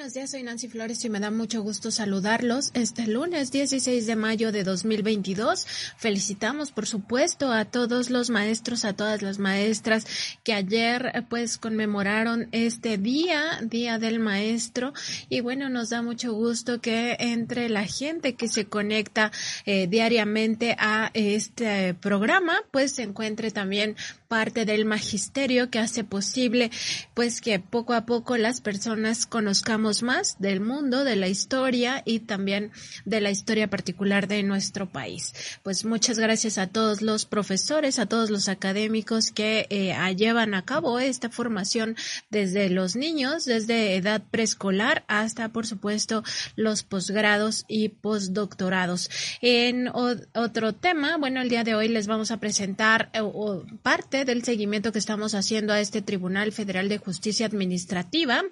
Buenos días, soy Nancy Flores y me da mucho gusto saludarlos este lunes 16 de mayo de 2022. Felicitamos, por supuesto, a todos los maestros, a todas las maestras que ayer pues conmemoraron este día, Día del Maestro. Y bueno, nos da mucho gusto que entre la gente que se conecta eh, diariamente a este programa, pues se encuentre también parte del magisterio que hace posible pues que poco a poco las personas conozcan más del mundo, de la historia y también de la historia particular de nuestro país. Pues muchas gracias a todos los profesores, a todos los académicos que eh, llevan a cabo esta formación desde los niños, desde edad preescolar hasta, por supuesto, los posgrados y postdoctorados. En otro tema, bueno, el día de hoy les vamos a presentar eh, parte del seguimiento que estamos haciendo a este Tribunal Federal de Justicia Administrativa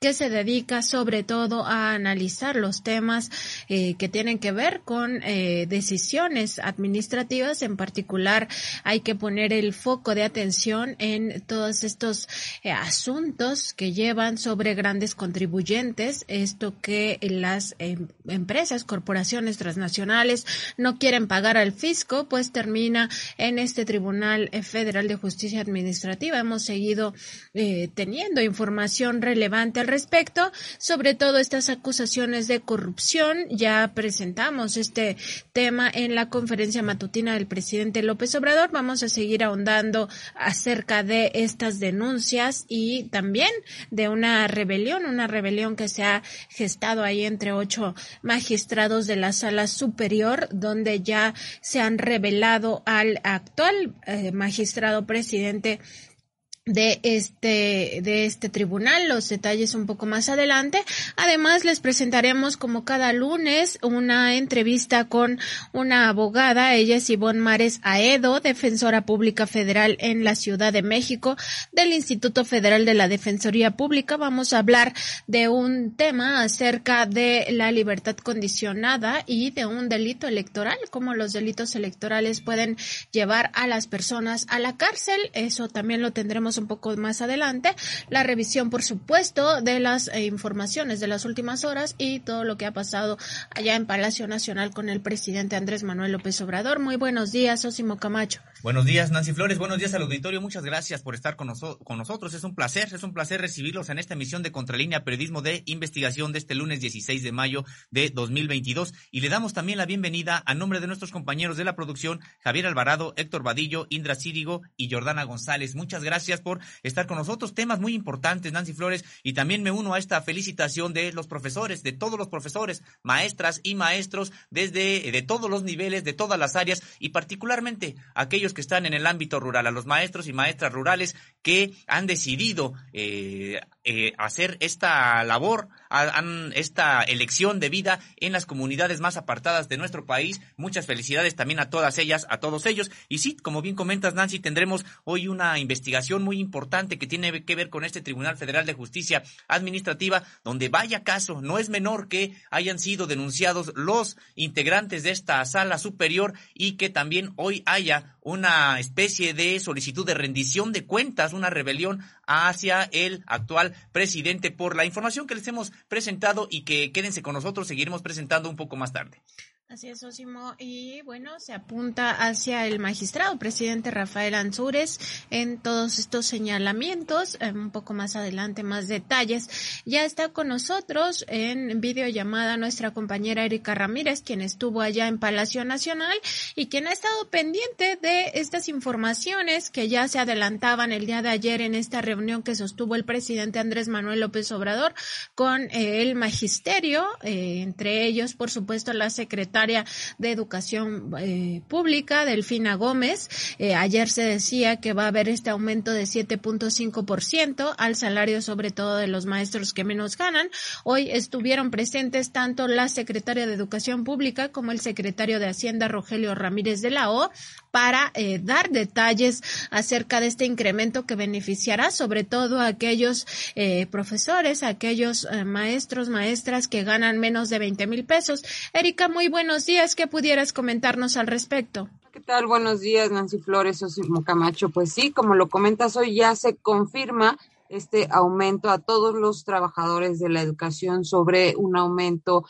que se dedica sobre todo a analizar los temas eh, que tienen que ver con eh, decisiones administrativas. En particular, hay que poner el foco de atención en todos estos eh, asuntos que llevan sobre grandes contribuyentes, esto que las em, empresas, corporaciones transnacionales no quieren pagar al fisco, pues termina en este Tribunal Federal de Justicia Administrativa. Hemos seguido teniendo información relevante al respecto, sobre todo estas acusaciones de corrupción. Ya presentamos este tema en la conferencia matutina del presidente López Obrador. Vamos a seguir ahondando acerca de estas denuncias y también de una rebelión, una rebelión que se ha gestado ahí entre ocho magistrados de la sala superior, donde ya se han revelado al actual eh, magistrado presidente de este de este tribunal los detalles un poco más adelante. Además les presentaremos como cada lunes una entrevista con una abogada. Ella es Ivonne Mares Aedo defensora pública federal en la Ciudad de México del Instituto Federal de la Defensoría Pública. Vamos a hablar de un tema acerca de la libertad condicionada y de un delito electoral cómo los delitos electorales pueden llevar a las personas a la cárcel. Eso también lo tendremos un poco más adelante. La revisión, por supuesto, de las eh, informaciones de las últimas horas y todo lo que ha pasado allá en Palacio Nacional con el presidente Andrés Manuel López Obrador. Muy buenos días, Osimo Camacho. Buenos días, Nancy Flores. Buenos días al auditorio. Muchas gracias por estar con, con nosotros. Es un placer, es un placer recibirlos en esta emisión de Contralínea Periodismo de Investigación de este lunes 16 de mayo de 2022. Y le damos también la bienvenida a nombre de nuestros compañeros de la producción, Javier Alvarado, Héctor Vadillo, Indra Círigo y Jordana González. Muchas gracias por estar con nosotros. Temas muy importantes, Nancy Flores, y también me uno a esta felicitación de los profesores, de todos los profesores, maestras y maestros, desde de todos los niveles, de todas las áreas, y particularmente aquellos que están en el ámbito rural, a los maestros y maestras rurales que han decidido eh, eh, hacer esta labor, esta elección de vida en las comunidades más apartadas de nuestro país. Muchas felicidades también a todas ellas, a todos ellos. Y sí, como bien comentas, Nancy, tendremos hoy una investigación muy importante que tiene que ver con este Tribunal Federal de Justicia Administrativa, donde vaya caso, no es menor que hayan sido denunciados los integrantes de esta sala superior y que también hoy haya una especie de solicitud de rendición de cuentas, una rebelión hacia el actual presidente por la información que les hemos presentado y que quédense con nosotros, seguiremos presentando un poco más tarde. Así es, Osimo. Y bueno, se apunta hacia el magistrado presidente Rafael Ansúrez en todos estos señalamientos. Eh, un poco más adelante, más detalles. Ya está con nosotros en videollamada nuestra compañera Erika Ramírez, quien estuvo allá en Palacio Nacional y quien ha estado pendiente de estas informaciones que ya se adelantaban el día de ayer en esta reunión que sostuvo el presidente Andrés Manuel López Obrador con eh, el magisterio, eh, entre ellos, por supuesto, la secretaria de Educación eh, Pública, Delfina Gómez. Eh, ayer se decía que va a haber este aumento de 7.5% al salario, sobre todo de los maestros que menos ganan. Hoy estuvieron presentes tanto la secretaria de Educación Pública como el secretario de Hacienda, Rogelio Ramírez de la O, para eh, dar detalles acerca de este incremento que beneficiará sobre todo a aquellos eh, profesores, a aquellos eh, maestros, maestras que ganan menos de 20 mil pesos. Erika, muy buenos días. ¿Qué pudieras comentarnos al respecto? ¿Qué tal? Buenos días, Nancy Flores, Osimo Camacho. Pues sí, como lo comentas hoy, ya se confirma este aumento a todos los trabajadores de la educación sobre un aumento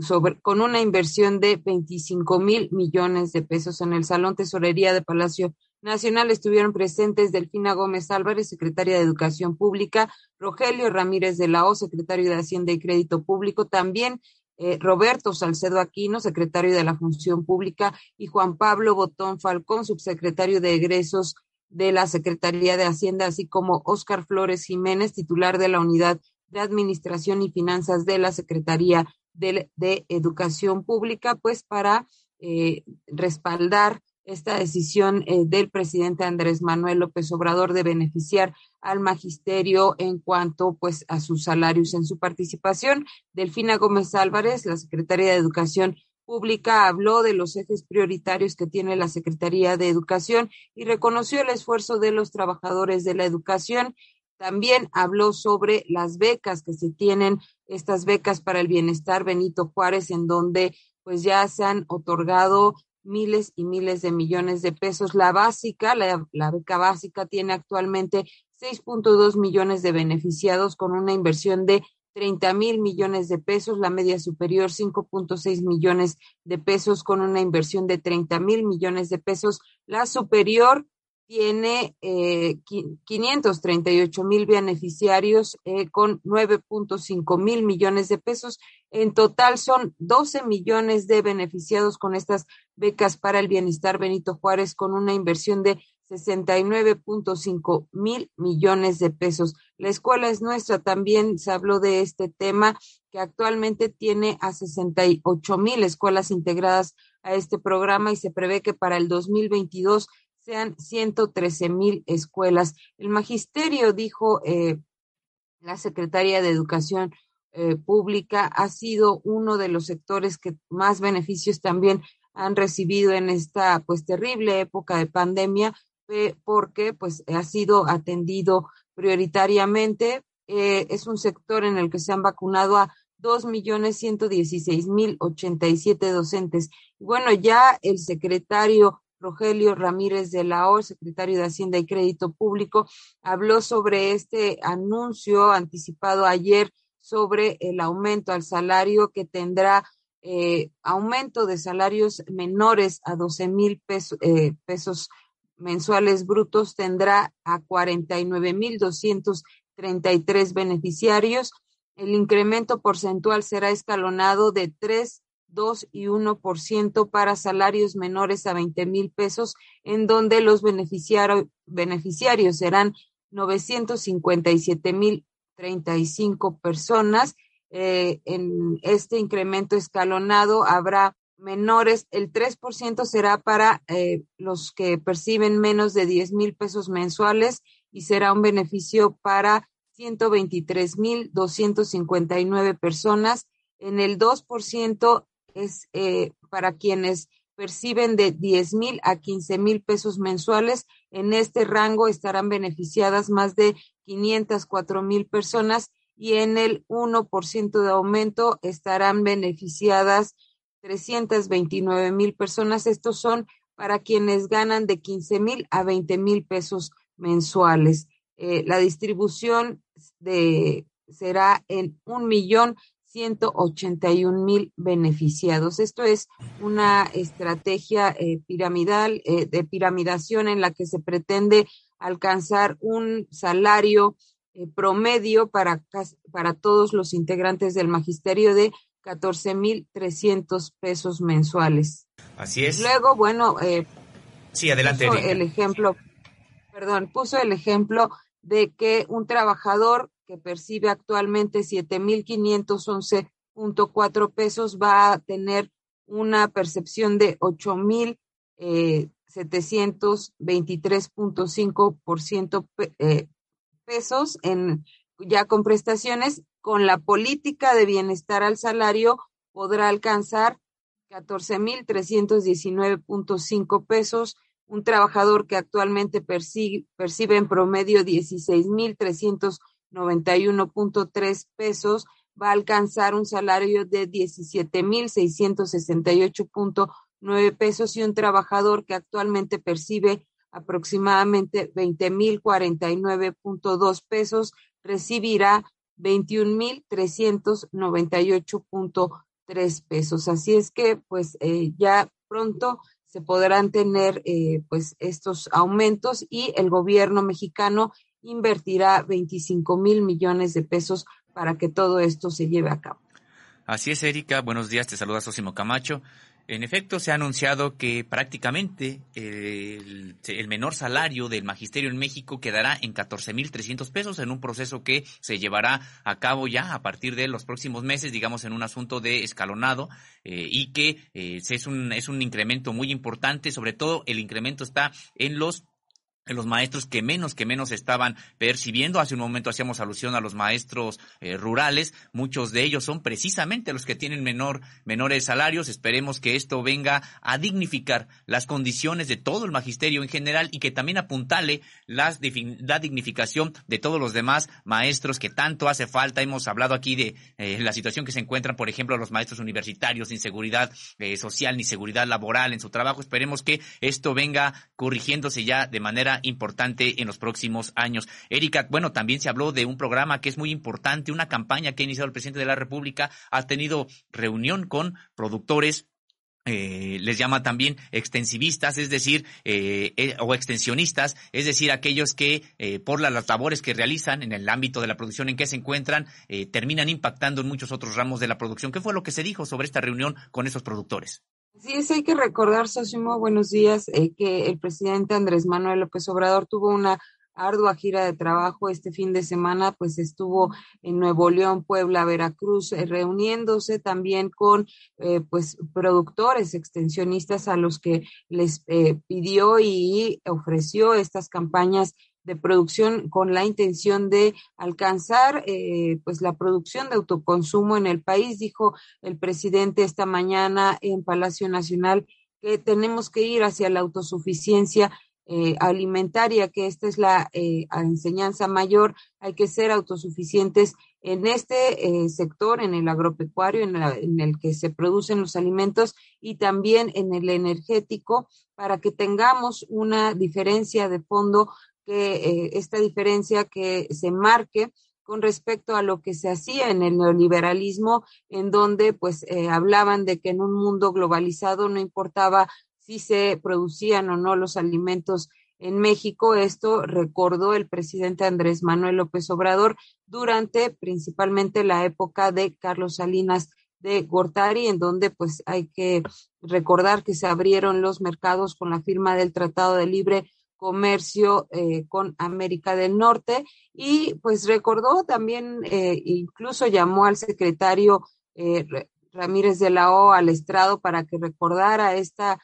sobre, con una inversión de 25 mil millones de pesos en el Salón Tesorería de Palacio Nacional. Estuvieron presentes Delfina Gómez Álvarez, secretaria de Educación Pública, Rogelio Ramírez de la O, secretario de Hacienda y Crédito Público, también eh, Roberto Salcedo Aquino, secretario de la Función Pública, y Juan Pablo Botón Falcón, subsecretario de Egresos de la Secretaría de Hacienda, así como Óscar Flores Jiménez, titular de la Unidad de Administración y Finanzas de la Secretaría de, Educación Pública, pues para eh, respaldar esta decisión eh, del presidente Andrés Manuel López Obrador de beneficiar al magisterio en cuanto pues a sus salarios en su participación. Delfina Gómez Álvarez, la secretaria de Educación Pública, habló de los ejes prioritarios que tiene la Secretaría de Educación y reconoció el esfuerzo de los trabajadores de la educación también habló sobre las becas que se tienen, estas becas para el bienestar Benito Juárez, en donde pues ya se han otorgado miles y miles de millones de pesos. La básica, la, beca básica tiene actualmente 6.2 millones de beneficiados con una inversión de 30 mil millones de pesos, la media superior 5.6 millones de pesos con una inversión de 30 mil millones de pesos, la superior tiene eh, 538 mil beneficiarios eh, con 9.5 mil millones de pesos. En total son 12 millones de beneficiados con estas becas para el bienestar Benito Juárez con una inversión de 69.5 mil millones de pesos. La escuela es nuestra. También se habló de este tema que actualmente tiene a 68 mil escuelas integradas a este programa y se prevé que para el 2022 sean 113 mil escuelas. El magisterio, dijo eh, la secretaria de Educación eh, Pública, ha sido uno de los sectores que más beneficios también han recibido en esta pues terrible época de pandemia, porque pues ha sido atendido prioritariamente. Eh, es un sector en el que se han vacunado a dos millones ciento dieciséis mil ochenta y siete docentes. Bueno, ya el secretario Rogelio Ramírez de la O, secretario de Hacienda y Crédito Público, habló sobre este anuncio anticipado ayer sobre el aumento al salario que tendrá eh, aumento de salarios menores a 12 mil pesos, eh, pesos mensuales brutos tendrá a 49 mil 233 beneficiarios. El incremento porcentual será escalonado de 3 2 y 1% para salarios menores a 20 mil pesos, en donde los beneficiarios serán 957 mil 35 personas. Eh, en este incremento escalonado habrá menores, el 3% será para eh, los que perciben menos de 10 mil pesos mensuales y será un beneficio para 123 mil 259 personas. En el 2% es eh, para quienes perciben de 10 mil a 15 mil pesos mensuales. En este rango estarán beneficiadas más de 504 mil personas y en el 1% de aumento estarán beneficiadas 329 mil personas. Estos son para quienes ganan de 15 mil a 20 mil pesos mensuales. Eh, la distribución de, será en un millón 181 mil beneficiados. Esto es una estrategia eh, piramidal, eh, de piramidación en la que se pretende alcanzar un salario eh, promedio para, para todos los integrantes del magisterio de 14 mil 300 pesos mensuales. Así es. Luego, bueno, sí, adelante. el ejemplo, perdón, puso el ejemplo de que un trabajador que percibe actualmente 7.511.4 pesos va a tener una percepción de 8.723.5% eh, eh, pesos en ya con prestaciones. Con la política de bienestar al salario podrá alcanzar 14.319.5 pesos un trabajador que actualmente percibe, percibe en promedio 16.391.3 pesos va a alcanzar un salario de 17.668.9 pesos y un trabajador que actualmente percibe aproximadamente 20.049.2 pesos recibirá 21.398.3 pesos. Así es que, pues, eh, ya pronto se podrán tener, eh, pues, estos aumentos y el gobierno mexicano invertirá 25 mil millones de pesos para que todo esto se lleve a cabo. Así es, Erika. Buenos días. Te saluda Sosimo Camacho. En efecto, se ha anunciado que prácticamente el, menor salario del magisterio en México quedará en 14.300 pesos en un proceso que se llevará a cabo ya a partir de los próximos meses, digamos, en un asunto de escalonado eh, y que eh, es, un, es un incremento muy importante. Sobre todo, el incremento está en los los maestros que menos que menos estaban percibiendo. Hace un momento hacíamos alusión a los maestros eh, rurales. Muchos de ellos son precisamente los que tienen menor, menores salarios. Esperemos que esto venga a dignificar las condiciones de todo el magisterio en general y que también apuntale las, la dignificación de todos los demás maestros que tanto hace falta. Hemos hablado aquí de eh, la situación que se encuentran, por ejemplo, los maestros universitarios sin seguridad eh, social ni seguridad laboral en su trabajo. Esperemos que esto venga corrigiéndose ya de manera importante en los próximos años. Erika, bueno, también se habló de un programa que es muy importante, una campaña que ha iniciado el presidente de la República, ha tenido reunión con productores eh, les llama también extensivistas, es decir, eh, eh, o extensionistas, es decir, aquellos que por las labores que realizan en el ámbito de la producción en que se encuentran, terminan impactando en muchos otros ramos de la producción. ¿Qué fue lo que se dijo sobre esta reunión con esos productores? Sí, es, hay que recordar, Sosimo, buenos días, eh, que el presidente Andrés Manuel López Obrador tuvo una ardua gira de trabajo este fin de semana, pues estuvo en Nuevo León, Puebla, Veracruz, eh, reuniéndose también con eh, pues productores extensionistas a los que les pidió y ofreció estas campañas de producción con la intención de alcanzar eh, pues la producción de autoconsumo en el país, dijo el presidente esta mañana en Palacio Nacional que tenemos que ir hacia la autosuficiencia eh, alimentaria, que esta es la eh, enseñanza mayor, hay que ser autosuficientes en este sector, en el agropecuario, en, en, el que se producen los alimentos y también en el energético, para que tengamos una diferencia de fondo que eh, esta diferencia que se marque con respecto a lo que se hacía en el neoliberalismo, en donde pues eh, hablaban de que en un mundo globalizado no importaba si se producían o no los alimentos en México. Esto recordó el presidente Andrés Manuel López Obrador durante principalmente la época de Carlos Salinas de Gortari, en donde pues hay que recordar que se abrieron los mercados con la firma del Tratado de Libre comercio eh, con América del Norte y pues recordó también, eh, incluso llamó al secretario eh, Ramírez de la O al estrado para que recordara esta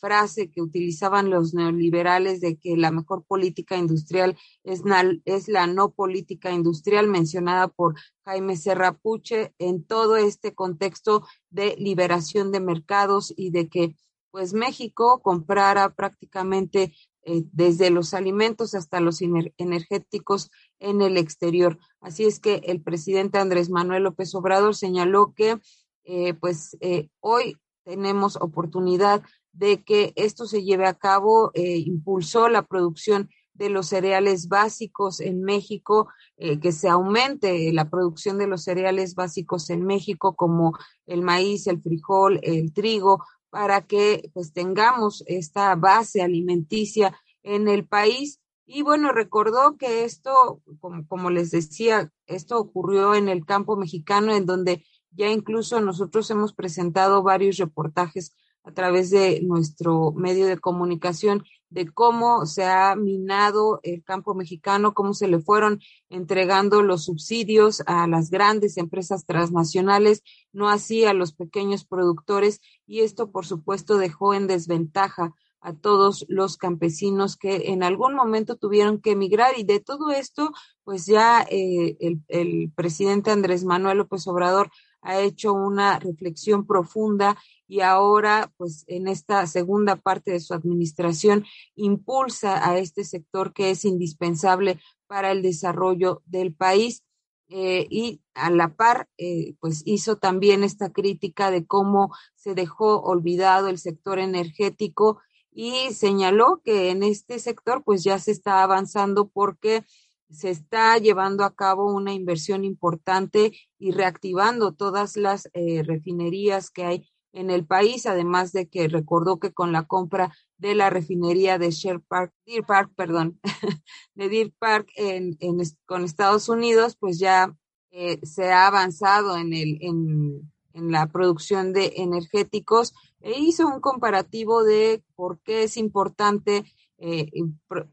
frase que utilizaban los neoliberales de que la mejor política industrial es, es la no política industrial mencionada por Jaime Serrapuche en todo este contexto de liberación de mercados y de que pues México comprara prácticamente eh, desde los alimentos hasta los energéticos en el exterior. Así es que el presidente Andrés Manuel López Obrador señaló que eh, pues eh, hoy tenemos oportunidad de que esto se lleve a cabo, impulsó la producción de los cereales básicos en México, que se aumente la producción de los cereales básicos en México, como el maíz, el frijol, el trigo, para que pues tengamos esta base alimenticia en el país. Y bueno, recordó que esto, como, como les decía, esto ocurrió en el campo mexicano, en donde ya incluso nosotros hemos presentado varios reportajes a través de nuestro medio de comunicación de cómo se ha minado el campo mexicano, cómo se le fueron entregando los subsidios a las grandes empresas transnacionales, no así a los pequeños productores, y esto, por supuesto, dejó en desventaja a todos los campesinos que en algún momento tuvieron que emigrar. Y de todo esto, pues ya eh, el, el presidente Andrés Manuel López Obrador ha hecho una reflexión profunda y ahora, pues en esta segunda parte de su administración, impulsa a este sector que es indispensable para el desarrollo del país. Eh, y a la par, eh, pues hizo también esta crítica de cómo se dejó olvidado el sector energético y señaló que en este sector pues ya se está avanzando porque se está llevando a cabo una inversión importante y reactivando todas las eh, refinerías que hay en el país, además de que recordó que con la compra de la refinería de Share Park, Deer Park, perdón, de Deer Park en, con Estados Unidos, pues ya eh, se ha avanzado en, el, en, la producción de energéticos e hizo un comparativo de por qué es importante eh,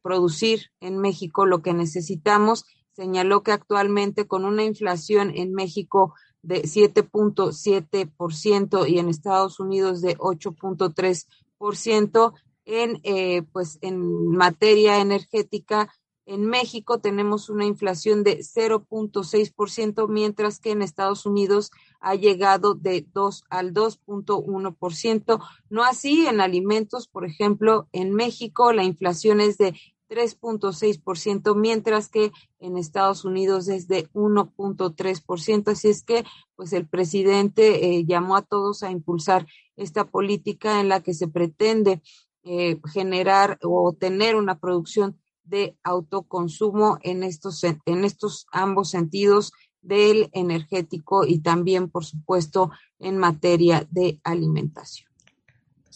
producir en México lo que necesitamos. Señaló que actualmente con una inflación en México de 7.7% y en Estados Unidos de 8.3%, en, eh, pues en materia energética, en México tenemos una inflación de 0.6%, mientras que en Estados Unidos ha llegado de 2 al 2.1%. No así en alimentos, por ejemplo, en México la inflación es de 3.6%, mientras que en Estados Unidos es de 1.3%. Así es que, pues el presidente eh, llamó a todos a impulsar esta política en la que se pretende eh, generar o tener una producción de autoconsumo en estos, en estos ambos sentidos del energético y también, por supuesto, en materia de alimentación.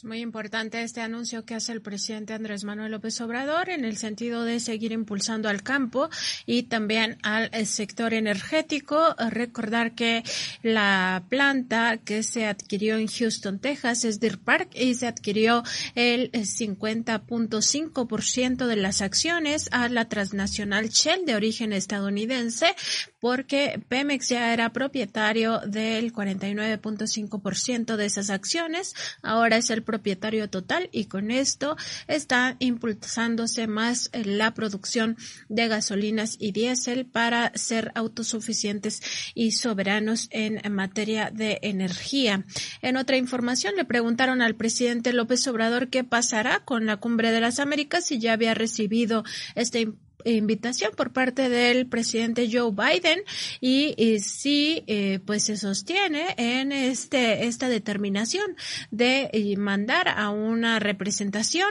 Muy importante este anuncio que hace el presidente Andrés Manuel López Obrador en el sentido de seguir impulsando al campo y también al eh, sector energético. Recordar que la planta que se adquirió en Houston, Texas, es Deer Park y se adquirió el 50.5% de las acciones a la transnacional Shell de origen estadounidense porque Pemex ya era propietario del 49.5% de esas acciones. Ahora es el propietario total y con esto está impulsándose más la producción de gasolinas y diésel para ser autosuficientes y soberanos en materia de energía. En otra información le preguntaron al presidente López Obrador qué pasará con la cumbre de las Américas si ya había recibido este invitación por parte del presidente Joe Biden y, sí eh, pues se sostiene en este esta determinación de eh, mandar a una representación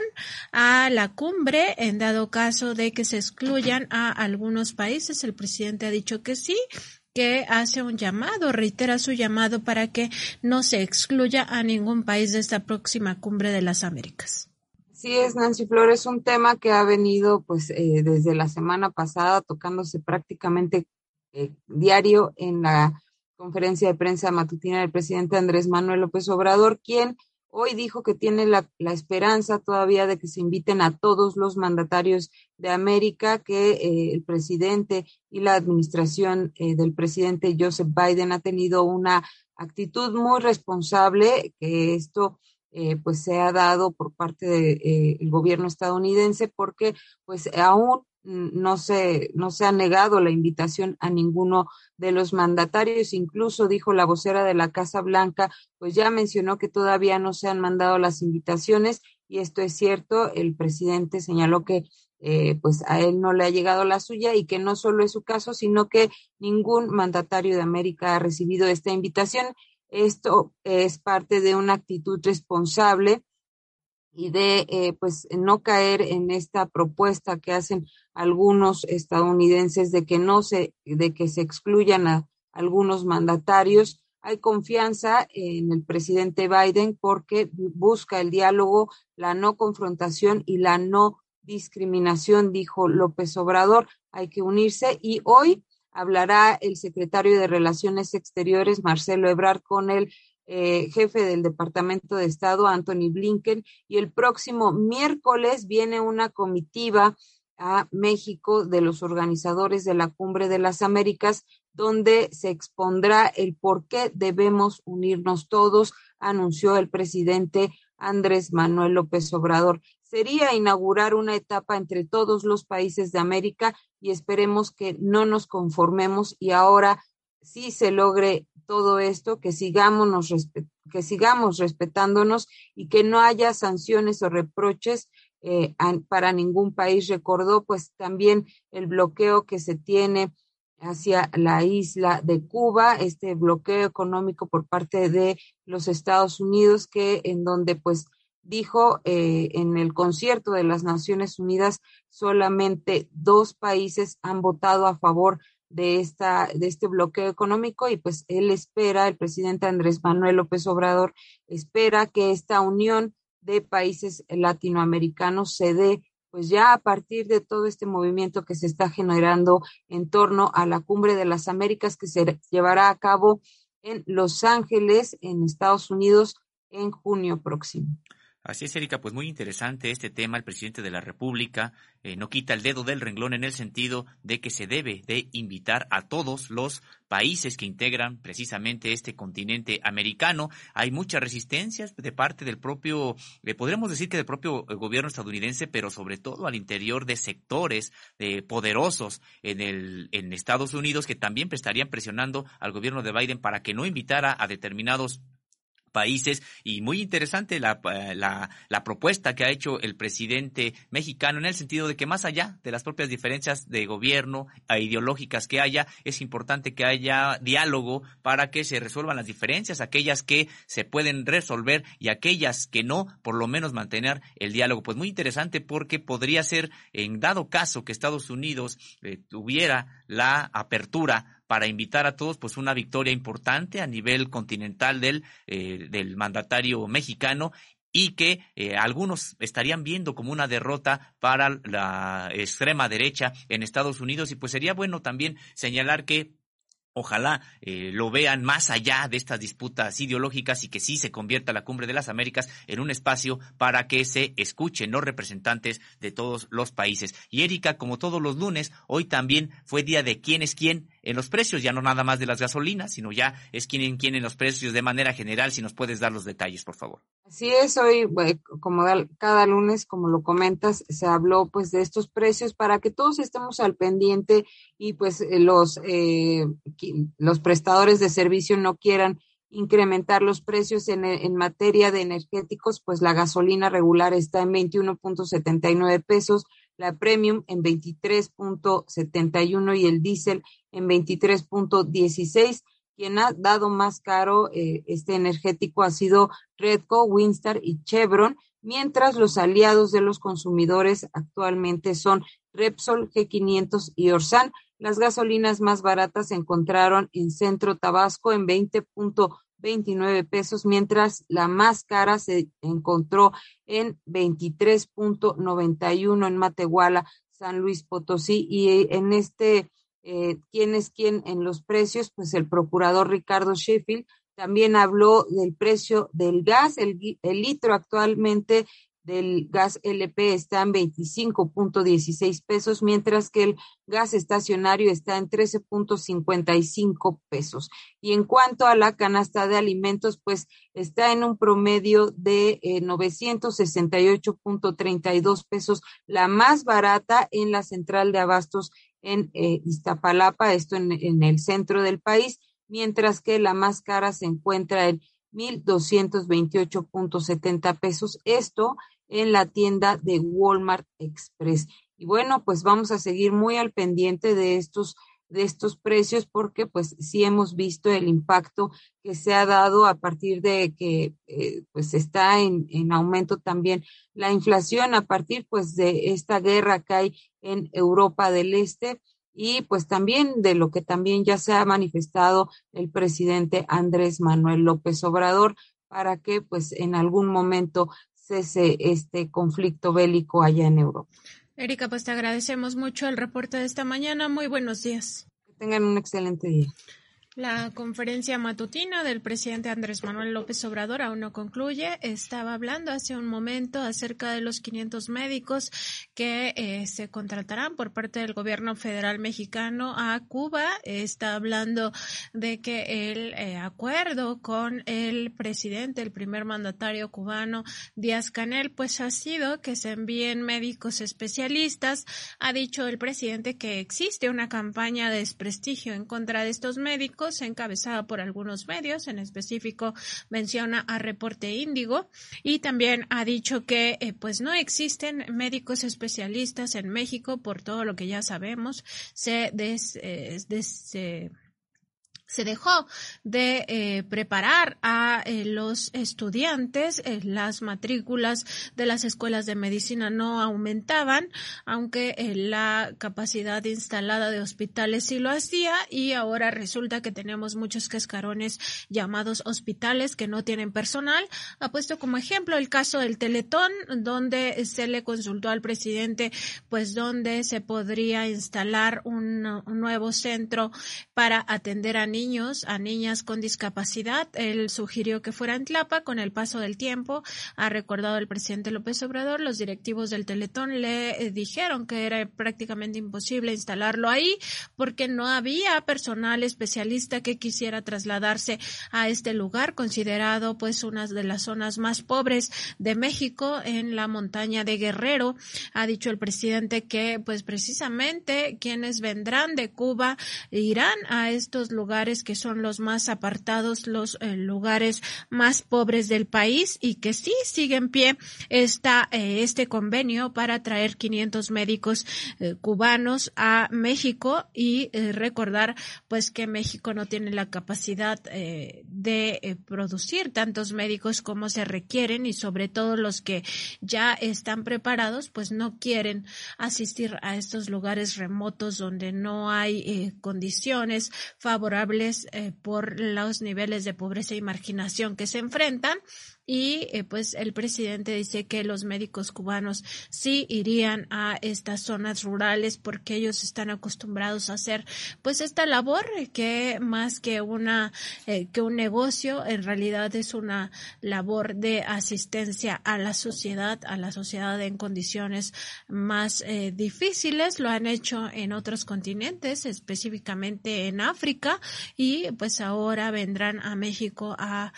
a la cumbre en dado caso de que se excluyan a algunos países el presidente ha dicho que sí que hace un llamado, reitera su llamado para que no se excluya a ningún país de esta próxima cumbre de las Américas. Sí, es Nancy Flores, un tema que ha venido pues eh, desde la semana pasada tocándose prácticamente eh, diario en la conferencia de prensa matutina del presidente Andrés Manuel López Obrador, quien hoy dijo que tiene la, esperanza todavía de que se inviten a todos los mandatarios de América, que eh, el presidente y la administración del presidente Joseph Biden ha tenido una actitud muy responsable, que esto eh, pues se ha dado por parte del de, eh, gobierno estadounidense porque pues aún no se, no se ha negado la invitación a ninguno de los mandatarios. Incluso dijo la vocera de la Casa Blanca, pues ya mencionó que todavía no se han mandado las invitaciones y esto es cierto. El presidente señaló que eh, pues a él no le ha llegado la suya y que no solo es su caso, sino que ningún mandatario de América ha recibido esta invitación esto es parte de una actitud responsable y de eh, pues no caer en esta propuesta que hacen algunos estadounidenses de que no se de que se excluyan a algunos mandatarios hay confianza en el presidente Biden porque busca el diálogo, la no confrontación y la no discriminación, dijo López Obrador. Hay que unirse y hoy hablará el secretario de Relaciones Exteriores, Marcelo Ebrard, con el eh, jefe del Departamento de Estado, Anthony Blinken, y el próximo miércoles viene una comitiva a México de los organizadores de la Cumbre de las Américas, donde se expondrá el por qué debemos unirnos todos, anunció el presidente Andrés Manuel López Obrador sería inaugurar una etapa entre todos los países de América y esperemos que no nos conformemos y ahora sí se logre todo esto, que sigamos, que sigamos respetándonos y que no haya sanciones o reproches eh, para ningún país. Recordó pues también el bloqueo que se tiene hacia la isla de Cuba, este bloqueo económico por parte de los Estados Unidos, que en donde pues dijo eh, en el concierto de las Naciones Unidas solamente dos países han votado a favor de esta de este bloqueo económico y pues él espera el presidente Andrés Manuel López Obrador espera que esta unión de países latinoamericanos se dé pues ya a partir de todo este movimiento que se está generando en torno a la Cumbre de las Américas que se llevará a cabo en Los Ángeles, en Estados Unidos, en junio próximo. Así es, Erika, pues muy interesante este tema. El presidente de la República eh, no quita el dedo del renglón en el sentido de que se debe de invitar a todos los países que integran precisamente este continente americano. Hay muchas resistencias de parte del propio, eh, podríamos decir que del propio eh, gobierno estadounidense, pero sobre todo al interior de sectores poderosos en, el, en Estados Unidos que también estarían presionando al gobierno de Biden para que no invitara a determinados países y muy interesante la, eh, la, la, propuesta que ha hecho el presidente mexicano en el sentido de que más allá de las propias diferencias de gobierno e ideológicas que haya, es importante que haya diálogo para que se resuelvan las diferencias, aquellas que se pueden resolver y aquellas que no, por lo menos mantener el diálogo. Pues muy interesante porque podría ser, en dado caso que Estados Unidos eh, tuviera la apertura para invitar a todos, pues una victoria importante a nivel continental del, eh, del mandatario mexicano y que eh, algunos estarían viendo como una derrota para la extrema derecha en Estados Unidos y pues sería bueno también señalar que Ojalá eh, lo vean más allá de estas disputas ideológicas y que sí se convierta la Cumbre de las Américas en un espacio para que se escuchen los representantes de todos los países. Y Erika, como todos los lunes, hoy también fue día de quién es quién en los precios, ya no nada más de las gasolinas, sino ya es quién en quién en los precios de manera general. Si nos puedes dar los detalles, por favor. Así es, hoy, como cada lunes, como lo comentas, se habló pues de estos precios para que todos estemos al pendiente y pues eh, los, eh, los prestadores de servicio no quieran incrementar los precios en, en, materia de energéticos, pues la gasolina regular está en 21.79 pesos, la premium en 23.71 y el diésel en 23.16 quien ha dado más caro eh, este energético ha sido Redco, Winstar y Chevron, mientras los aliados de los consumidores actualmente son Repsol, G500 y Orsan. Las gasolinas más baratas se encontraron en Centro Tabasco en 20.29 pesos, mientras la más cara se encontró en 23.91 en Matehuala, San Luis Potosí. Y en este eh, quién es quién en los precios, pues el procurador Ricardo Sheffield también habló del precio del gas. El, litro actualmente del gas LP está en 25.16 pesos, mientras que el gas estacionario está en 13.55 pesos. Y en cuanto a la canasta de alimentos, pues está en un promedio de 968.32 eh, pesos, la más barata en la central de abastos en eh, Iztapalapa, esto en, en, el centro del país, mientras que la más cara se encuentra en 1.228.70 pesos, esto en la tienda de Walmart Express. Y bueno, pues vamos a seguir muy al pendiente de estos de estos precios porque pues sí hemos visto el impacto que se ha dado a partir de que eh, pues está en, en, aumento también la inflación a partir pues de esta guerra que hay en Europa del Este y pues también de lo que también ya se ha manifestado el presidente Andrés Manuel López Obrador para que pues en algún momento cese este conflicto bélico allá en Europa. Erika, pues te agradecemos mucho el reporte de esta mañana. Muy buenos días. Que tengan un excelente día. La conferencia matutina del presidente Andrés Manuel López Obrador aún no concluye. Estaba hablando hace un momento acerca de los 500 médicos que eh, se contratarán por parte del gobierno federal mexicano a Cuba. Está hablando de que el eh, acuerdo con el presidente, el primer mandatario cubano Díaz Canel, pues ha sido que se envíen médicos especialistas. Ha dicho el presidente que existe una campaña de desprestigio en contra de estos médicos médicos, encabezada por algunos medios, en específico menciona a Reporte Índigo, y también ha dicho que eh, pues no existen médicos especialistas en México por todo lo que ya sabemos. Se des, eh, se dejó de eh, preparar a eh, los estudiantes, eh, las matrículas de las escuelas de medicina no aumentaban, aunque la capacidad instalada de hospitales sí lo hacía y ahora resulta que tenemos muchos cascarones llamados hospitales que no tienen personal. Ha puesto como ejemplo el caso del Teletón, donde se le consultó al presidente, pues donde se podría instalar un, un nuevo centro para atender a niños niños, a niñas con discapacidad. Él sugirió que fuera en Tlapa. Con el paso del tiempo, ha recordado el presidente López Obrador, los directivos del Teletón le eh, dijeron que era prácticamente imposible instalarlo ahí porque no había personal especialista que quisiera trasladarse a este lugar, considerado pues una de las zonas más pobres de México en la montaña de Guerrero. Ha dicho el presidente que pues precisamente quienes vendrán de Cuba irán a estos lugares que son los más apartados, los eh, lugares más pobres del país y que sí sigue en pie esta, eh, este convenio para traer 500 médicos eh, cubanos a México y recordar pues que México no tiene la capacidad de producir tantos médicos como se requieren y sobre todo los que ya están preparados pues no quieren asistir a estos lugares remotos donde no hay condiciones favorables eh, por los niveles de pobreza y marginación que se enfrentan y eh, pues el presidente dice que los médicos cubanos sí irían a estas zonas rurales porque ellos están acostumbrados a hacer pues esta labor que más que una eh, que un negocio en realidad es una labor de asistencia a la sociedad a la sociedad en condiciones más eh, difíciles. Lo han hecho en otros continentes específicamente en África y pues ahora vendrán a México a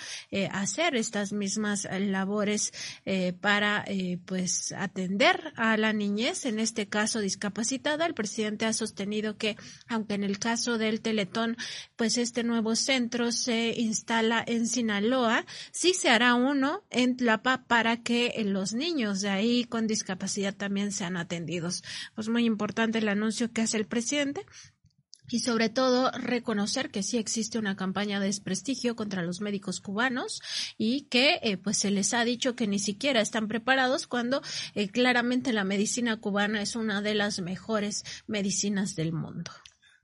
hacer estas mismas más labores eh, para eh, pues atender a la niñez, en este caso discapacitada. El presidente ha sostenido que, aunque en el caso del Teletón, pues este nuevo centro se instala en Sinaloa, sí se hará uno en Tlapa para que los niños de ahí con discapacidad también sean atendidos. Pues muy importante el anuncio que hace el presidente y sobre todo reconocer que sí existe una campaña de desprestigio contra los médicos cubanos y que eh, pues se les ha dicho que ni siquiera están preparados cuando eh, claramente la medicina cubana es una de las mejores medicinas del mundo.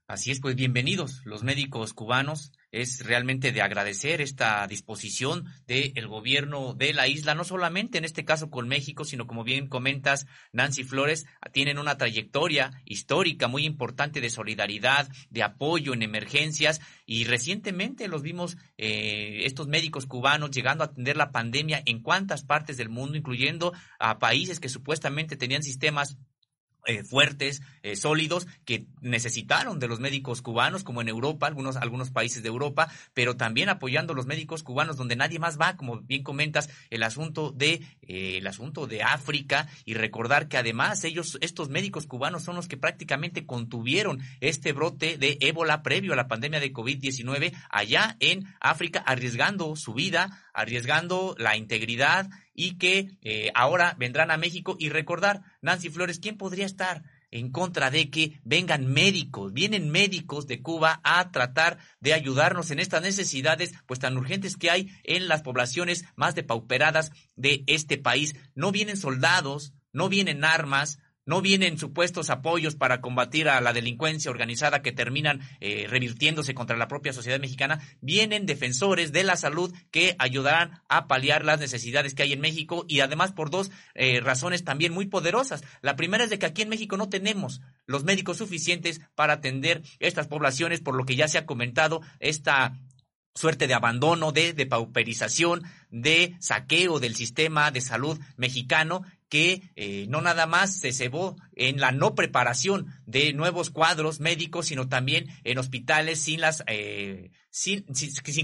Así es, pues bienvenidos los médicos cubanos es realmente de agradecer esta disposición del gobierno de la isla, no solamente en este caso con México, sino como bien comentas, Nancy Flores, tienen una trayectoria histórica muy importante de solidaridad, de apoyo en emergencias y recientemente los vimos eh, estos médicos cubanos llegando a atender la pandemia en cuantas partes del mundo, incluyendo a países que supuestamente tenían sistemas eh, fuertes, eh, sólidos, que necesitaron de los médicos cubanos, como en Europa, algunos, algunos países de Europa, pero también apoyando a los médicos cubanos donde nadie más va, como bien comentas, el asunto de, eh, el asunto de África y recordar que además ellos, estos médicos cubanos son los que prácticamente contuvieron este brote de ébola previo a la pandemia de COVID-19 allá en África, arriesgando su vida, arriesgando la integridad y que eh, ahora vendrán a México y recordar, Nancy Flores, ¿quién podría estar en contra de que vengan médicos, vienen médicos de Cuba a tratar de ayudarnos en estas necesidades pues tan urgentes que hay en las poblaciones más depauperadas de este país. No vienen soldados, no vienen armas, no vienen supuestos apoyos para combatir a la delincuencia organizada que terminan eh, revirtiéndose contra la propia sociedad mexicana, vienen defensores de la salud que ayudarán a paliar las necesidades que hay en México y además por dos eh, razones también muy poderosas. La primera es de que aquí en México no tenemos los médicos suficientes para atender estas poblaciones, por lo que ya se ha comentado esta suerte de abandono, de, de pauperización, de saqueo del sistema de salud mexicano que eh, no nada más se cebó en la no preparación de nuevos cuadros médicos, sino también en hospitales sin las eh, sin,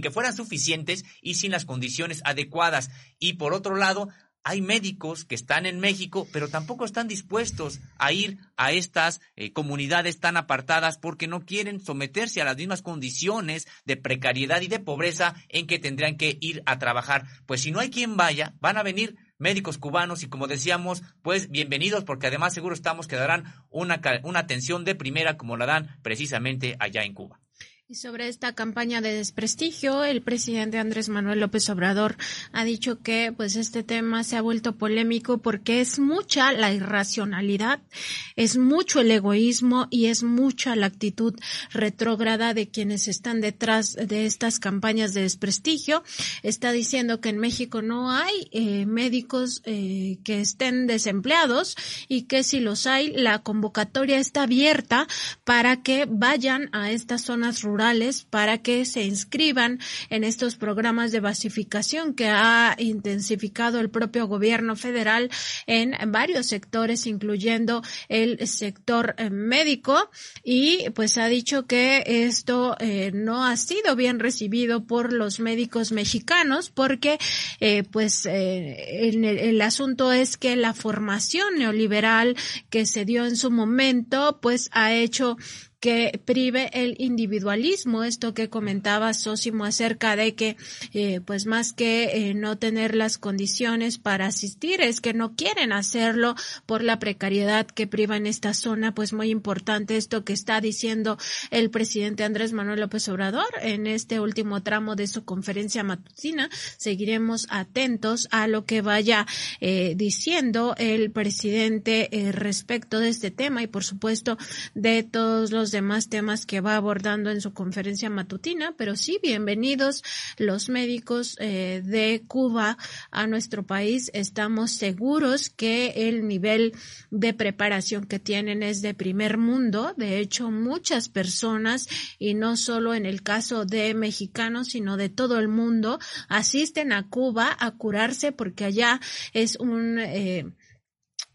que fueran suficientes y sin las condiciones adecuadas. Y por otro lado, hay médicos que están en México, pero tampoco están dispuestos a ir a estas eh, comunidades tan apartadas porque no quieren someterse a las mismas condiciones de precariedad y de pobreza en que tendrían que ir a trabajar. Pues si no hay quien vaya, van a venir médicos cubanos y como decíamos, pues bienvenidos porque además seguro estamos que darán una, una atención de primera como la dan precisamente allá en Cuba. Y sobre esta campaña de desprestigio, el presidente Andrés Manuel López Obrador ha dicho que pues este tema se ha vuelto polémico porque es mucha la irracionalidad, es mucho el egoísmo y es mucha la actitud retrógrada de quienes están detrás de estas campañas de desprestigio. Está diciendo que en México no hay eh, médicos eh, que estén desempleados y que si los hay, la convocatoria está abierta para que vayan a estas zonas rurales para que se inscriban en estos programas de basificación que ha intensificado el propio gobierno federal en varios sectores, incluyendo el sector eh, médico. Y pues ha dicho que esto eh, no ha sido bien recibido por los médicos mexicanos porque eh, pues el, el asunto es que la formación neoliberal que se dio en su momento pues ha hecho que prive el individualismo, esto que comentaba Sósimo acerca de que, eh, pues más que eh, no tener las condiciones para asistir, es que no quieren hacerlo por la precariedad que priva en esta zona, pues muy importante esto que está diciendo el presidente Andrés Manuel López Obrador en este último tramo de su conferencia matutina. Seguiremos atentos a lo que vaya eh, diciendo el presidente respecto de este tema y por supuesto de todos los demás temas que va abordando en su conferencia matutina, pero sí, bienvenidos los médicos eh, de Cuba a nuestro país. Estamos seguros que el nivel de preparación que tienen es de primer mundo. De hecho, muchas personas, y no solo en el caso de mexicanos, sino de todo el mundo, asisten a Cuba a curarse porque allá es un... Eh,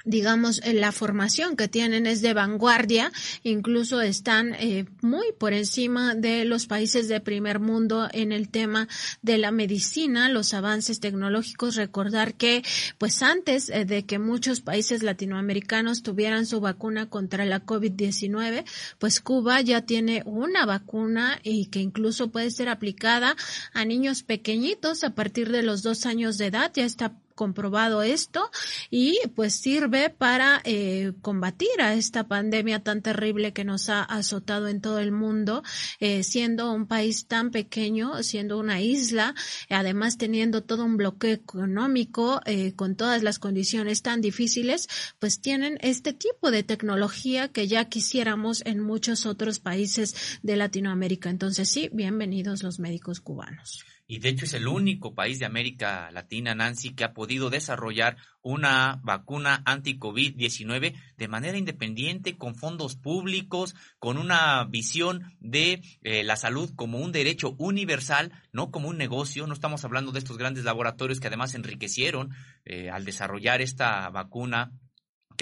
digamos, eh, la formación que tienen es de vanguardia, incluso están eh, muy por encima de los países de primer mundo en el tema de la medicina, los avances tecnológicos. Recordar que, pues antes eh, de que muchos países latinoamericanos tuvieran su vacuna contra la COVID-19, pues Cuba ya tiene una vacuna y que incluso puede ser aplicada a niños pequeñitos a partir de los dos años de edad. Ya está comprobado esto y pues sirve para eh, combatir a esta pandemia tan terrible que nos ha azotado en todo el mundo, eh, siendo un país tan pequeño, siendo una isla, además teniendo todo un bloqueo económico eh, con todas las condiciones tan difíciles, pues tienen este tipo de tecnología que ya quisiéramos en muchos otros países de Latinoamérica. Entonces sí, bienvenidos los médicos cubanos y de hecho es el único país de América Latina, Nancy, que ha podido desarrollar una vacuna anti-COVID-19 de manera independiente, con fondos públicos, con una visión de eh, la salud como un derecho universal, no como un negocio. No estamos hablando de estos grandes laboratorios que además enriquecieron eh, al desarrollar esta vacuna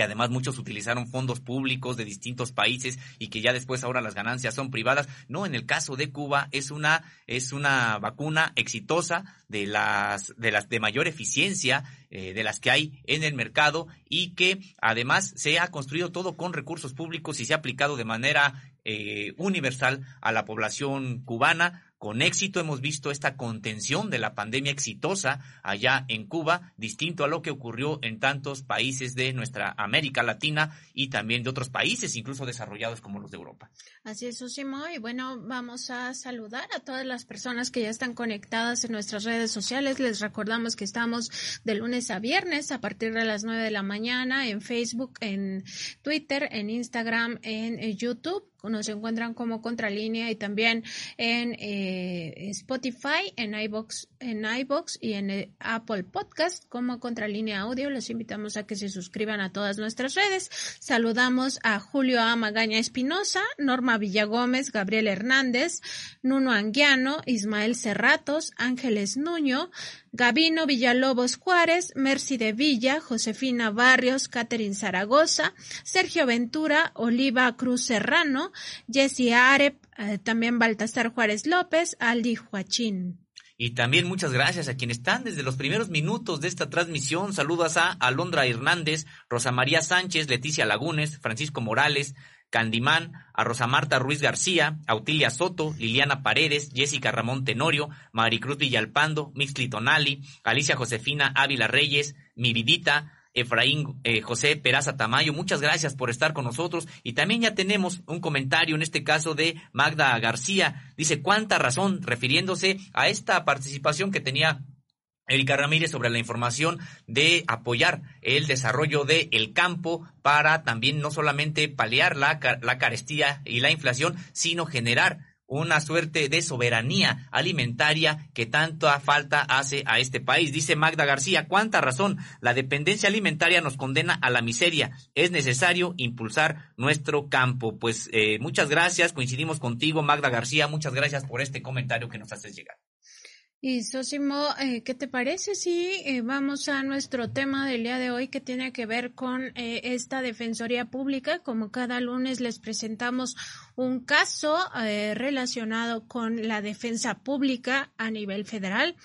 que además muchos utilizaron fondos públicos de distintos países y que ya después ahora las ganancias son privadas. No, en el caso de Cuba es una es una vacuna exitosa de las de las de mayor eficiencia eh, de las que hay en el mercado y que además se ha construido todo con recursos públicos y se ha aplicado de manera eh, universal a la población cubana con éxito hemos visto esta contención de la pandemia exitosa allá en Cuba, distinto a lo que ocurrió en tantos países de nuestra América Latina y también de otros países, incluso desarrollados como los de Europa. Así es, Usimo. Y bueno, vamos a saludar a todas las personas que ya están conectadas en nuestras redes sociales. Les recordamos que estamos de lunes a viernes a partir de las nueve de la mañana en Facebook, en Twitter, en Instagram, en eh, YouTube nos encuentran como Contralínea y también en eh, Spotify, en iBox, en iBox y en eh, Apple Podcast como Contralínea Audio. Los invitamos a que se suscriban a todas nuestras redes. Saludamos a Julio Amagaña Espinosa, Norma Villagómez, Gabriel Hernández, Nuno Anguiano, Ismael Cerratos, Ángeles Nuño, Gabino Villalobos Juárez, Mercy de Villa, Josefina Barrios, Catherine Zaragoza, Sergio Ventura, Oliva Cruz Serrano, Jessie Arep, eh, también Baltasar Juárez López, Aldi Joachín. Y también muchas gracias a quienes están desde los primeros minutos de esta transmisión. Saludos a Alondra Hernández, Rosa María Sánchez, Leticia Lagunes, Francisco Morales, Candimán, a Rosa Marta Ruiz García, Autilia Soto, Liliana Paredes, Jessica Ramón Tenorio, Maricruz Villalpando, Mixli Tonali, Alicia Josefina Ávila Reyes, Miridita, Efraín eh, José Peraza Tamayo, muchas gracias por estar con nosotros. Y también ya tenemos un comentario en este caso de Magda García. Dice, ¿cuánta razón? Refiriéndose a esta participación que tenía Erika Ramírez sobre la información de apoyar el desarrollo del el campo para también no solamente paliar la, la carestía y la inflación, sino generar una suerte de soberanía alimentaria que tanta falta hace a este país. Dice Magda García, cuánta razón, la dependencia alimentaria nos condena a la miseria. Es necesario impulsar nuestro campo. Pues eh, muchas gracias, coincidimos contigo, Magda García, muchas gracias por este comentario que nos haces llegar. Y Sosimo, eh, ¿qué te parece si eh, vamos a nuestro tema del día de hoy que tiene que ver con eh, esta Defensoría Pública? Como cada lunes les presentamos un caso relacionado con la defensa pública a nivel federal.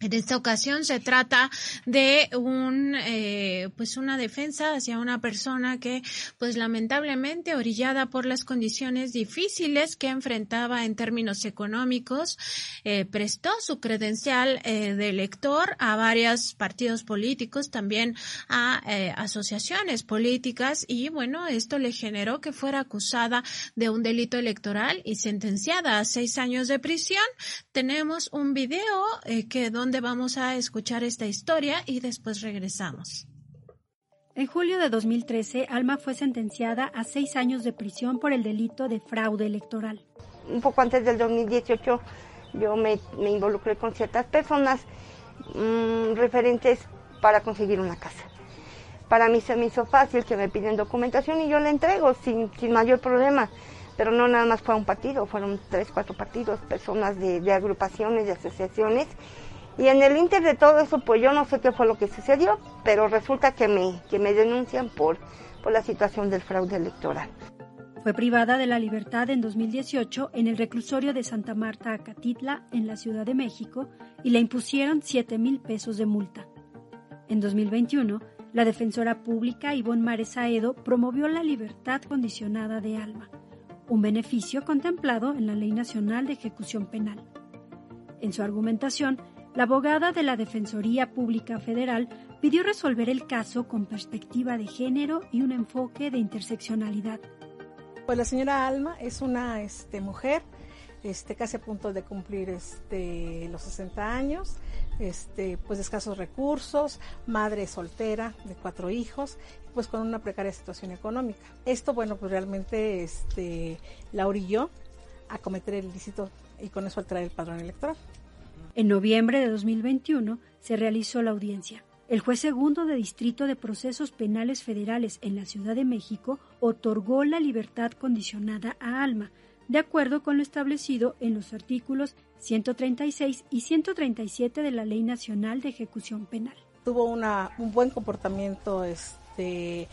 En esta ocasión se trata de un, eh, pues una defensa hacia una persona que, pues lamentablemente, orillada por las condiciones difíciles que enfrentaba en términos económicos, eh, prestó su credencial eh, de elector a varios partidos políticos, también a asociaciones políticas y, bueno, esto le generó que fuera acusada de un delito electoral y sentenciada a seis años de prisión. Tenemos un video que donde vamos a escuchar esta historia y después regresamos. En julio de 2013, Alma fue sentenciada a seis años de prisión por el delito de fraude electoral. Un poco antes del 2018 yo me, involucré con ciertas personas mm, referentes para conseguir una casa. Para mí se me hizo fácil que me piden documentación y yo la entrego sin, sin mayor problema. Pero no nada más fue un partido, fueron tres, cuatro partidos, personas de, de agrupaciones, de asociaciones y en el inter de todo eso, pues yo no sé qué fue lo que sucedió, pero resulta que me, que me denuncian por, por la situación del fraude electoral. Fue privada de la libertad en 2018 en el reclusorio de Santa Marta, Acatitla, en la Ciudad de México, y le impusieron 7 mil pesos de multa. En 2021, la defensora pública Ivonne Mares Aedo promovió la libertad condicionada de alma, un beneficio contemplado en la Ley Nacional de Ejecución Penal. En su argumentación, la abogada de la Defensoría Pública Federal pidió resolver el caso con perspectiva de género y un enfoque de interseccionalidad. Pues la señora Alma es una este, mujer este, casi a punto de cumplir este, los 60 años, pues de escasos recursos, madre soltera de cuatro hijos, pues con una precaria situación económica. Esto, bueno, pues realmente la orilló a cometer el ilícito y con eso alterar el padrón electoral. En noviembre de 2021 se realizó la audiencia. El juez segundo de Distrito de Procesos Penales Federales en la Ciudad de México otorgó la libertad condicionada a Alma, de acuerdo con lo establecido en los artículos 136 y 137 de la Ley Nacional de Ejecución Penal. Tuvo un buen comportamiento este,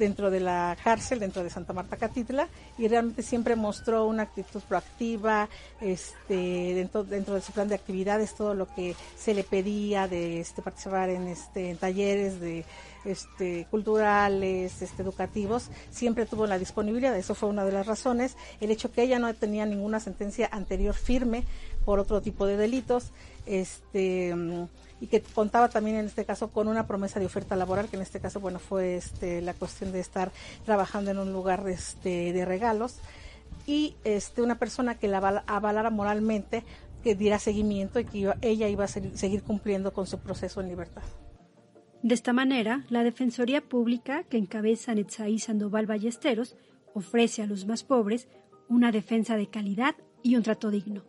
dentro de la cárcel, dentro de Santa Marta Catitla, y realmente siempre mostró una actitud proactiva, este, dentro, dentro de su plan de actividades, todo lo que se le pedía de este, participar en, este, en talleres de este, culturales, este, educativos, siempre tuvo la disponibilidad, eso fue una de las razones, el hecho que ella no tenía ninguna sentencia anterior firme por otro tipo de delitos, este y que contaba también en este caso con una promesa de oferta laboral, que en este caso, bueno, fue este, la cuestión de estar trabajando en un lugar este, de regalos y este, una persona que la avalara moralmente, que diera seguimiento y que ella iba a seguir cumpliendo con su proceso en libertad. De esta manera, la Defensoría Pública, que encabeza Netzaí Sandoval Ballesteros, ofrece a los más pobres una defensa de calidad y un trato digno.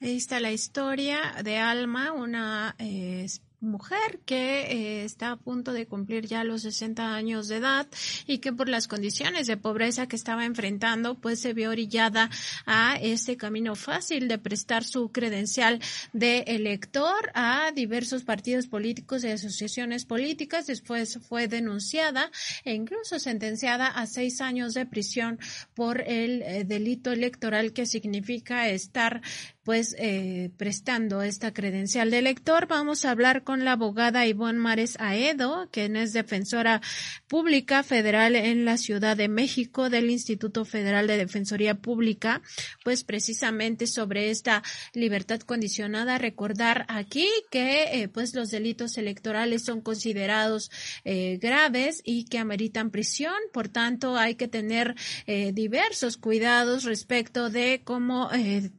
Ahí está la historia de Alma, una eh, mujer que eh, está a punto de cumplir ya los 60 años de edad y que por las condiciones de pobreza que estaba enfrentando, pues se vio orillada a este camino fácil de prestar su credencial de elector a diversos partidos políticos y asociaciones políticas. Después fue denunciada e incluso sentenciada a seis años de prisión por el eh, delito electoral que significa estar pues eh, prestando esta credencial de elector. Vamos a hablar con la abogada Ivonne Mares Aedo, quien es defensora pública federal en la Ciudad de México del Instituto Federal de Defensoría Pública, pues precisamente sobre esta libertad condicionada. Recordar aquí que eh, pues los delitos electorales son considerados eh, graves y que ameritan prisión. Por tanto, hay que tener eh, diversos cuidados respecto de cómo eh,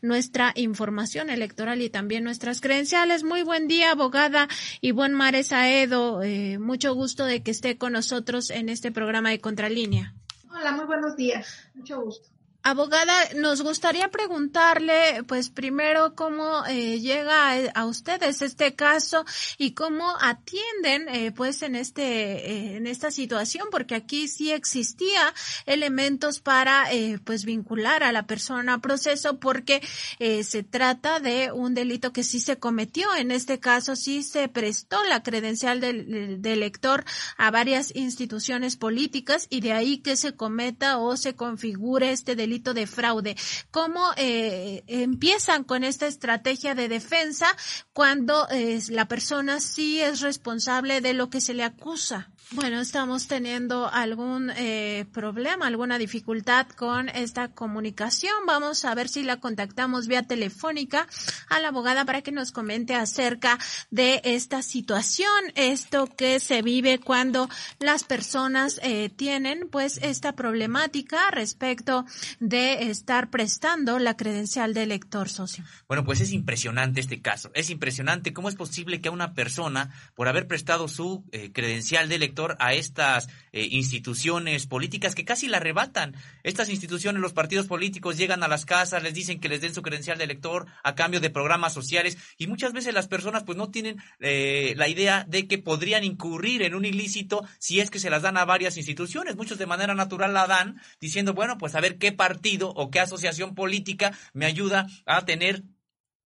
nuestra información electoral y también nuestras credenciales. Muy buen día, abogada y buen Mares Aedo. Eh, mucho gusto de que esté con nosotros en este programa de Contralínea. Hola, muy buenos días. Mucho gusto. Abogada, nos gustaría preguntarle, pues primero, cómo eh, llega a, ustedes este caso y cómo atienden, eh, pues, en este, eh, en esta situación, porque aquí sí existía elementos para, pues, vincular a la persona a proceso, porque se trata de un delito que sí se cometió. En este caso, sí se prestó la credencial del, del elector a varias instituciones políticas y de ahí que se cometa o se configure este delito de fraude. ¿Cómo eh, empiezan con esta estrategia de defensa cuando eh, la persona sí es responsable de lo que se le acusa? Bueno, estamos teniendo algún eh, problema, alguna dificultad con esta comunicación. Vamos a ver si la contactamos vía telefónica a la abogada para que nos comente acerca de esta situación, esto que se vive cuando las personas eh, tienen pues esta problemática respecto de estar prestando la credencial de elector socio. Bueno, pues es impresionante este caso. Es impresionante cómo es posible que a una persona, por haber prestado su eh, credencial de elector, a estas eh, instituciones políticas que casi la arrebatan. Estas instituciones, los partidos políticos llegan a las casas, les dicen que les den su credencial de elector a cambio de programas sociales y muchas veces las personas pues no tienen eh, la idea de que podrían incurrir en un ilícito si es que se las dan a varias instituciones. Muchos de manera natural la dan diciendo, bueno, pues a ver qué partido o qué asociación política me ayuda a tener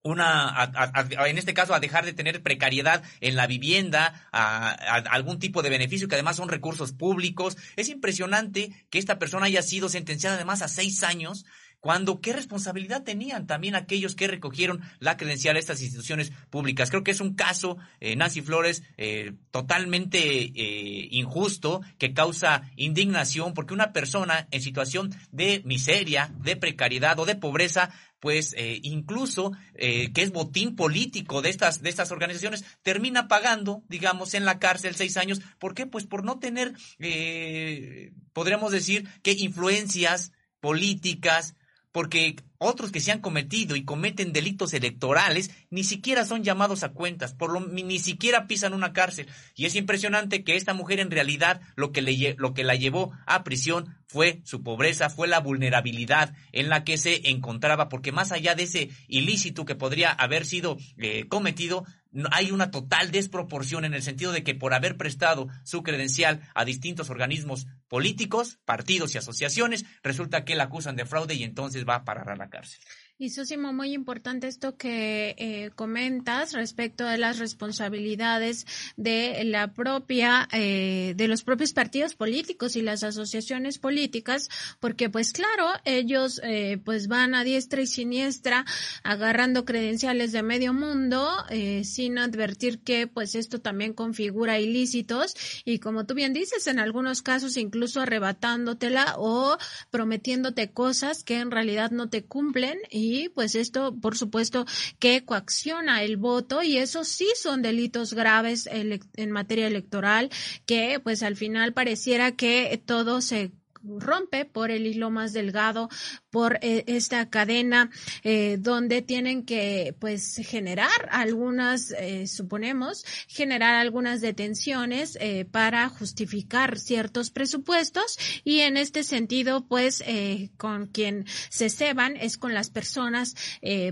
una, a, a, en este caso, a dejar de tener precariedad en la vivienda, a, algún tipo de beneficio que además son recursos públicos. Es impresionante que esta persona haya sido sentenciada además a seis años cuando qué responsabilidad tenían también aquellos que recogieron la credencial de estas instituciones públicas. Creo que es un caso, eh, Nancy Flores, eh, totalmente eh, injusto, que causa indignación, porque una persona en situación de miseria, de precariedad o de pobreza pues incluso que es botín político de estas, de estas organizaciones, termina pagando, digamos, en la cárcel seis años. ¿Por qué? Pues por no tener, eh, podríamos decir, que influencias políticas, porque otros que se han cometido y cometen delitos electorales ni siquiera son llamados a cuentas, por lo, ni siquiera pisan una cárcel. Y es impresionante que esta mujer en realidad lo que, le, lo que la llevó a prisión fue su pobreza, fue la vulnerabilidad en la que se encontraba, porque más allá de ese ilícito que podría haber sido eh, cometido, hay una total desproporción en el sentido de que por haber prestado su credencial a distintos organismos políticos, partidos y asociaciones, resulta que la acusan de fraude y entonces va a parar la cárcel. Y Susimo, muy importante esto que eh, comentas respecto de las responsabilidades de la propia, eh, de los propios partidos políticos y las asociaciones políticas, porque pues claro, ellos eh, pues van a diestra y siniestra agarrando credenciales de medio mundo eh, sin advertir que pues esto también configura ilícitos y como tú bien dices, en algunos casos incluso arrebatándotela o prometiéndote cosas que en realidad no te cumplen y y pues esto, por supuesto, que coacciona el voto y eso sí son delitos graves en materia electoral que pues al final pareciera que todo se rompe por el hilo más delgado por eh, esta cadena eh, donde tienen que pues generar algunas, eh, suponemos, generar algunas detenciones para justificar ciertos presupuestos y en este sentido pues con quien se ceban es con las personas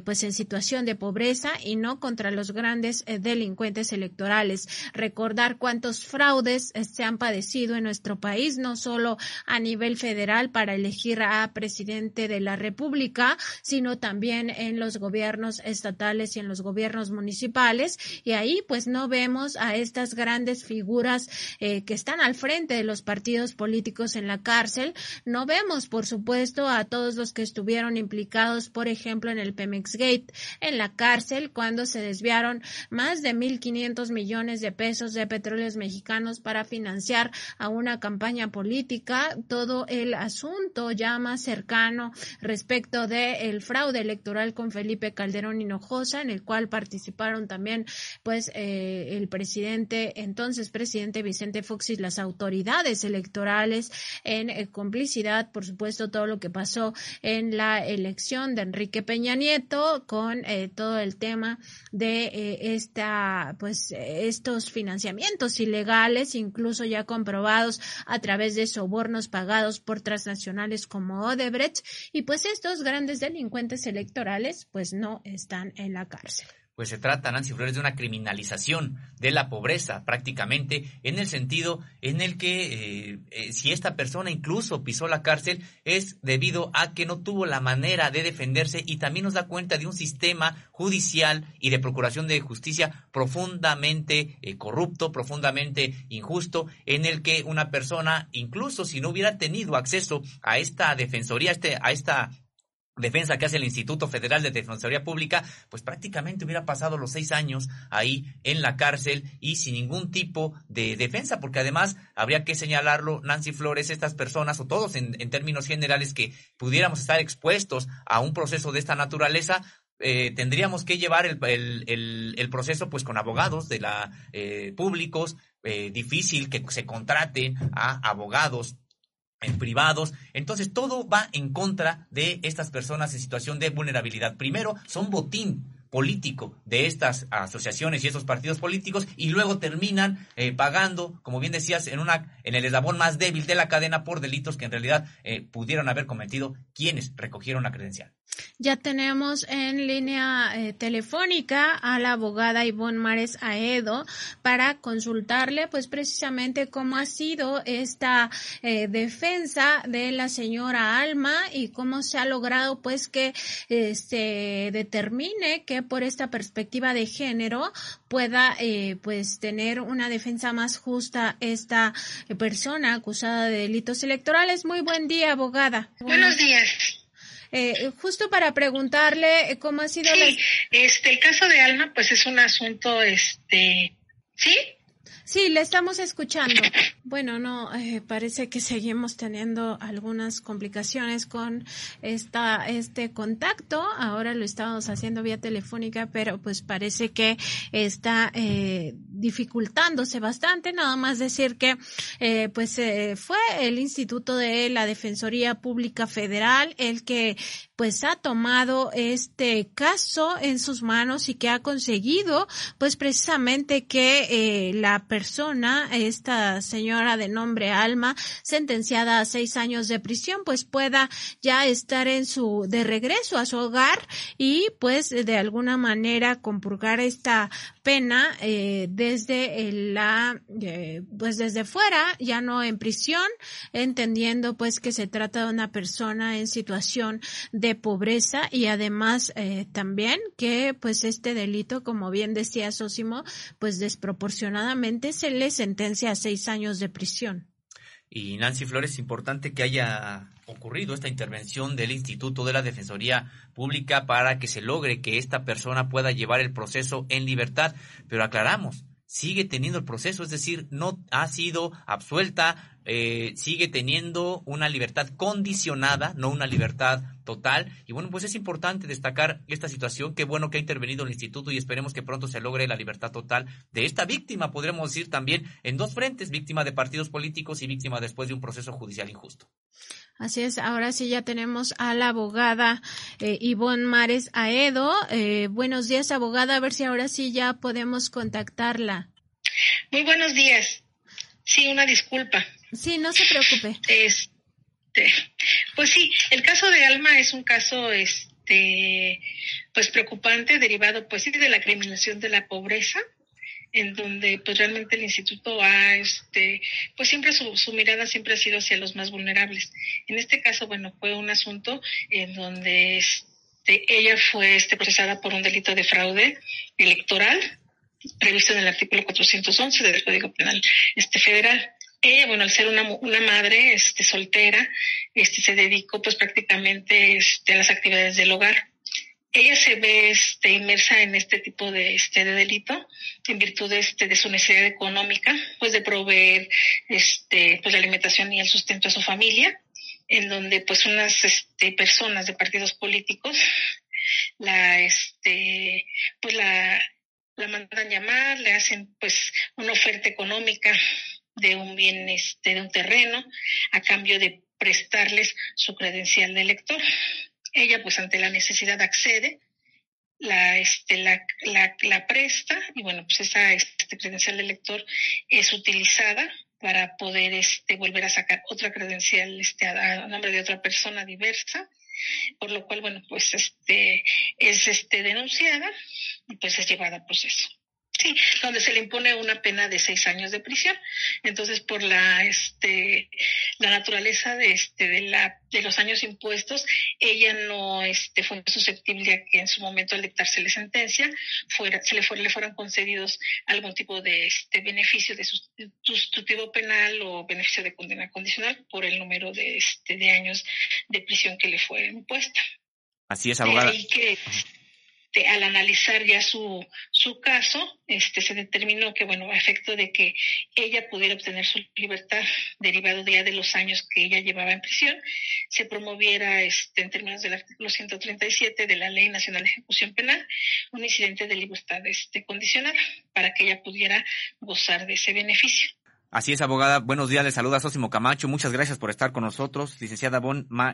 pues en situación de pobreza y no contra los grandes delincuentes electorales. Recordar cuántos fraudes se han padecido en nuestro país, no solo a nivel federal para elegir a presidente de la República, sino también en los gobiernos estatales y en los gobiernos municipales. Y ahí pues no vemos a estas grandes figuras eh, que están al frente de los partidos políticos en la cárcel. No vemos, por supuesto, a todos los que estuvieron implicados, por ejemplo, en el Pemex Gate, en la cárcel, cuando se desviaron más de 1.500 millones de pesos de petróleos mexicanos para financiar a una campaña política. Todo el asunto ya más cercano respecto de el fraude electoral con Felipe Calderón Hinojosa, en el cual participaron también, pues, eh, el presidente, entonces presidente Vicente Fox y las autoridades electorales en eh, complicidad, por supuesto, todo lo que pasó en la elección de Enrique Peña Nieto con eh, todo el tema de esta, pues, estos financiamientos ilegales, incluso ya comprobados a través de sobornos pagados por transnacionales como Odebrecht y pues estos grandes delincuentes electorales pues no están en la cárcel pues se trata, Nancy Flores, de una criminalización de la pobreza, prácticamente, en el sentido en el que eh, eh, si esta persona incluso pisó la cárcel es debido a que no tuvo la manera de defenderse y también nos da cuenta de un sistema judicial y de procuración de justicia profundamente eh, corrupto, profundamente injusto, en el que una persona, incluso si no hubiera tenido acceso a esta defensoría, a, este, a esta defensa que hace el Instituto Federal de Defensoría Pública, pues prácticamente hubiera pasado los seis años ahí en la cárcel y sin ningún tipo de defensa, porque además habría que señalarlo, Nancy Flores, estas personas o todos en, términos generales que pudiéramos estar expuestos a un proceso de esta naturaleza, eh, tendríamos que llevar el, proceso pues con abogados de la eh, públicos, eh, difícil que se contraten a abogados privados. Entonces, todo va en contra de estas personas en situación de vulnerabilidad. Primero, son botín político de estas asociaciones y estos partidos políticos y luego terminan eh, pagando, como bien decías, en una en el eslabón más débil de la cadena por delitos que en realidad eh, pudieron haber cometido quienes recogieron la credencial. Ya tenemos en línea eh, telefónica a la abogada Ivonne Mares Aedo para consultarle pues precisamente cómo ha sido esta eh, defensa de la señora Alma y cómo se ha logrado pues que eh, se determine que por esta perspectiva de género pueda pues tener una defensa más justa esta persona acusada de delitos electorales. Muy buen día, abogada. Buenos días. Eh, justo para preguntarle eh, cómo ha sido sí, este el caso de Alma pues es un asunto este sí Sí, le estamos escuchando. Bueno, no, eh, parece que seguimos teniendo algunas complicaciones con esta, este contacto. Ahora lo estamos haciendo vía telefónica, pero pues parece que está eh, dificultándose bastante. Nada más decir que eh, pues eh, fue el Instituto de la Defensoría Pública Federal el que pues ha tomado este caso en sus manos y que ha conseguido pues precisamente que eh, la persona, esta señora de nombre Alma, sentenciada a seis años de prisión, pues pueda ya estar en su, de regreso a su hogar y pues de alguna manera compurgar esta pena eh, desde la, eh, pues desde fuera, ya no en prisión, entendiendo pues que se trata de una persona en situación de pobreza y además eh, también que pues este delito, como bien decía Sósimo, pues desproporcionadamente se le sentencia a seis años de prisión. Y Nancy Flores, es importante que haya ocurrido esta intervención del Instituto de la Defensoría Pública para que se logre que esta persona pueda llevar el proceso en libertad. Pero aclaramos, sigue teniendo el proceso, es decir, no ha sido absuelta, eh, sigue teniendo una libertad condicionada, no una libertad total. Y bueno, pues es importante destacar esta situación. Qué bueno que ha intervenido el instituto y esperemos que pronto se logre la libertad total de esta víctima, podríamos decir también en dos frentes, víctima de partidos políticos y víctima después de un proceso judicial injusto. Así es, ahora sí ya tenemos a la abogada eh, Ivonne Mares Aedo. Eh, buenos días, abogada, a ver si ahora sí ya podemos contactarla. Muy buenos días. Sí, una disculpa. Sí, no se preocupe. Este, pues sí, el caso de Alma es un caso este pues preocupante derivado pues sí de la criminalización de la pobreza en donde pues realmente el instituto ha, este, pues siempre su, su, mirada siempre ha sido hacia los más vulnerables. En este caso, bueno, fue un asunto en donde este, ella fue este, procesada por un delito de fraude electoral previsto en el artículo 411 del Código Penal este, Federal. Ella, bueno, al ser una, una madre este, soltera, este, se dedicó pues prácticamente este, a las actividades del hogar ella se ve este, inmersa en este tipo de, este, de delito en virtud de, este, de su necesidad económica, pues de proveer este, pues la alimentación y el sustento a su familia, en donde pues unas este, personas de partidos políticos la, este, pues la mandan llamar, le hacen pues una oferta económica de un bien, este, de un terreno, a cambio de prestarles su credencial de elector. Ella, pues ante la necesidad, accede, la, este, la, la, presta y bueno, pues esa este, credencial de lector es utilizada para poder este, volver a sacar otra credencial este, a, a nombre de otra persona diversa por lo cual, bueno, pues este es este denunciada y pues es llevada a proceso. Sí, donde se le impone una pena de seis años de prisión. Entonces, por la este la naturaleza de este de la de los años impuestos, ella no este fue susceptible a que en su momento al dictarse sentencia fuera se le fuera, le fueran concedidos algún tipo de este beneficio de sustitutivo penal o beneficio de condena condicional por el número de este de años de prisión que le fue impuesta. Así es, abogada. que, este, al analizar ya su, su caso, este, se determinó que, bueno, a efecto de que ella pudiera obtener su libertad derivado ya de los años que ella llevaba en prisión, se promoviera, este, en términos del artículo 137 de la Ley Nacional de Ejecución Penal, un incidente de libertad este, condicionada para que ella pudiera gozar de ese beneficio. Así es, abogada. Buenos días, le saluda Sósimo Camacho. Muchas gracias por estar con nosotros, licenciada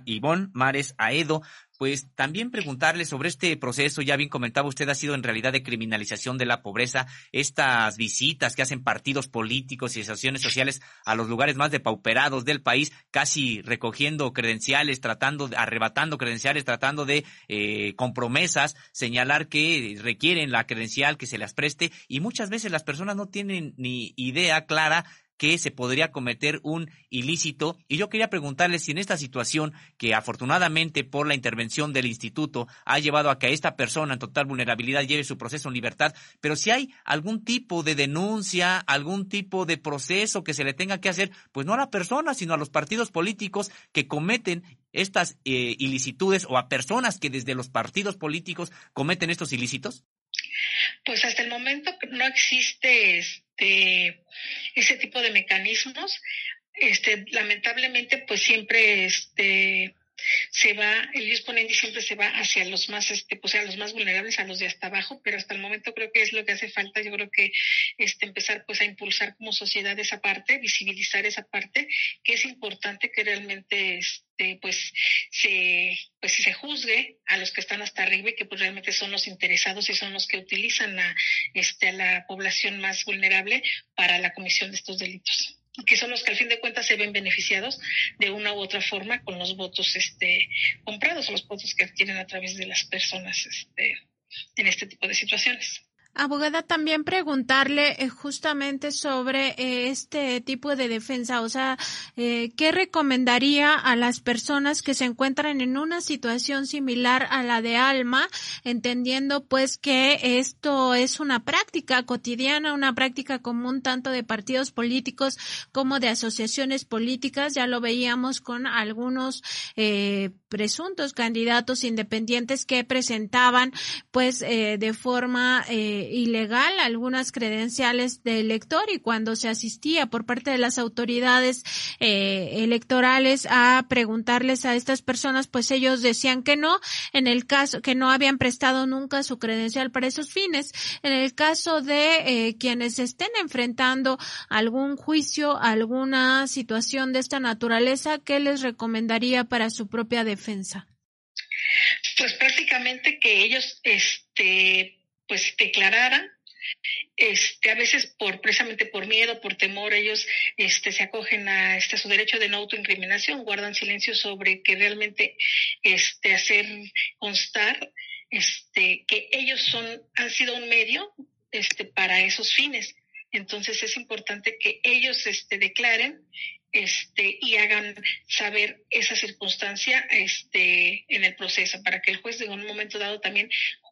Ivonne Mares Aedo. Pues también preguntarle sobre este proceso, ya bien comentaba usted, ha sido en realidad de criminalización de la pobreza, estas visitas que hacen partidos políticos y asociaciones sociales a los lugares más depauperados del país, casi recogiendo credenciales, tratando, arrebatando credenciales, tratando de, eh, señalar que requieren la credencial, que se las preste, y muchas veces las personas no tienen ni idea clara que se podría cometer un ilícito. Y yo quería preguntarle si en esta situación, que afortunadamente por la intervención del instituto ha llevado a que esta persona en total vulnerabilidad lleve su proceso en libertad, pero si hay algún tipo de denuncia, algún tipo de proceso que se le tenga que hacer, pues no a la persona, sino a los partidos políticos que cometen estas eh, ilicitudes o a personas que desde los partidos políticos cometen estos ilícitos? Pues hasta el momento no existe este ese tipo de mecanismos. Este, lamentablemente, pues siempre este va, el disponente siempre se va hacia los más, este, pues a los más vulnerables, a los de hasta abajo, pero hasta el momento creo que es lo que hace falta. Yo creo que este, empezar pues a impulsar como sociedad esa parte, visibilizar esa parte, que es importante que realmente este, pues se, pues se juzgue a los que están hasta arriba y que pues realmente son los interesados y son los que utilizan a, este, a la población más vulnerable para la comisión de estos delitos que son los que al fin de cuentas se ven beneficiados de una u otra forma con los votos este comprados o los votos que adquieren a través de las personas este en este tipo de situaciones. Abogada, también preguntarle eh, justamente sobre eh, este tipo de defensa, o sea, eh, ¿qué recomendaría a las personas que se encuentran en una situación similar a la de Alma, entendiendo pues que esto es una práctica cotidiana, una práctica común tanto de partidos políticos como de asociaciones políticas? Ya lo veíamos con algunos presuntos candidatos independientes que presentaban pues de forma eh, ilegal algunas credenciales de elector y cuando se asistía por parte de las autoridades eh, electorales a preguntarles a estas personas, pues ellos decían que no, en el caso que no habían prestado nunca su credencial para esos fines. En el caso de eh, quienes estén enfrentando algún juicio, alguna situación de esta naturaleza, ¿qué les recomendaría para su propia defensa? Pues prácticamente que ellos, este, pues declararan este, a veces por precisamente por miedo, por temor, ellos este, se acogen a, este, su derecho de no autoincriminación, guardan silencio sobre que realmente este, hacer constar este, que ellos son, han sido un medio este, para esos fines. Entonces es importante que ellos este, declaren este, y hagan saber esa circunstancia este, en el proceso para que el juez en un momento dado también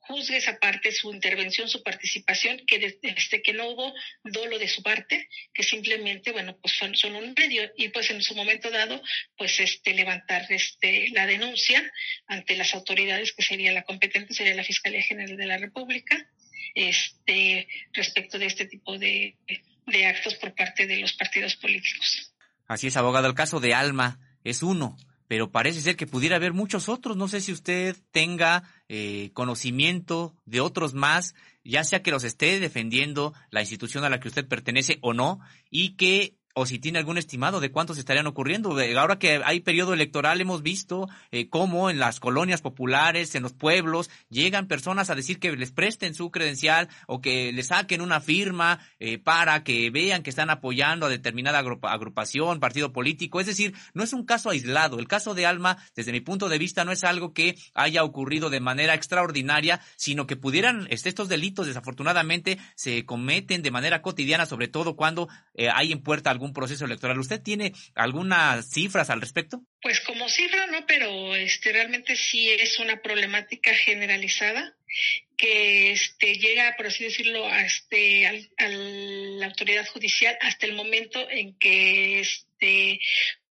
juzgue esa parte, su intervención, su participación, que desde que no hubo dolo de su parte, que simplemente, bueno, pues son, son, un medio y pues en su momento dado, pues este levantar este la denuncia ante las autoridades que sería la competente, sería la Fiscalía General de la República, este respecto de este tipo de, de actos por parte de los partidos políticos. Así es, abogado. El caso de Alma es uno, pero parece ser que pudiera haber muchos otros. No sé si usted tenga eh, conocimiento de otros más, ya sea que los esté defendiendo la institución a la que usted pertenece o no, y que o si tiene algún estimado de cuántos estarían ocurriendo. Ahora que hay periodo electoral, hemos visto eh, cómo en las colonias populares, en los pueblos, llegan personas a decir que les presten su credencial o que les saquen una firma eh, para que vean que están apoyando a determinada agrupación, partido político. Es decir, no es un caso aislado. El caso de Alma, desde mi punto de vista, no es algo que haya ocurrido de manera extraordinaria, sino que pudieran, estos delitos desafortunadamente se cometen de manera cotidiana, sobre todo cuando eh, hay en puerta algún proceso electoral. ¿Usted tiene algunas cifras al respecto? Pues como cifra no, pero este realmente sí es una problemática generalizada que este llega, por así decirlo, a, este, a la autoridad judicial hasta el momento en que este,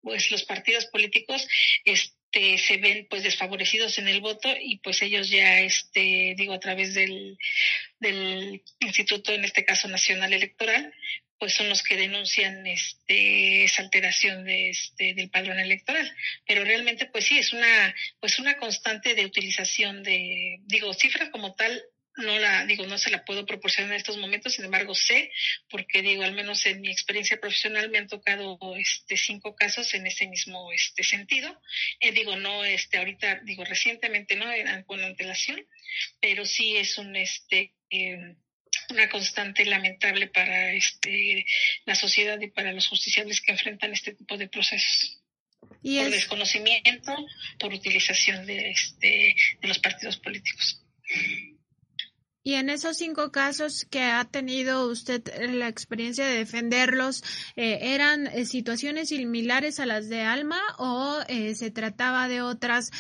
pues los partidos políticos este, se ven pues desfavorecidos en el voto y pues ellos ya este digo a través del del instituto en este caso nacional electoral pues son los que denuncian este, esa alteración de este, del padrón electoral. Pero realmente, pues sí, es una, pues una constante de utilización de, digo, cifra como tal, no la, digo, no se la puedo proporcionar en estos momentos, sin embargo sé, porque digo, al menos en mi experiencia profesional me han tocado este cinco casos en ese mismo este sentido. Eh, digo, no este ahorita, digo, recientemente no, con antelación, pero sí es un este eh, una constante lamentable para este, la sociedad y para los justiciables que enfrentan este tipo de procesos. ¿Y por desconocimiento, por utilización de, este, de los partidos políticos. Y en esos cinco casos que ha tenido usted la experiencia de defenderlos, eh, ¿eran eh, situaciones similares a las de Alma o eh, se trataba de otras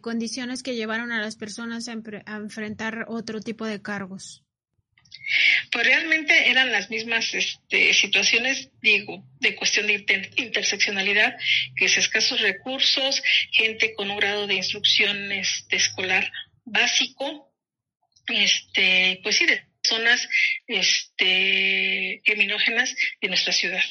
condiciones que llevaron a las personas a enfrentar otro tipo de cargos? Pues realmente eran las mismas este, situaciones, digo, de cuestión de interseccionalidad, que es escasos recursos, gente con un grado de instrucción este, escolar básico, este, pues sí, de zonas este, criminógenas de nuestra ciudad.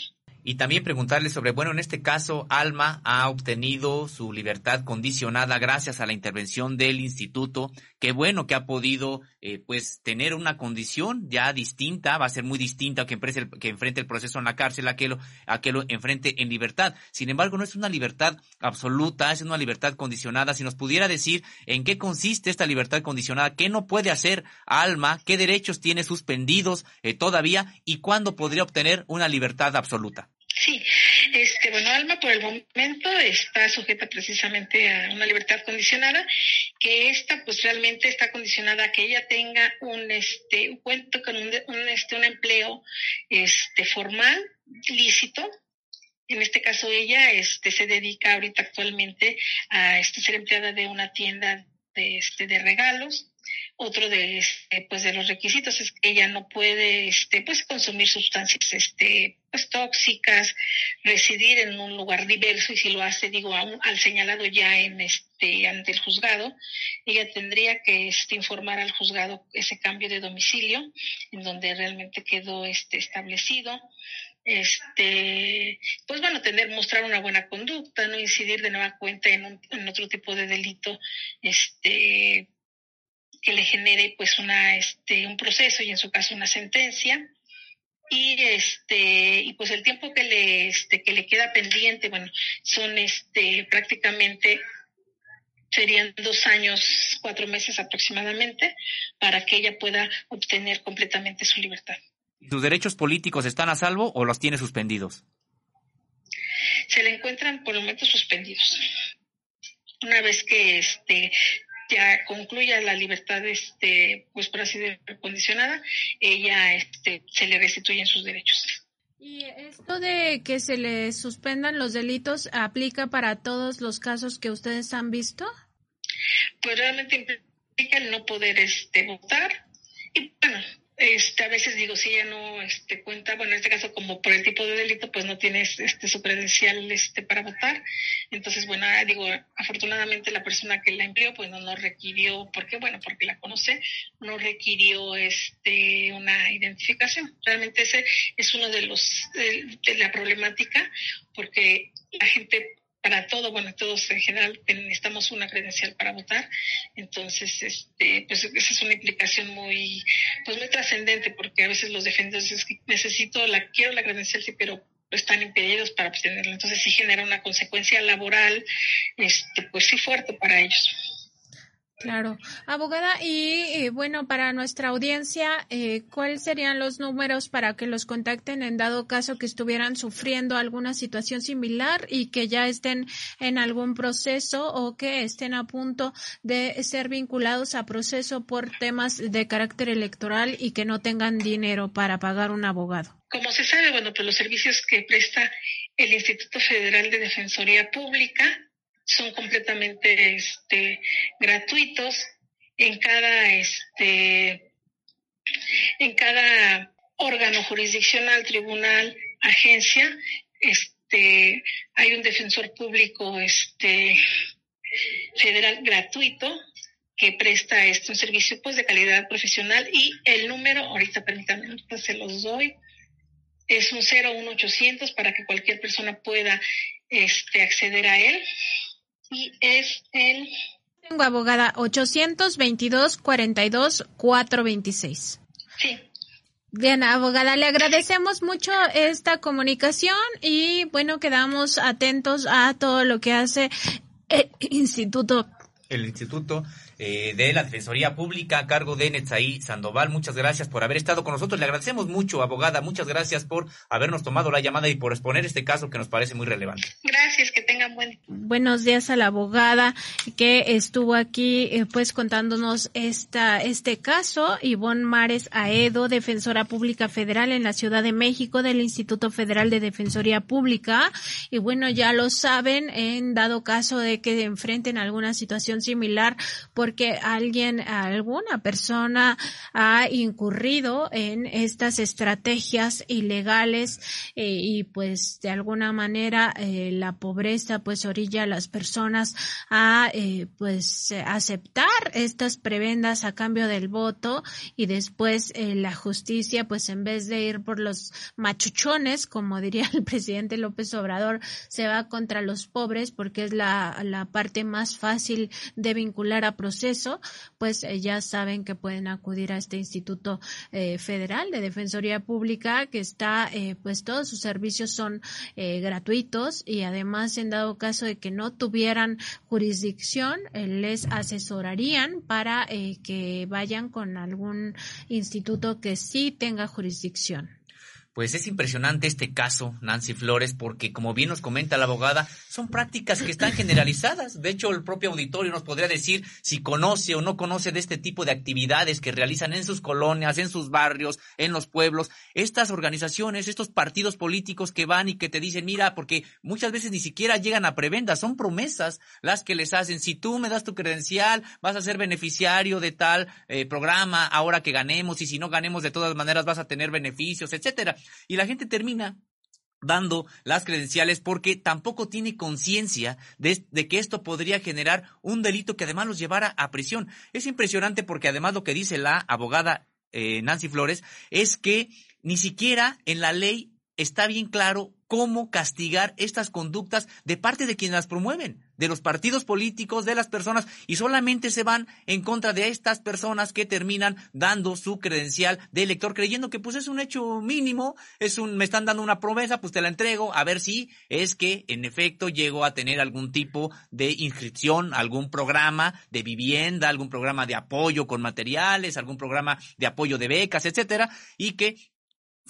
Y también preguntarle sobre, bueno, en este caso, Alma ha obtenido su libertad condicionada gracias a la intervención del instituto. Qué bueno que ha podido, eh, pues, tener una condición ya distinta, va a ser muy distinta que, el, que enfrente el proceso en la cárcel a que, lo, a que lo enfrente en libertad. Sin embargo, no es una libertad absoluta, es una libertad condicionada. Si nos pudiera decir en qué consiste esta libertad condicionada, qué no puede hacer Alma, qué derechos tiene suspendidos eh, todavía y cuándo podría obtener una libertad absoluta. Sí, este, bueno, Alma por el momento está sujeta precisamente a una libertad condicionada, que esta pues realmente está condicionada a que ella tenga un, este, un cuento con un, este, un empleo, este, formal, lícito, en este caso ella este, se dedica ahorita actualmente a este, ser empleada de una tienda de, este, de regalos otro de, este, pues de los requisitos es que ella no puede, este, pues consumir sustancias, este, pues tóxicas, residir en un lugar diverso y si lo hace, digo, al señalado ya en este, ante el juzgado, ella tendría que este, informar al juzgado ese cambio de domicilio en donde realmente quedó este, establecido. Este, pues bueno, tener, mostrar una buena conducta, no incidir de nueva cuenta en, en, otro tipo de delito, este, que le genere pues una, este, un proceso y en su caso una sentencia. Y este y pues el tiempo que le este que le queda pendiente bueno son este prácticamente serían dos años cuatro meses aproximadamente para que ella pueda obtener completamente su libertad. Sus derechos políticos están a salvo o los tiene suspendidos se le encuentran por el momento suspendidos. Una vez que este ya concluya la libertad, este, pues por así decirlo, condicionada, ella este, se le restituyen sus derechos. ¿Y esto de que se le suspendan los delitos aplica para todos los casos que ustedes han visto? Pues realmente implica el no poder este, votar. Y bueno, este, a veces digo, si ella no este, cuenta, bueno, en este caso como por el tipo de delito, pues no tienes este, su credencial este, para votar. Entonces, bueno, ah, digo, afortunadamente la persona que la empleó, pues no, no requirió, ¿por qué? Bueno, porque la conoce, no requirió este, una identificación. Realmente ese es uno de los, de, de la problemática, porque la gente para todo, bueno, todos en general necesitamos una credencial para votar, entonces, este, pues esa es una implicación muy, pues muy trascendente, porque a veces los defensores dicen necesito la, quiero la credencial, sí, pero están impedidos para obtenerla, entonces sí genera una consecuencia laboral, este, pues sí fuerte para ellos. Claro. Abogada, y bueno, para nuestra audiencia, eh, ¿cuáles serían los números para que los contacten en dado caso que estuvieran sufriendo alguna situación similar y que ya estén en algún proceso o que estén a punto de ser vinculados a proceso por temas de carácter electoral y que no tengan dinero para pagar un abogado? Como se sabe, bueno, pues los servicios que presta el Instituto Federal de Defensoría Pública son completamente este, gratuitos en cada este en cada órgano jurisdiccional, tribunal, agencia, este hay un defensor público este federal gratuito que presta este un servicio pues de calidad profesional. Y el número, ahorita permítanme, se los doy, es un 01800 para que cualquier persona pueda este acceder a él y es el... Tengo abogada 822 42 426. Sí. Bien, abogada, le agradecemos mucho esta comunicación y bueno, quedamos atentos a todo lo que hace el Instituto. El Instituto eh, de la Defensoría Pública a cargo de Netzaí Sandoval. Muchas gracias por haber estado con nosotros. Le agradecemos mucho, abogada. Muchas gracias por habernos tomado la llamada y por exponer este caso que nos parece muy relevante. Gracias, que tengan buen Buenos días a la abogada que estuvo aquí eh, pues contándonos esta este caso. Ivonne Mares Aedo, Defensora Pública Federal en la Ciudad de México del Instituto Federal de Defensoría Pública. Y bueno, ya lo saben, en dado caso de que enfrenten alguna situación similar, por porque alguien, alguna persona ha incurrido en estas estrategias ilegales eh, y pues de alguna manera eh, la pobreza pues orilla a las personas a eh, pues aceptar estas prebendas a cambio del voto y después la justicia pues en vez de ir por los machuchones como diría el presidente López Obrador se va contra los pobres porque es la, la parte más fácil de vincular a procesos pues eh, ya saben que pueden acudir a este Instituto eh, Federal de Defensoría Pública que está, eh, pues todos sus servicios son gratuitos y además en dado caso de que no tuvieran jurisdicción, les asesorarían para que vayan con algún instituto que sí tenga jurisdicción. Pues es impresionante este caso, Nancy Flores, porque como bien nos comenta la abogada, son prácticas que están generalizadas. De hecho, el propio auditorio nos podría decir si conoce o no conoce de este tipo de actividades que realizan en sus colonias, en sus barrios, en los pueblos. Estas organizaciones, estos partidos políticos que van y que te dicen, mira, porque muchas veces ni siquiera llegan a prebendas, son promesas las que les hacen. Si tú me das tu credencial, vas a ser beneficiario de tal eh, programa ahora que ganemos y si no ganemos de todas maneras vas a tener beneficios, etcétera y la gente termina dando las credenciales porque tampoco tiene conciencia de, que esto podría generar un delito que además los llevara a prisión. Es impresionante porque además lo que dice la abogada eh, Nancy Flores es que ni siquiera en la ley está bien claro cómo castigar estas conductas de parte de quienes las promueven, de los partidos políticos, de las personas, y solamente se van en contra de estas personas que terminan dando su credencial de elector, creyendo que pues es un hecho mínimo, es un, me están dando una promesa, pues te la entrego, a ver si es que en efecto llego a tener algún tipo de inscripción, algún programa de vivienda, algún programa de apoyo con materiales, algún programa de apoyo de becas, etcétera, y que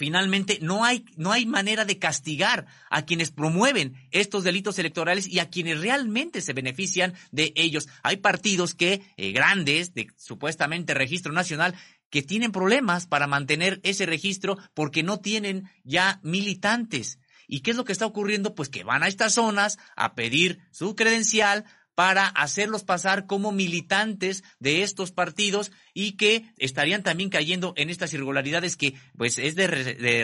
Finalmente, no hay, no hay manera de castigar a quienes promueven estos delitos electorales y a quienes realmente se benefician de ellos. Hay partidos que, eh, grandes, de supuestamente registro nacional, que tienen problemas para mantener ese registro porque no tienen ya militantes. ¿Y qué es lo que está ocurriendo? Pues que van a estas zonas a pedir su credencial, para hacerlos pasar como militantes de estos partidos y que estarían también cayendo en estas irregularidades que pues es de,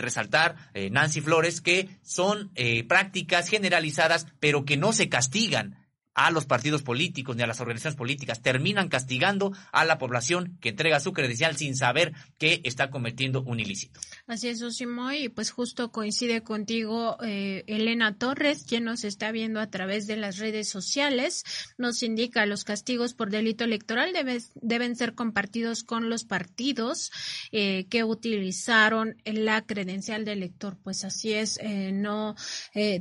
resaltar eh, Nancy Flores que son eh, prácticas generalizadas pero que no se castigan a los partidos políticos ni a las organizaciones políticas. Terminan castigando a la población que entrega su credencial sin saber que está cometiendo un ilícito. Así es, Osimo, y pues justo coincide contigo eh, Elena Torres, quien nos está viendo a través de las redes sociales. Nos indica los castigos por delito electoral deben ser compartidos con los partidos eh, que utilizaron la credencial de elector. Pues así es, eh, no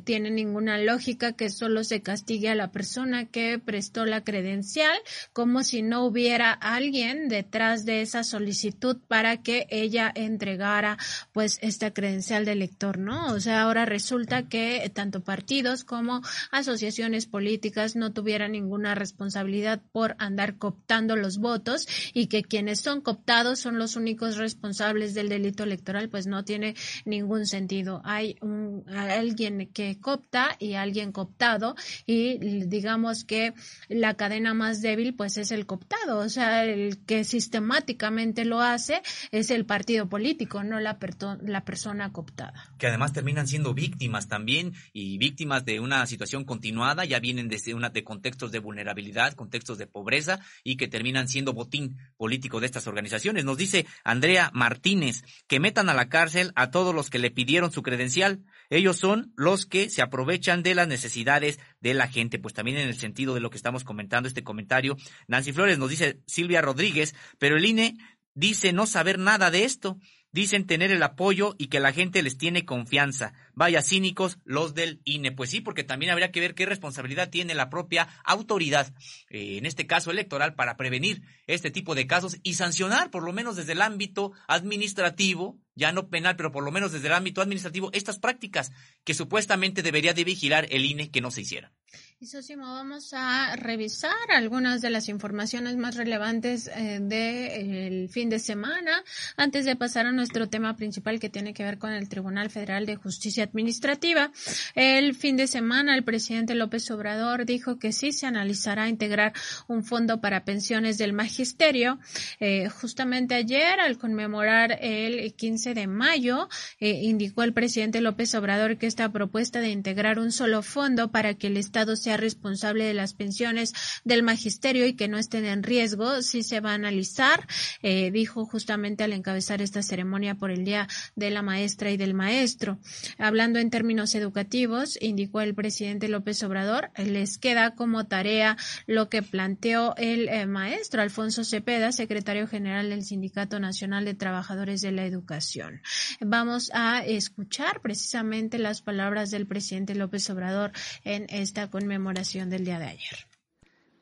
tiene ninguna lógica que solo se castigue a la persona que prestó la credencial, como si no hubiera alguien detrás de esa solicitud para que ella entregara pues esta credencial de elector, ¿no? O sea, ahora resulta que tanto partidos como asociaciones políticas no tuvieran ninguna responsabilidad por andar cooptando los votos y que quienes son cooptados son los únicos responsables del delito electoral, pues no tiene ningún sentido. Hay un, alguien que copta y alguien cooptado y digamos que la cadena más débil pues es el cooptado, o sea, el que sistemáticamente lo hace es el partido político, no la, la persona cooptada. Que además terminan siendo víctimas también y víctimas de una situación continuada, ya vienen desde una de contextos de vulnerabilidad, contextos de pobreza y que terminan siendo botín político de estas organizaciones. Nos dice Andrea Martínez que metan a la cárcel a todos los que le pidieron su credencial. Ellos son los que se aprovechan de las necesidades de la gente. Pues también en el sentido de lo que estamos comentando, este comentario, Nancy Flores nos dice Silvia Rodríguez, pero el INE dice no saber nada de esto. Dicen tener el apoyo y que la gente les tiene confianza. Vaya cínicos los del INE. Pues sí, porque también habría que ver qué responsabilidad tiene la propia autoridad, eh, en este caso electoral, para prevenir este tipo de casos y sancionar, por lo menos desde el ámbito administrativo, ya no penal, pero por lo menos desde el ámbito administrativo, estas prácticas que supuestamente debería de vigilar el INE que no se hicieran. Y Sosimo, vamos a revisar algunas de las informaciones más relevantes eh, del fin de semana antes de pasar a nuestro tema principal que tiene que ver con el Tribunal Federal de Justicia Administrativa. El fin de semana el presidente López Obrador dijo que sí se analizará integrar un fondo para pensiones del magisterio. Eh, justamente ayer, al conmemorar el 15 de mayo, eh, indicó el presidente López Obrador que esta propuesta de integrar un solo fondo para que el Estado sea responsable de las pensiones del magisterio y que no estén en riesgo, sí se va a analizar, eh, dijo justamente al encabezar esta ceremonia por el Día de la Maestra y del Maestro. Hablando en términos educativos, indicó el presidente López Obrador, les queda como tarea lo que planteó el eh, maestro Alfonso Cepeda, secretario general del Sindicato Nacional de Trabajadores de la Educación. Vamos a escuchar precisamente las palabras del presidente López Obrador en esta conmemoración del día de ayer.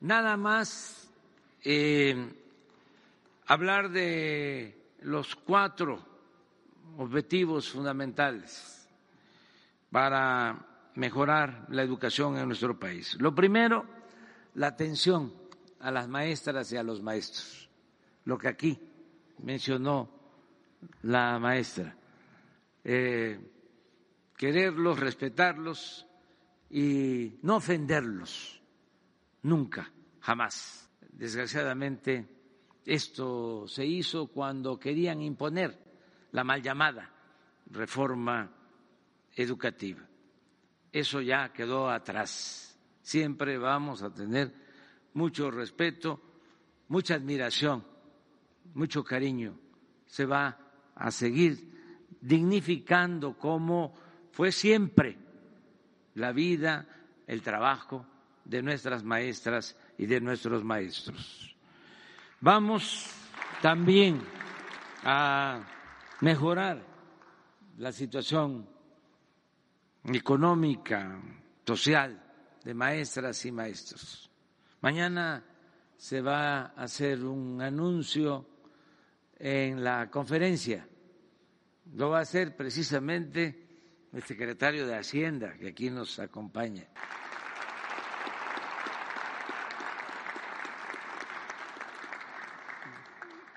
Nada más eh, hablar de los cuatro objetivos fundamentales para mejorar la educación en nuestro país. Lo primero, la atención a las maestras y a los maestros, lo que aquí mencionó la maestra. Eh, quererlos, respetarlos y no ofenderlos, nunca, jamás. Desgraciadamente, esto se hizo cuando querían imponer la mal llamada reforma educativa. Eso ya quedó atrás. Siempre vamos a tener mucho respeto, mucha admiración, mucho cariño. Se va a seguir dignificando como fue siempre la vida, el trabajo de nuestras maestras y de nuestros maestros. Vamos también a mejorar la situación económica, social de maestras y maestros. Mañana se va a hacer un anuncio en la conferencia. Lo va a hacer precisamente el secretario de Hacienda, que aquí nos acompaña.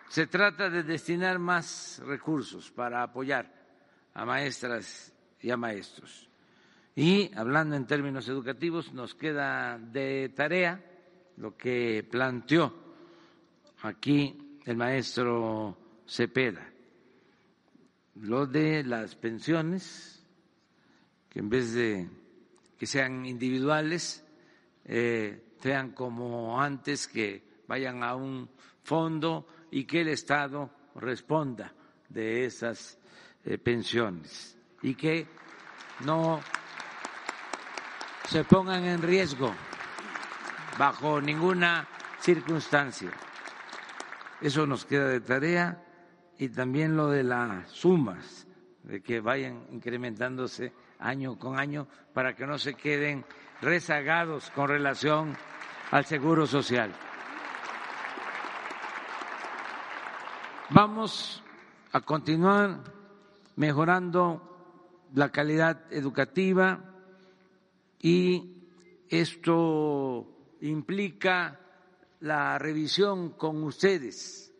Se trata de destinar más recursos para apoyar a maestras y a maestros. Y hablando en términos educativos, nos queda de tarea lo que planteó aquí el maestro Cepeda, lo de las pensiones, que en vez de que sean individuales, eh, sean como antes, que vayan a un fondo y que el Estado responda de esas eh, pensiones y que no se pongan en riesgo bajo ninguna circunstancia. Eso nos queda de tarea y también lo de las sumas, de que vayan incrementándose año con año para que no se queden rezagados con relación al seguro social. Vamos a continuar mejorando la calidad educativa y esto implica la revisión con ustedes,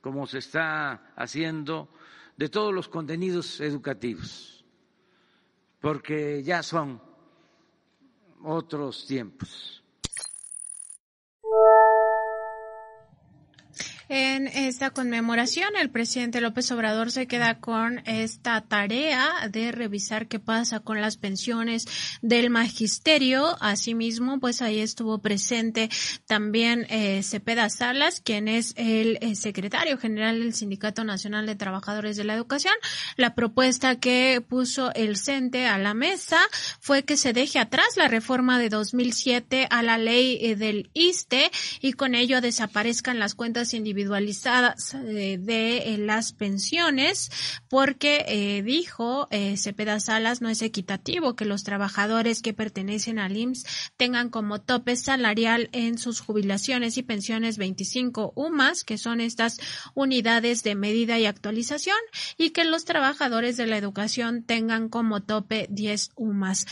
como se está haciendo, de todos los contenidos educativos, porque ya son otros tiempos. En esta conmemoración, el presidente López Obrador se queda con esta tarea de revisar qué pasa con las pensiones del magisterio. Asimismo, pues ahí estuvo presente también eh, Cepeda Salas, quien es el, el, secretario general del Sindicato Nacional de Trabajadores de la Educación. La propuesta que puso el CENTE a la mesa fue que se deje atrás la reforma de 2007 a la ley eh, del ISTE y con ello desaparezcan las cuentas individuales individualizadas eh, de eh, las pensiones porque eh, dijo Cepeda Salas no es equitativo que los trabajadores que pertenecen al IMSS tengan como tope salarial en sus jubilaciones y pensiones 25 UMAS, que son estas unidades de medida y actualización, y que los trabajadores de la educación tengan como tope 10 UMAS.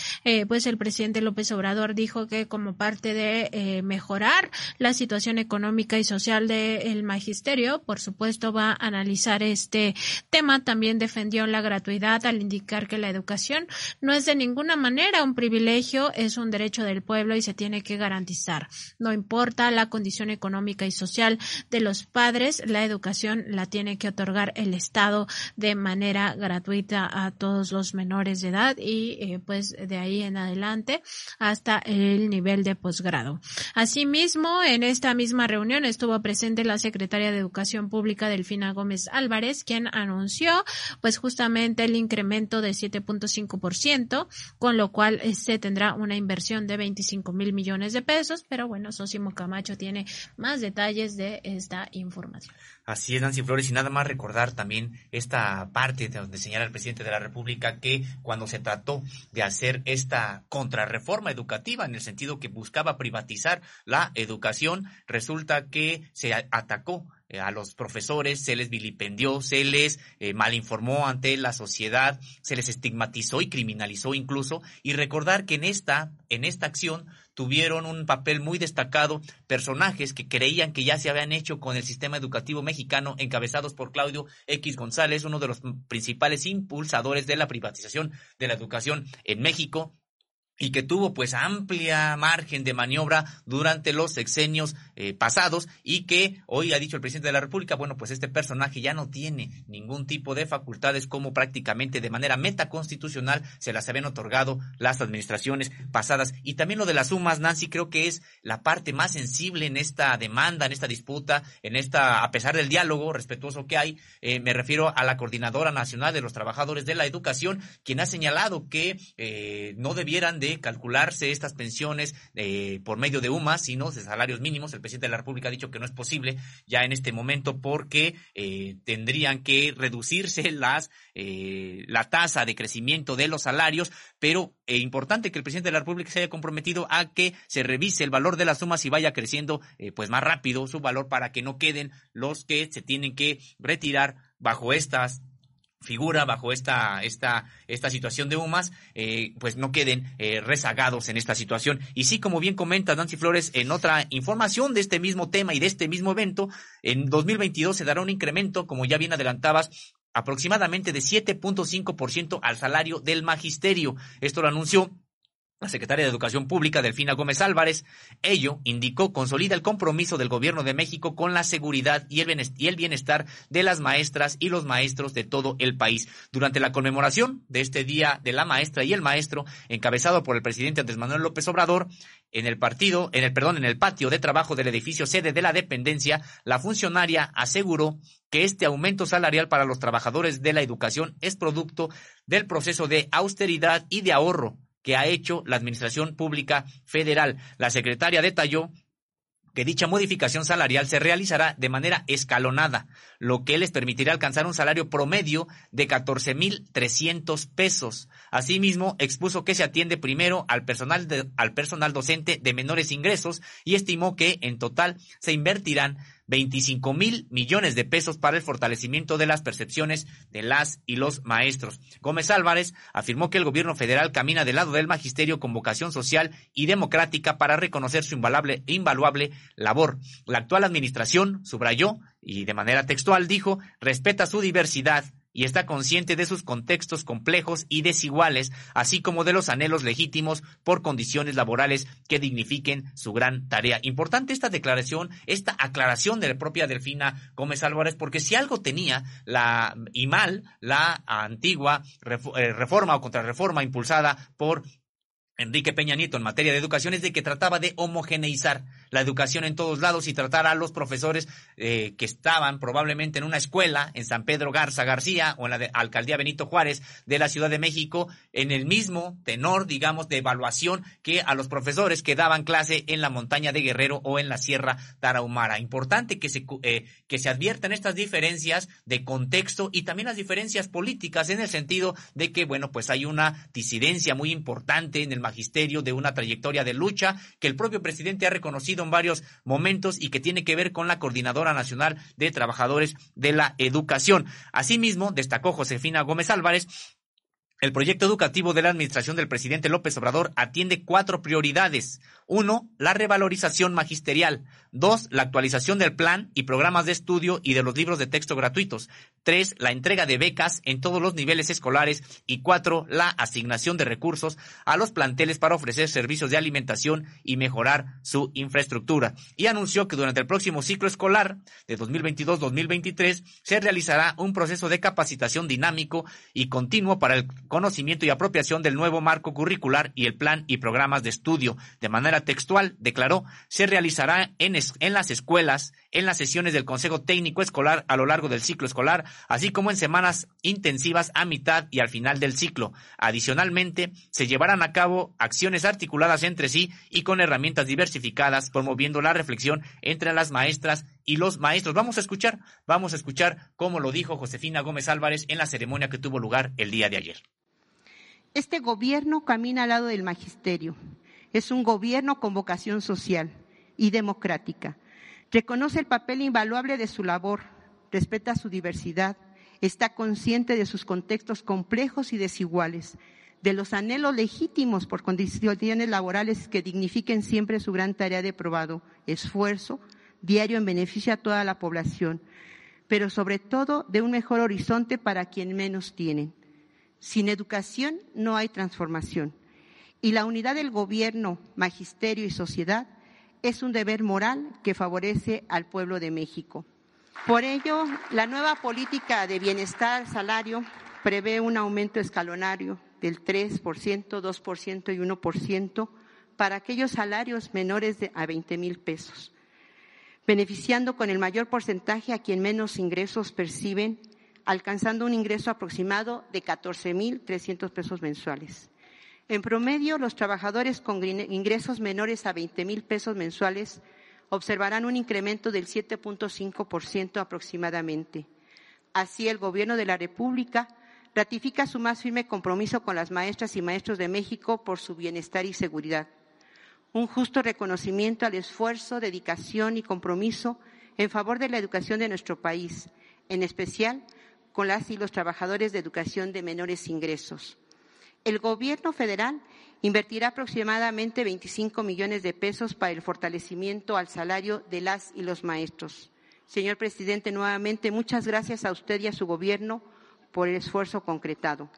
pues el presidente López Obrador dijo que como parte de mejorar la situación económica y social del magisterio, por supuesto, va a analizar este tema. También defendió la gratuidad al indicar que la educación no es de ninguna manera un privilegio, es un derecho del pueblo y se tiene que garantizar. No importa la condición económica y social de los padres, la educación la tiene que otorgar el Estado de manera gratuita a todos los menores de edad y eh, pues de ahí en adelante hasta el nivel de posgrado. Asimismo, en esta misma reunión estuvo presente la secretaria secretaria de Educación Pública Delfina Gómez Álvarez, quien anunció pues justamente el incremento de 7.5%, con lo cual eh, se tendrá una inversión de 25 mil millones de pesos, pero bueno, Sosimo Camacho tiene más detalles de esta información. Así es, Nancy Flores, y nada más recordar también esta parte de donde señala el presidente de la República que cuando se trató de hacer esta contrarreforma educativa, en el sentido que buscaba privatizar la educación, resulta que se atacó eh, a los profesores, se les vilipendió, se les eh, malinformó ante la sociedad, se les estigmatizó y criminalizó incluso, y recordar que en esta, en esta acción tuvieron un papel muy destacado personajes que creían que ya se habían hecho con el sistema educativo mexicano, encabezados por Claudio X González, uno de los principales impulsadores de la privatización de la educación en México, y que tuvo pues amplia margen de maniobra durante los sexenios eh, pasados y que hoy ha dicho el presidente de la República, bueno, pues este personaje ya no tiene ningún tipo de facultades como prácticamente de manera metaconstitucional se las habían otorgado las administraciones pasadas. Y también lo de las sumas, Nancy, creo que es la parte más sensible en esta demanda, en esta disputa, en esta, a pesar del diálogo respetuoso que hay, eh, me refiero a la Coordinadora Nacional de los Trabajadores de la Educación, quien ha señalado que eh, no debieran de calcularse estas pensiones eh, por medio de UMA, sino de salarios mínimos. El presidente de la República ha dicho que no es posible ya en este momento porque eh, tendrían que reducirse las eh, la tasa de crecimiento de los salarios, pero es importante que el presidente de la República se haya comprometido a que se revise el valor de las sumas y vaya creciendo pues más rápido su valor para que no queden los que se tienen que retirar bajo estas figura bajo esta, esta, esta situación de UMAS, eh, pues no queden eh, rezagados en esta situación. Y sí, como bien comenta Nancy Flores, en otra información de este mismo tema y de este mismo evento, en 2022 se dará un incremento, como ya bien adelantabas, aproximadamente de 7.5% al salario del magisterio. Esto lo anunció la secretaria de Educación Pública, Delfina Gómez Álvarez, ello, indicó, consolida el compromiso del Gobierno de México con la seguridad y el bienestar de las maestras y los maestros de todo el país. Durante la conmemoración de este Día de la Maestra y el Maestro, encabezado por el presidente Andrés Manuel López Obrador, en el partido, en el perdón, en el patio de trabajo del edificio sede de la dependencia, la funcionaria aseguró que este aumento salarial para los trabajadores de la educación es producto del proceso de austeridad y de ahorro que ha hecho la Administración Pública Federal. La secretaria detalló que dicha modificación salarial se realizará de manera escalonada, lo que les permitirá alcanzar un salario promedio de 14.300 pesos. Asimismo, expuso que se atiende primero al personal, al personal docente de menores ingresos y estimó que en total se invertirán 25 mil millones de pesos para el fortalecimiento de las percepciones de las y los maestros. Gómez Álvarez afirmó que el gobierno federal camina del lado del magisterio con vocación social y democrática para reconocer su invaluable, invaluable labor. La actual administración, subrayó, y de manera textual dijo, respeta su diversidad, y está consciente de sus contextos complejos y desiguales, así como de los anhelos legítimos por condiciones laborales que dignifiquen su gran tarea. Importante esta declaración, esta aclaración de la propia Delfina Gómez Álvarez, porque si algo tenía la y mal la antigua eh, reforma o contrarreforma impulsada por Enrique Peña Nieto en materia de educación es de que trataba de homogeneizar la educación en todos lados y tratar a los profesores eh, que estaban probablemente en una escuela en San Pedro Garza García o en la de Alcaldía Benito Juárez de la Ciudad de México en el mismo tenor, digamos, de evaluación que a los profesores que daban clase en la montaña de Guerrero o en la Sierra Tarahumara. Importante que se, eh, que se adviertan estas diferencias de contexto y también las diferencias políticas en el sentido de que, bueno, pues hay una disidencia muy importante en el magisterio de una trayectoria de lucha que el propio presidente ha reconocido en varios momentos y que tiene que ver con la Coordinadora Nacional de Trabajadores de la Educación. Asimismo, destacó Josefina Gómez Álvarez el proyecto educativo de la administración del presidente López Obrador atiende cuatro prioridades. Uno, la revalorización magisterial. Dos, la actualización del plan y programas de estudio y de los libros de texto gratuitos. Tres, la entrega de becas en todos los niveles escolares. Y cuatro, la asignación de recursos a los planteles para ofrecer servicios de alimentación y mejorar su infraestructura. Y anunció que durante el próximo ciclo escolar de 2022-2023 se realizará un proceso de capacitación dinámico y continuo para el conocimiento y apropiación del nuevo marco curricular y el plan y programas de estudio. De manera textual, declaró, se realizará en, en las escuelas, en las sesiones del Consejo Técnico Escolar a lo largo del ciclo escolar, así como en semanas intensivas a mitad y al final del ciclo. Adicionalmente, se llevarán a cabo acciones articuladas entre sí y con herramientas diversificadas, promoviendo la reflexión entre las maestras y los maestros. Vamos a escuchar, vamos a escuchar cómo lo dijo Josefina Gómez Álvarez en la ceremonia que tuvo lugar el día de ayer. Este gobierno camina al lado del magisterio. Es un gobierno con vocación social y democrática. Reconoce el papel invaluable de su labor, respeta su diversidad, está consciente de sus contextos complejos y desiguales, de los anhelos legítimos por condiciones laborales que dignifiquen siempre su gran tarea de probado esfuerzo diario en beneficio a toda la población, pero sobre todo de un mejor horizonte para quien menos tienen sin educación no hay transformación. Y la unidad del gobierno, magisterio y sociedad es un deber moral que favorece al pueblo de México. Por ello, la nueva política de bienestar salario prevé un aumento escalonario del 3%, 2% y 1% para aquellos salarios menores de a 20 mil pesos, beneficiando con el mayor porcentaje a quien menos ingresos perciben, alcanzando un ingreso aproximado de 14 mil 300 pesos mensuales. En promedio, los trabajadores con ingresos menores a 20 mil pesos mensuales observarán un incremento del 7.5% aproximadamente. Así, el Gobierno de la República ratifica su más firme compromiso con las maestras y maestros de México por su bienestar y seguridad. Un justo reconocimiento al esfuerzo, dedicación y compromiso en favor de la educación de nuestro país, en especial con las y los trabajadores de educación de menores ingresos. El Gobierno federal invertirá aproximadamente 25 millones de pesos para el fortalecimiento al salario de las y los maestros. Señor presidente, nuevamente muchas gracias a usted y a su Gobierno por el esfuerzo concretado.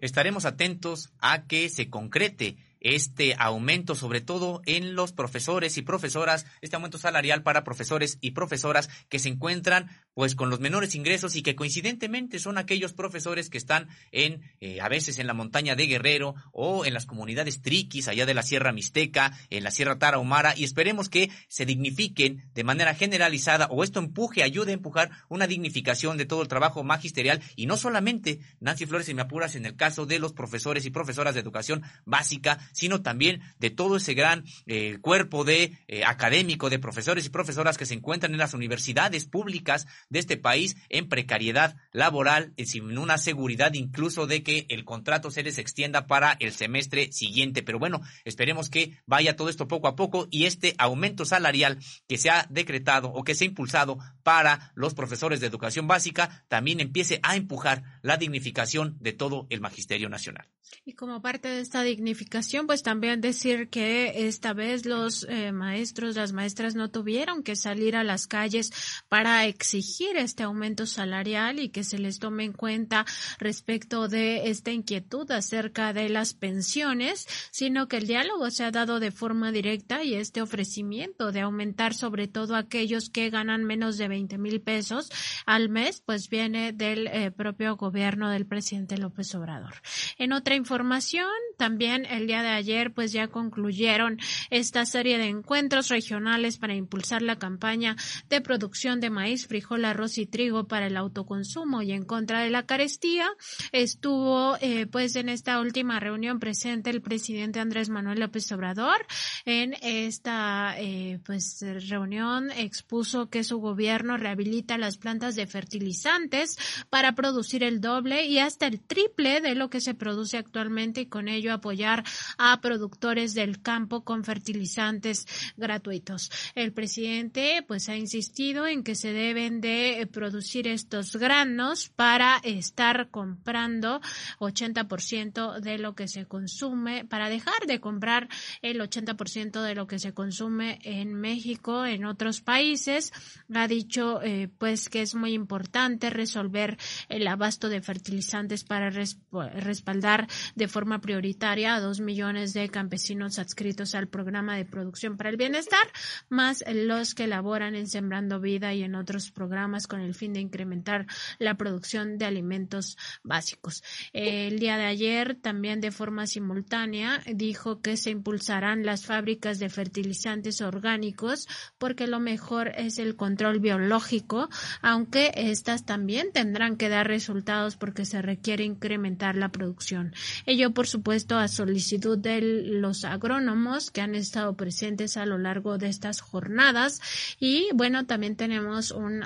Estaremos atentos a que se concrete este aumento, sobre todo en los profesores y profesoras, este aumento salarial para profesores y profesoras que se encuentran pues con los menores ingresos y que coincidentemente son aquellos profesores que están en eh, a veces en la montaña de Guerrero o en las comunidades triquis allá de la Sierra Mixteca, en la Sierra Tarahumara y esperemos que se dignifiquen de manera generalizada o esto empuje, ayude a empujar una dignificación de todo el trabajo magisterial y no solamente Nancy Flores y me apuras en el caso de los profesores y profesoras de educación básica, sino también de todo ese gran eh, cuerpo de eh, académico, de profesores y profesoras que se encuentran en las universidades públicas de este país en precariedad laboral, sin una seguridad incluso de que el contrato se les extienda para el semestre siguiente. Pero bueno, esperemos que vaya todo esto poco a poco y este aumento salarial que se ha decretado o que se ha impulsado para los profesores de educación básica también empiece a empujar la dignificación de todo el magisterio nacional. Y como parte de esta dignificación, pues también decir que esta vez los eh, maestros, las maestras no tuvieron que salir a las calles para exigir este aumento salarial y que se les tome en cuenta respecto de esta inquietud acerca de las pensiones, sino que el diálogo se ha dado de forma directa y este ofrecimiento de aumentar sobre todo aquellos que ganan menos de 20 mil pesos al mes, pues viene del eh, propio gobierno del presidente López Obrador. En otra información, también el día de ayer pues ya concluyeron esta serie de encuentros regionales para impulsar la campaña de producción de maíz, frijol, arroz y trigo para el autoconsumo y en contra de la carestía. Estuvo eh, pues en esta última reunión presente el presidente Andrés Manuel López Obrador. En esta eh, pues reunión expuso que su gobierno rehabilita las plantas de fertilizantes para producir el doble y hasta el triple de lo que se produce actualmente y con ello apoyar a productores del campo con fertilizantes gratuitos. El presidente pues ha insistido en que se deben de producir estos granos para estar comprando 80% de lo que se consume, para dejar de comprar el 80% de lo que se consume en México, en otros países. Ha dicho eh, pues que es muy importante resolver el abasto de fertilizantes para respaldar de forma prioritaria a dos millones de campesinos adscritos al programa de producción para el bienestar, más los que laboran en Sembrando Vida y en otros programas con el fin de incrementar la producción de alimentos básicos. El día de ayer, también de forma simultánea, dijo que se impulsarán las fábricas de fertilizantes orgánicos porque lo mejor es el control biológico, aunque estas también tendrán que dar resultados porque se requiere incrementar la producción. Ello, por supuesto, a solicitud de los agrónomos que han estado presentes a lo largo de estas jornadas. Y bueno, también tenemos un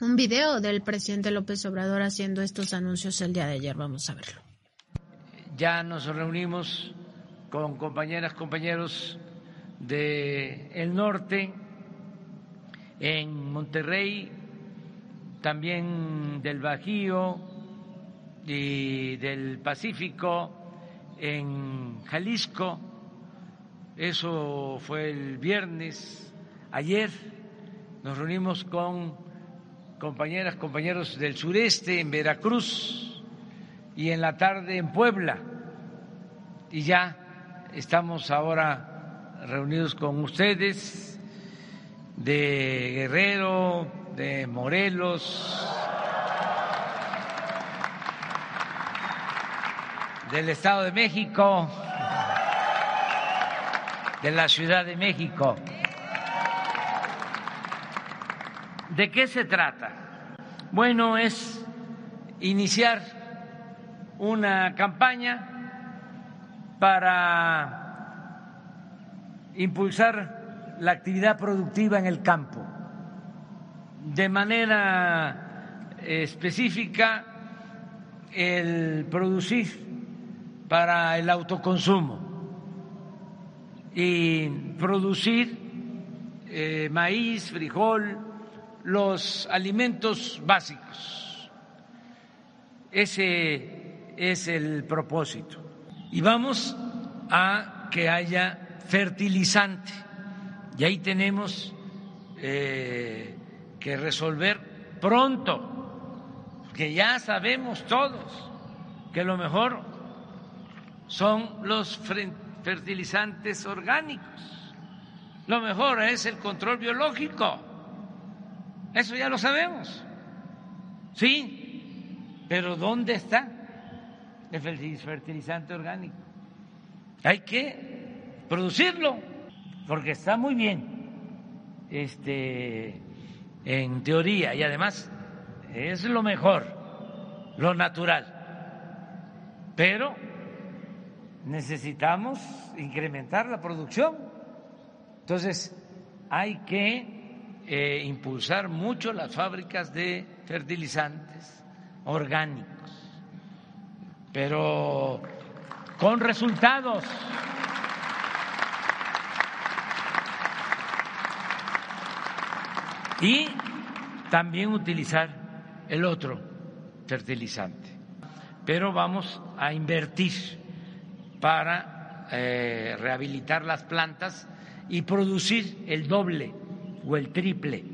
un video del presidente López Obrador haciendo estos anuncios el día de ayer. Vamos a verlo. Ya nos reunimos con compañeras, compañeros de el norte, en Monterrey, también del Bajío, y del Pacífico en Jalisco. Eso fue el viernes. Ayer nos reunimos con compañeras, compañeros del sureste en Veracruz, y en la tarde en Puebla. Y ya estamos ahora reunidos con ustedes de Guerrero, de Morelos, del Estado de México, de la Ciudad de México. ¿De qué se trata? Bueno, es iniciar una campaña para impulsar la actividad productiva en el campo. De manera específica, el producir para el autoconsumo y producir eh, maíz, frijol, los alimentos básicos. Ese es el propósito. Y vamos a que haya fertilizante. Y ahí tenemos eh, que resolver pronto, que ya sabemos todos que lo mejor son los fertilizantes orgánicos. Lo mejor es el control biológico. Eso ya lo sabemos. Sí, pero ¿dónde está el fertilizante orgánico? Hay que producirlo, porque está muy bien este, en teoría y además es lo mejor, lo natural. Pero necesitamos incrementar la producción. Entonces, hay que eh, impulsar mucho las fábricas de fertilizantes orgánicos, pero con resultados. Y también utilizar el otro fertilizante. Pero vamos a invertir para eh, rehabilitar las plantas y producir el doble o el triple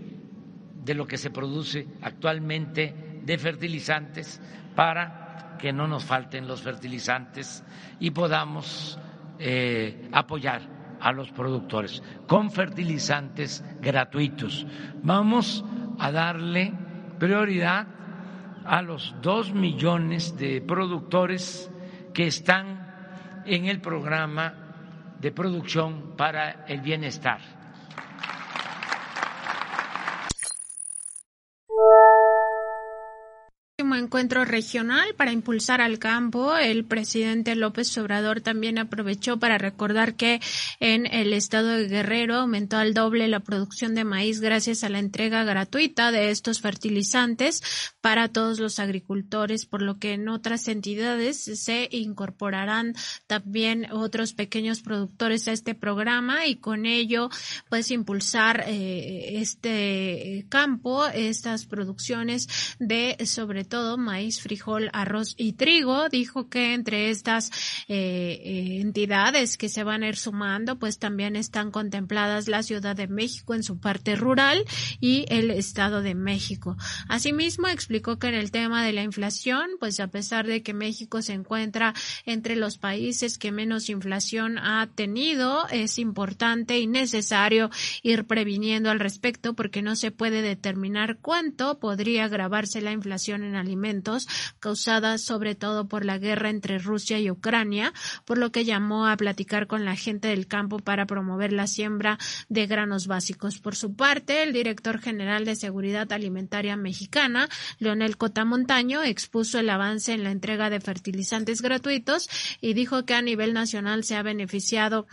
de lo que se produce actualmente de fertilizantes para que no nos falten los fertilizantes y podamos eh, apoyar a los productores con fertilizantes gratuitos. Vamos a darle prioridad a los dos millones de productores que están en el programa de producción para el bienestar. Encuentro regional para impulsar al campo. El presidente López Obrador también aprovechó para recordar que en el estado de Guerrero aumentó al doble la producción de maíz gracias a la entrega gratuita de estos fertilizantes para todos los agricultores, por lo que en otras entidades se incorporarán también otros pequeños productores a este programa y con ello pues impulsar eh, este campo, estas producciones de sobre todo maíz, frijol, arroz y trigo. Dijo que entre estas eh, eh, entidades que se van a ir sumando, pues también están contempladas la Ciudad de México en su parte rural y el Estado de México. Asimismo, explicó que en el tema de la inflación, pues a pesar de que México se encuentra entre los países que menos inflación ha tenido, es importante y necesario ir previniendo al respecto porque no se puede determinar cuánto podría agravarse la inflación en alimentos causadas sobre todo por la guerra entre Rusia y Ucrania, por lo que llamó a platicar con la gente del campo para promover la siembra de granos básicos. Por su parte, el director general de Seguridad Alimentaria Mexicana, Leonel Cotamontaño, expuso el avance en la entrega de fertilizantes gratuitos y dijo que a nivel nacional se ha beneficiado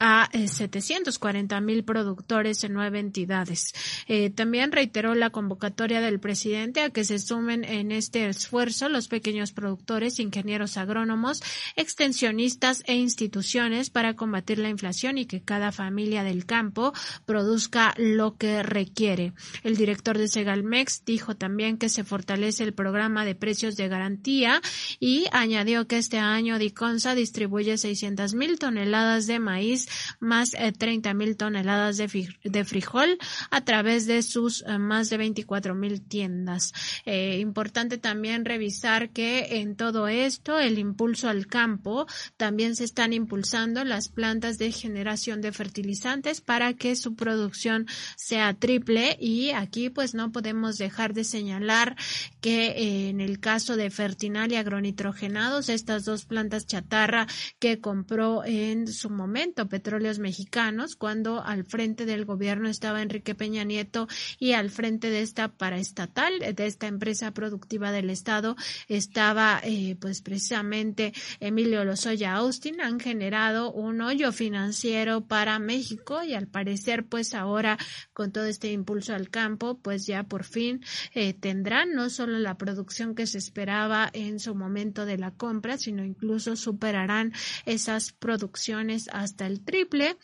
a 740 eh, mil productores en nueve entidades. Eh, también reiteró la convocatoria del presidente a que se sumen en este esfuerzo los pequeños productores, ingenieros agrónomos, extensionistas e instituciones para combatir la inflación y que cada familia del campo produzca lo que requiere. El director de Segalmex dijo también que se fortalece el programa de precios de garantía y añadió que este año Diconsa distribuye 600 mil toneladas de maíz más 30 mil toneladas de, frijol a través de sus más de 24 mil tiendas. importante también revisar que en todo esto el impulso al campo también se están impulsando las plantas de generación de fertilizantes para que su producción sea triple y aquí pues no podemos dejar de señalar que eh, en el caso de Fertinal y agronitrogenados, estas dos plantas chatarra que compró en su momento Petróleos Mexicanos cuando al frente del gobierno estaba Enrique Peña Nieto y al frente de esta paraestatal, de esta empresa productiva del Estado, estaba eh, pues precisamente Emilio Lozoya Austin, han generado un hoyo financiero para México y al parecer pues ahora con todo este impulso al campo pues ya por fin eh, tendrán no solo la producción que se esperaba en su momento de la compra sino incluso superarán esas producciones hasta el triple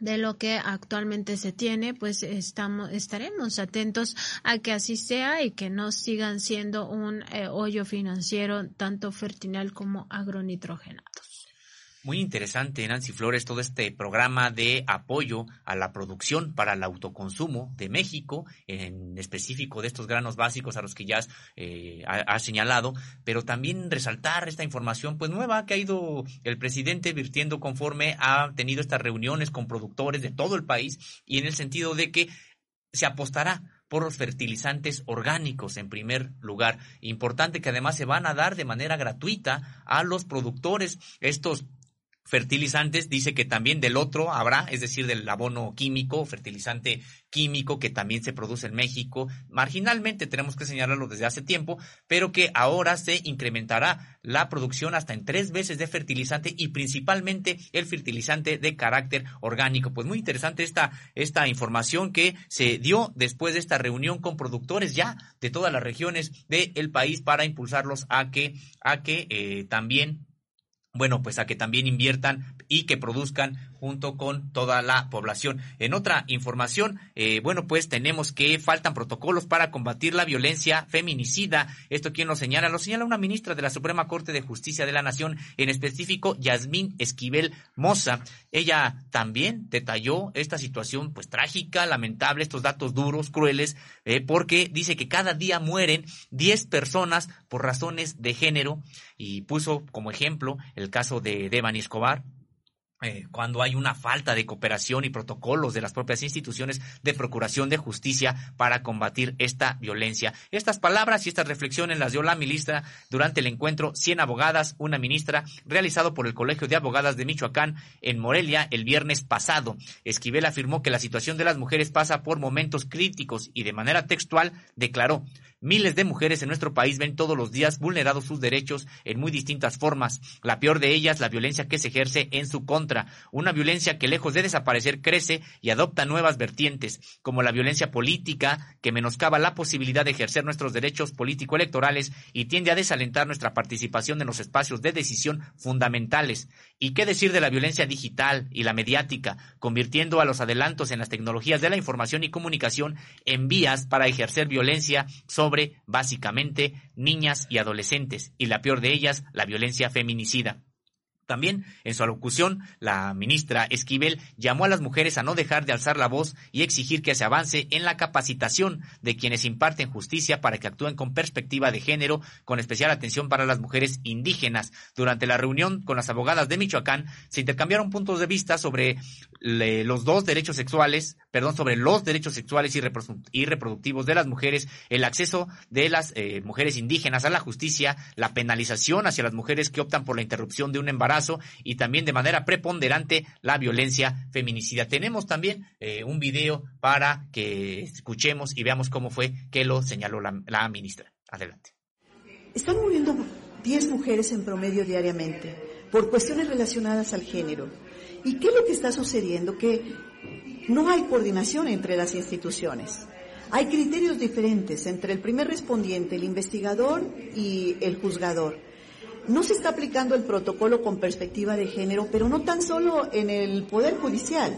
de lo que actualmente se tiene, pues estamos, estaremos atentos a que así sea y que no sigan siendo un eh, hoyo financiero tanto fertinal como agronitrogenados. Muy interesante, Nancy Flores, todo este programa de apoyo a la producción para el autoconsumo de México, en específico de estos granos básicos a los que ya has, eh, señalado, pero también resaltar esta información pues nueva que ha ido el presidente virtiendo conforme ha tenido estas reuniones con productores de todo el país y en el sentido de que se apostará por los fertilizantes orgánicos en primer lugar. Importante que además se van a dar de manera gratuita a los productores estos fertilizantes, dice que también del otro habrá, es decir, del abono químico, fertilizante químico que también se produce en México. Marginalmente tenemos que señalarlo desde hace tiempo, pero que ahora se incrementará la producción hasta en tres veces de fertilizante y principalmente el fertilizante de carácter orgánico. Pues muy interesante esta, esta información que se dio después de esta reunión con productores ya de todas las regiones del país para impulsarlos a que, a que eh, también bueno, pues a que también inviertan y que produzcan junto con toda la población. En otra información, eh, bueno, pues tenemos que faltan protocolos para combatir la violencia feminicida. ¿Esto quién lo señala? Lo señala una ministra de la Suprema Corte de Justicia de la Nación, en específico Yasmín Esquivel Moza. Ella también detalló esta situación pues trágica, lamentable, estos datos duros, crueles, eh, porque dice que cada día mueren 10 personas por razones de género y puso como ejemplo el caso de Devani Escobar, eh, cuando hay una falta de cooperación y protocolos de las propias instituciones de procuración de justicia para combatir esta violencia. Estas palabras y estas reflexiones las dio la ministra durante el encuentro 100 abogadas, una ministra, realizado por el Colegio de Abogadas de Michoacán en Morelia el viernes pasado. Esquivel afirmó que la situación de las mujeres pasa por momentos críticos y de manera textual declaró Miles de mujeres en nuestro país ven todos los días vulnerados sus derechos en muy distintas formas. La peor de ellas, la violencia que se ejerce en su contra. Una violencia que lejos de desaparecer crece y adopta nuevas vertientes, como la violencia política, que menoscaba la posibilidad de ejercer nuestros derechos político-electorales y tiende a desalentar nuestra participación en los espacios de decisión fundamentales. ¿Y qué decir de la violencia digital y la mediática, convirtiendo a los adelantos en las tecnologías de la información y comunicación en vías para ejercer violencia básicamente, niñas y adolescentes, y la peor de ellas, la violencia feminicida. También, en su alocución, la ministra Esquivel llamó a las mujeres a no dejar de alzar la voz y exigir que se avance en la capacitación de quienes imparten justicia para que actúen con perspectiva de género, con especial atención para las mujeres indígenas. Durante la reunión con las abogadas de Michoacán, se intercambiaron puntos de vista sobre los dos derechos sexuales, perdón, sobre los derechos sexuales y, reproductivos de las mujeres, el acceso de las eh, mujeres indígenas a la justicia, la penalización hacia las mujeres que optan por la interrupción de un embarazo, y también de manera preponderante la violencia feminicida. Tenemos también eh, un video para que escuchemos y veamos cómo fue que lo señaló la, la ministra. Adelante. Están muriendo 10 mujeres en promedio diariamente por cuestiones relacionadas al género. ¿Y qué es lo que está sucediendo? Que no hay coordinación entre las instituciones. Hay criterios diferentes entre el primer respondiente, el investigador y el juzgador. No se está aplicando el protocolo con perspectiva de género, pero no tan solo en el Poder Judicial,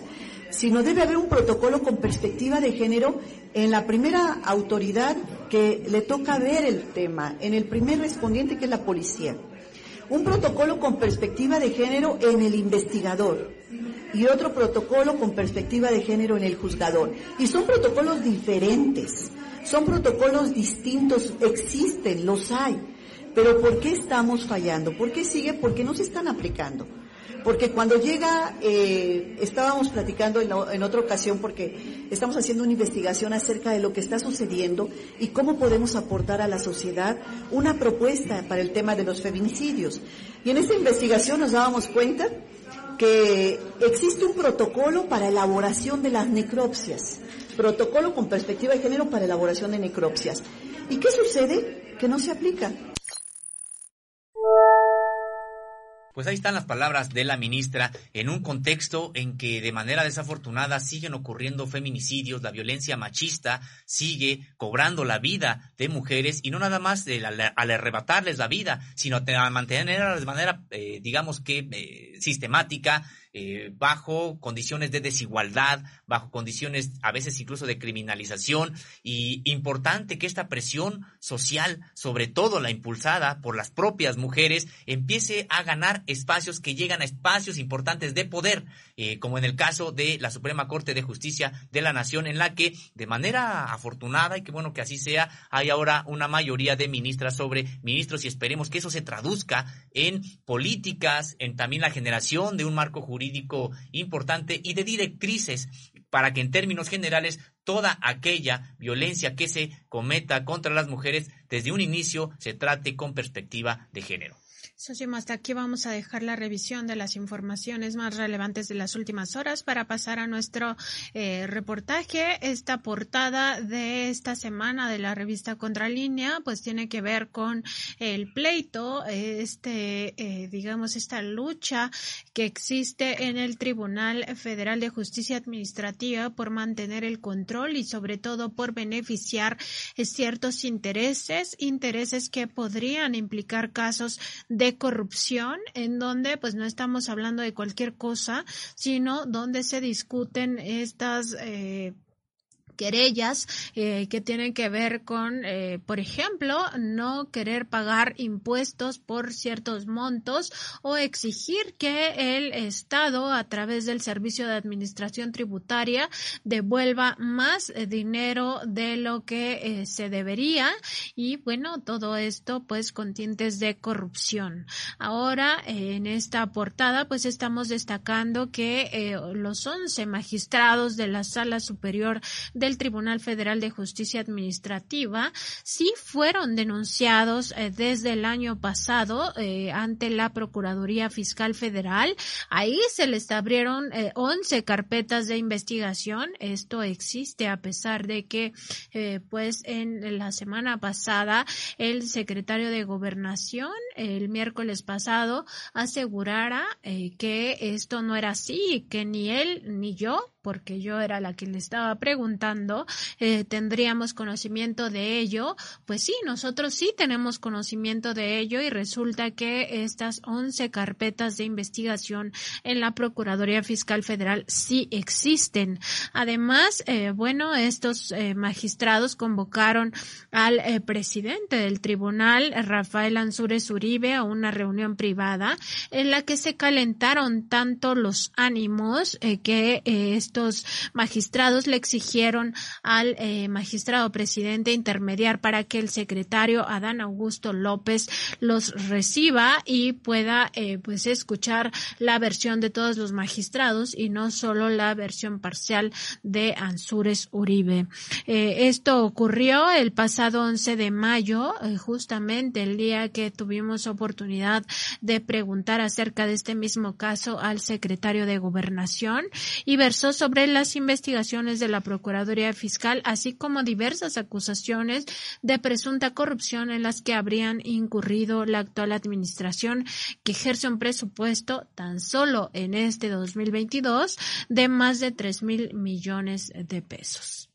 sino debe haber un protocolo con perspectiva de género en la primera autoridad que le toca ver el tema, en el primer respondiente que es la policía. Un protocolo con perspectiva de género en el investigador, y otro protocolo con perspectiva de género en el juzgador. Y son protocolos diferentes, son protocolos distintos, existen, los hay. Pero ¿por qué estamos fallando? ¿Por qué sigue? Porque no se están aplicando. Porque cuando llega, eh, estábamos platicando en, en, otra ocasión porque estamos haciendo una investigación acerca de lo que está sucediendo y cómo podemos aportar a la sociedad una propuesta para el tema de los feminicidios. Y en esta investigación nos dábamos cuenta que existe un protocolo para elaboración de las necropsias, protocolo con perspectiva de género para elaboración de necropsias. ¿Y qué sucede? Que no se aplica. Pues ahí están las palabras de la ministra en un contexto en que de manera desafortunada siguen ocurriendo feminicidios, la violencia machista sigue cobrando la vida de mujeres y no nada más al, arrebatarles la vida, sino a mantenerla de manera, eh, digamos que eh, sistemática, eh, bajo condiciones de desigualdad, bajo condiciones a veces incluso de criminalización y importante que esta presión social, sobre todo la impulsada por las propias mujeres, empiece a ganar espacios que llegan a espacios importantes de poder, eh, como en el caso de la Suprema Corte de Justicia de la Nación, en la que de manera afortunada y que bueno que así sea, hay ahora una mayoría de ministras sobre ministros y esperemos que eso se traduzca en políticas, en también la generación de un marco jurídico jurídico importante y de directrices para que en términos generales toda aquella violencia que se cometa contra las mujeres desde un inicio se trate con perspectiva de género. Socio, hasta aquí vamos a dejar la revisión de las informaciones más relevantes de las últimas horas para pasar a nuestro eh, reportaje. Esta portada de esta semana de la revista Contralínea, pues tiene que ver con el pleito, este, eh, digamos, esta lucha que existe en el Tribunal Federal de Justicia Administrativa por mantener el control y sobre todo por beneficiar ciertos intereses, intereses que podrían implicar casos de corrupción en donde pues no estamos hablando de cualquier cosa, sino donde se discuten estas eh, querellas eh, que tienen que ver con, eh, por ejemplo, no querer pagar impuestos por ciertos montos o exigir que el Estado, a través del Servicio de Administración Tributaria, devuelva más eh, dinero de lo que se debería y, bueno, todo esto pues con tintes de corrupción. Ahora, en esta portada, pues estamos destacando que los 11 magistrados de la Sala Superior de Tribunal Federal de Justicia Administrativa sí fueron denunciados eh, desde el año pasado eh, ante la Procuraduría Fiscal Federal. Ahí se les abrieron eh, 11 carpetas de investigación. Esto existe a pesar de que, eh, pues, en la semana pasada el secretario de Gobernación el miércoles pasado asegurara que esto no era así, que ni él ni yo porque yo era la que le estaba preguntando, eh, tendríamos conocimiento de ello. Pues sí, nosotros sí tenemos conocimiento de ello y resulta que estas 11 carpetas de investigación en la Procuraduría Fiscal Federal sí existen. Además, eh, bueno, estos eh, magistrados convocaron al presidente del tribunal, Rafael Ansúrez Uribe, a una reunión privada en la que se calentaron tanto los ánimos que estos magistrados le exigieron al eh, magistrado presidente intermediar para que el secretario Adán Augusto López los reciba y pueda eh, pues escuchar la versión de todos los magistrados y no solo la versión parcial de Ansúrez Uribe. Eh, esto ocurrió el pasado 11 de mayo, justamente el día que tuvimos oportunidad de preguntar acerca de este mismo caso al secretario de Gobernación y versó sobre las investigaciones de la Procuraduría Fiscal, así como diversas acusaciones de presunta corrupción en las que habrían incurrido la actual administración, que ejerce un presupuesto tan solo en este 2022 de más de tres mil millones de pesos.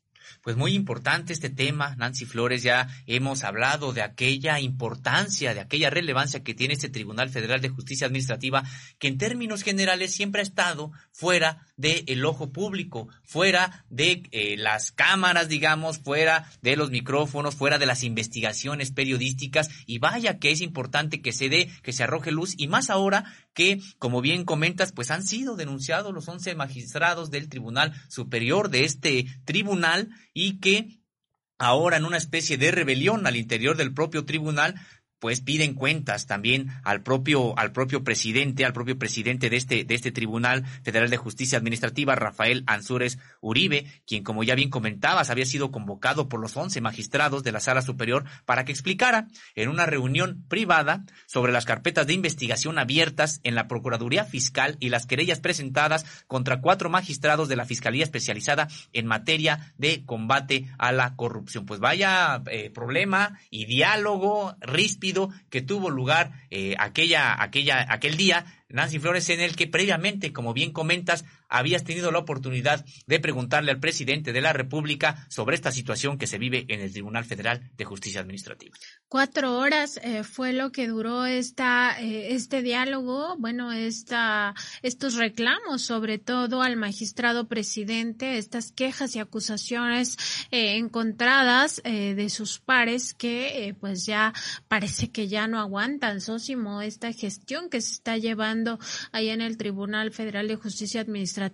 Pues muy importante este tema, Nancy Flores, ya hemos hablado de aquella importancia, de aquella relevancia que tiene este Tribunal Federal de Justicia Administrativa, que en términos generales siempre ha estado fuera del ojo público, fuera de eh, las cámaras, digamos, fuera de los micrófonos, fuera de las investigaciones periodísticas, y vaya que es importante que se dé, que se arroje luz, y más ahora que, como bien comentas, pues han sido denunciados los 11 magistrados del Tribunal Superior de este tribunal y que ahora en una especie de rebelión al interior del propio tribunal pues piden cuentas también al propio al propio presidente, al propio presidente de este de este Tribunal Federal de Justicia Administrativa, Rafael Ansúrez Uribe, quien como ya bien comentabas había sido convocado por los 11 magistrados de la Sala Superior para que explicara en una reunión privada sobre las carpetas de investigación abiertas en la Procuraduría Fiscal y las querellas presentadas contra cuatro magistrados de la Fiscalía Especializada en materia de combate a la corrupción. Pues vaya eh, problema y diálogo ríspido que tuvo lugar eh, aquella, aquella, aquel día, Nancy Flores, en el que previamente, como bien comentas, habías tenido la oportunidad de preguntarle al presidente de la República sobre esta situación que se vive en el Tribunal Federal de Justicia Administrativa. Cuatro horas eh, fue lo que duró esta, eh, este diálogo, bueno, esta, estos reclamos, sobre todo al magistrado presidente, estas quejas y acusaciones eh, encontradas de sus pares que pues ya parece que ya no aguantan, Sósimo, esta gestión que se está llevando ahí en el Tribunal Federal de Justicia Administrativa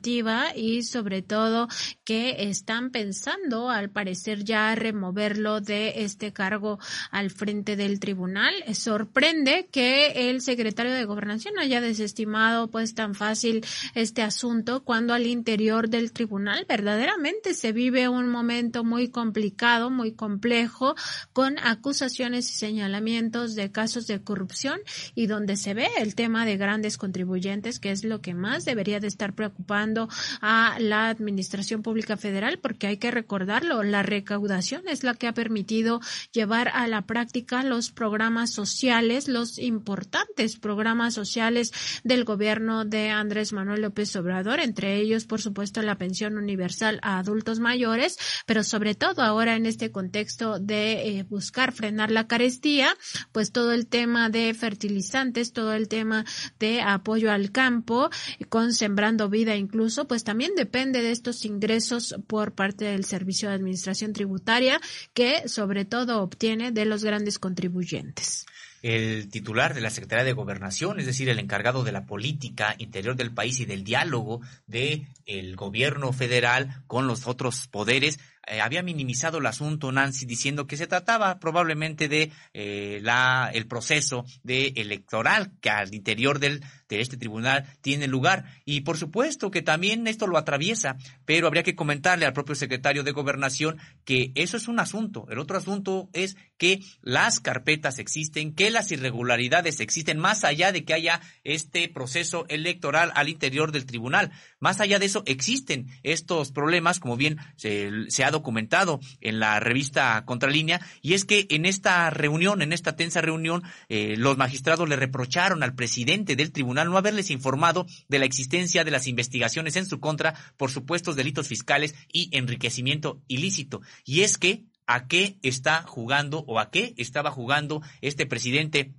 y sobre todo que están pensando, al parecer, ya removerlo de este cargo al frente del tribunal. Sorprende que el secretario de Gobernación haya desestimado pues tan fácil este asunto cuando al interior del tribunal verdaderamente se vive un momento muy complicado, muy complejo, con acusaciones y señalamientos de casos de corrupción y donde se ve el tema de grandes contribuyentes, que es lo que más debería de estar a la Administración Pública Federal, porque hay que recordarlo, la recaudación es la que ha permitido llevar a la práctica los programas sociales, los importantes programas sociales del gobierno de Andrés Manuel López Obrador, entre ellos, por supuesto, la pensión universal a adultos mayores, pero sobre todo ahora en este contexto de eh, buscar frenar la carestía, pues todo el tema de fertilizantes, todo el tema de apoyo al campo, con Sembrando Vida incluso, pues también depende de estos ingresos por parte del Servicio de Administración Tributaria, que sobre todo obtiene de los grandes contribuyentes. El titular de la Secretaría de Gobernación, es decir, el encargado de la política interior del país y del diálogo de el gobierno federal con los otros poderes, eh, había minimizado el asunto Nancy diciendo que se trataba probablemente de eh, la el proceso de electoral que al interior del de este tribunal tiene lugar y por supuesto que también esto lo atraviesa, pero habría que comentarle al propio secretario de Gobernación que eso es un asunto, el otro asunto es que las carpetas existen, que las irregularidades existen más allá de que haya este proceso electoral al interior del tribunal. Más allá de eso existen estos problemas, como bien se, ha documentado en la revista Contralínea, y es que en esta reunión, en esta tensa reunión, eh, los magistrados le reprocharon al presidente del tribunal no haberles informado de la existencia de las investigaciones en su contra por supuestos delitos fiscales y enriquecimiento ilícito. Y es que, ¿a qué está jugando o a qué estaba jugando este presidente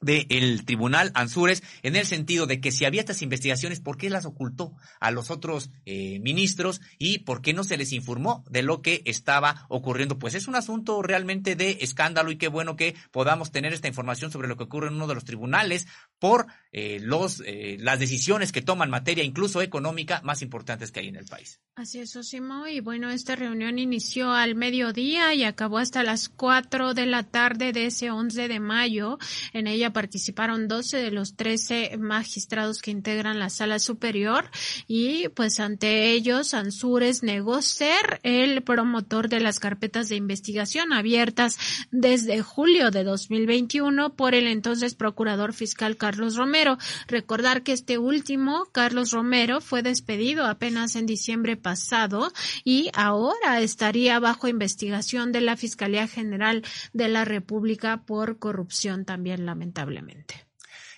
del tribunal Ansúrez en el sentido de que si había estas investigaciones, ¿por qué las ocultó a los otros eh, ministros y por qué no se les informó de lo que estaba ocurriendo? Pues es un asunto realmente de escándalo y qué bueno que podamos tener esta información sobre lo que ocurre en uno de los tribunales por eh, los eh, las decisiones que toman materia incluso económica más importantes que hay en el país. Así es, Osimo. Y bueno, esta reunión inició al mediodía y acabó hasta las 4 de la tarde de ese 11 de mayo. En ella participaron 12 de los 13 magistrados que integran la sala superior y pues ante ellos Ansúrez negó ser el promotor de las carpetas de investigación abiertas desde julio de 2021 por el entonces procurador fiscal Carlos Romero. Recordar que este último, Carlos Romero, fue despedido apenas en diciembre pasado y ahora estaría bajo investigación de la Fiscalía General de la República por corrupción también lamentablemente.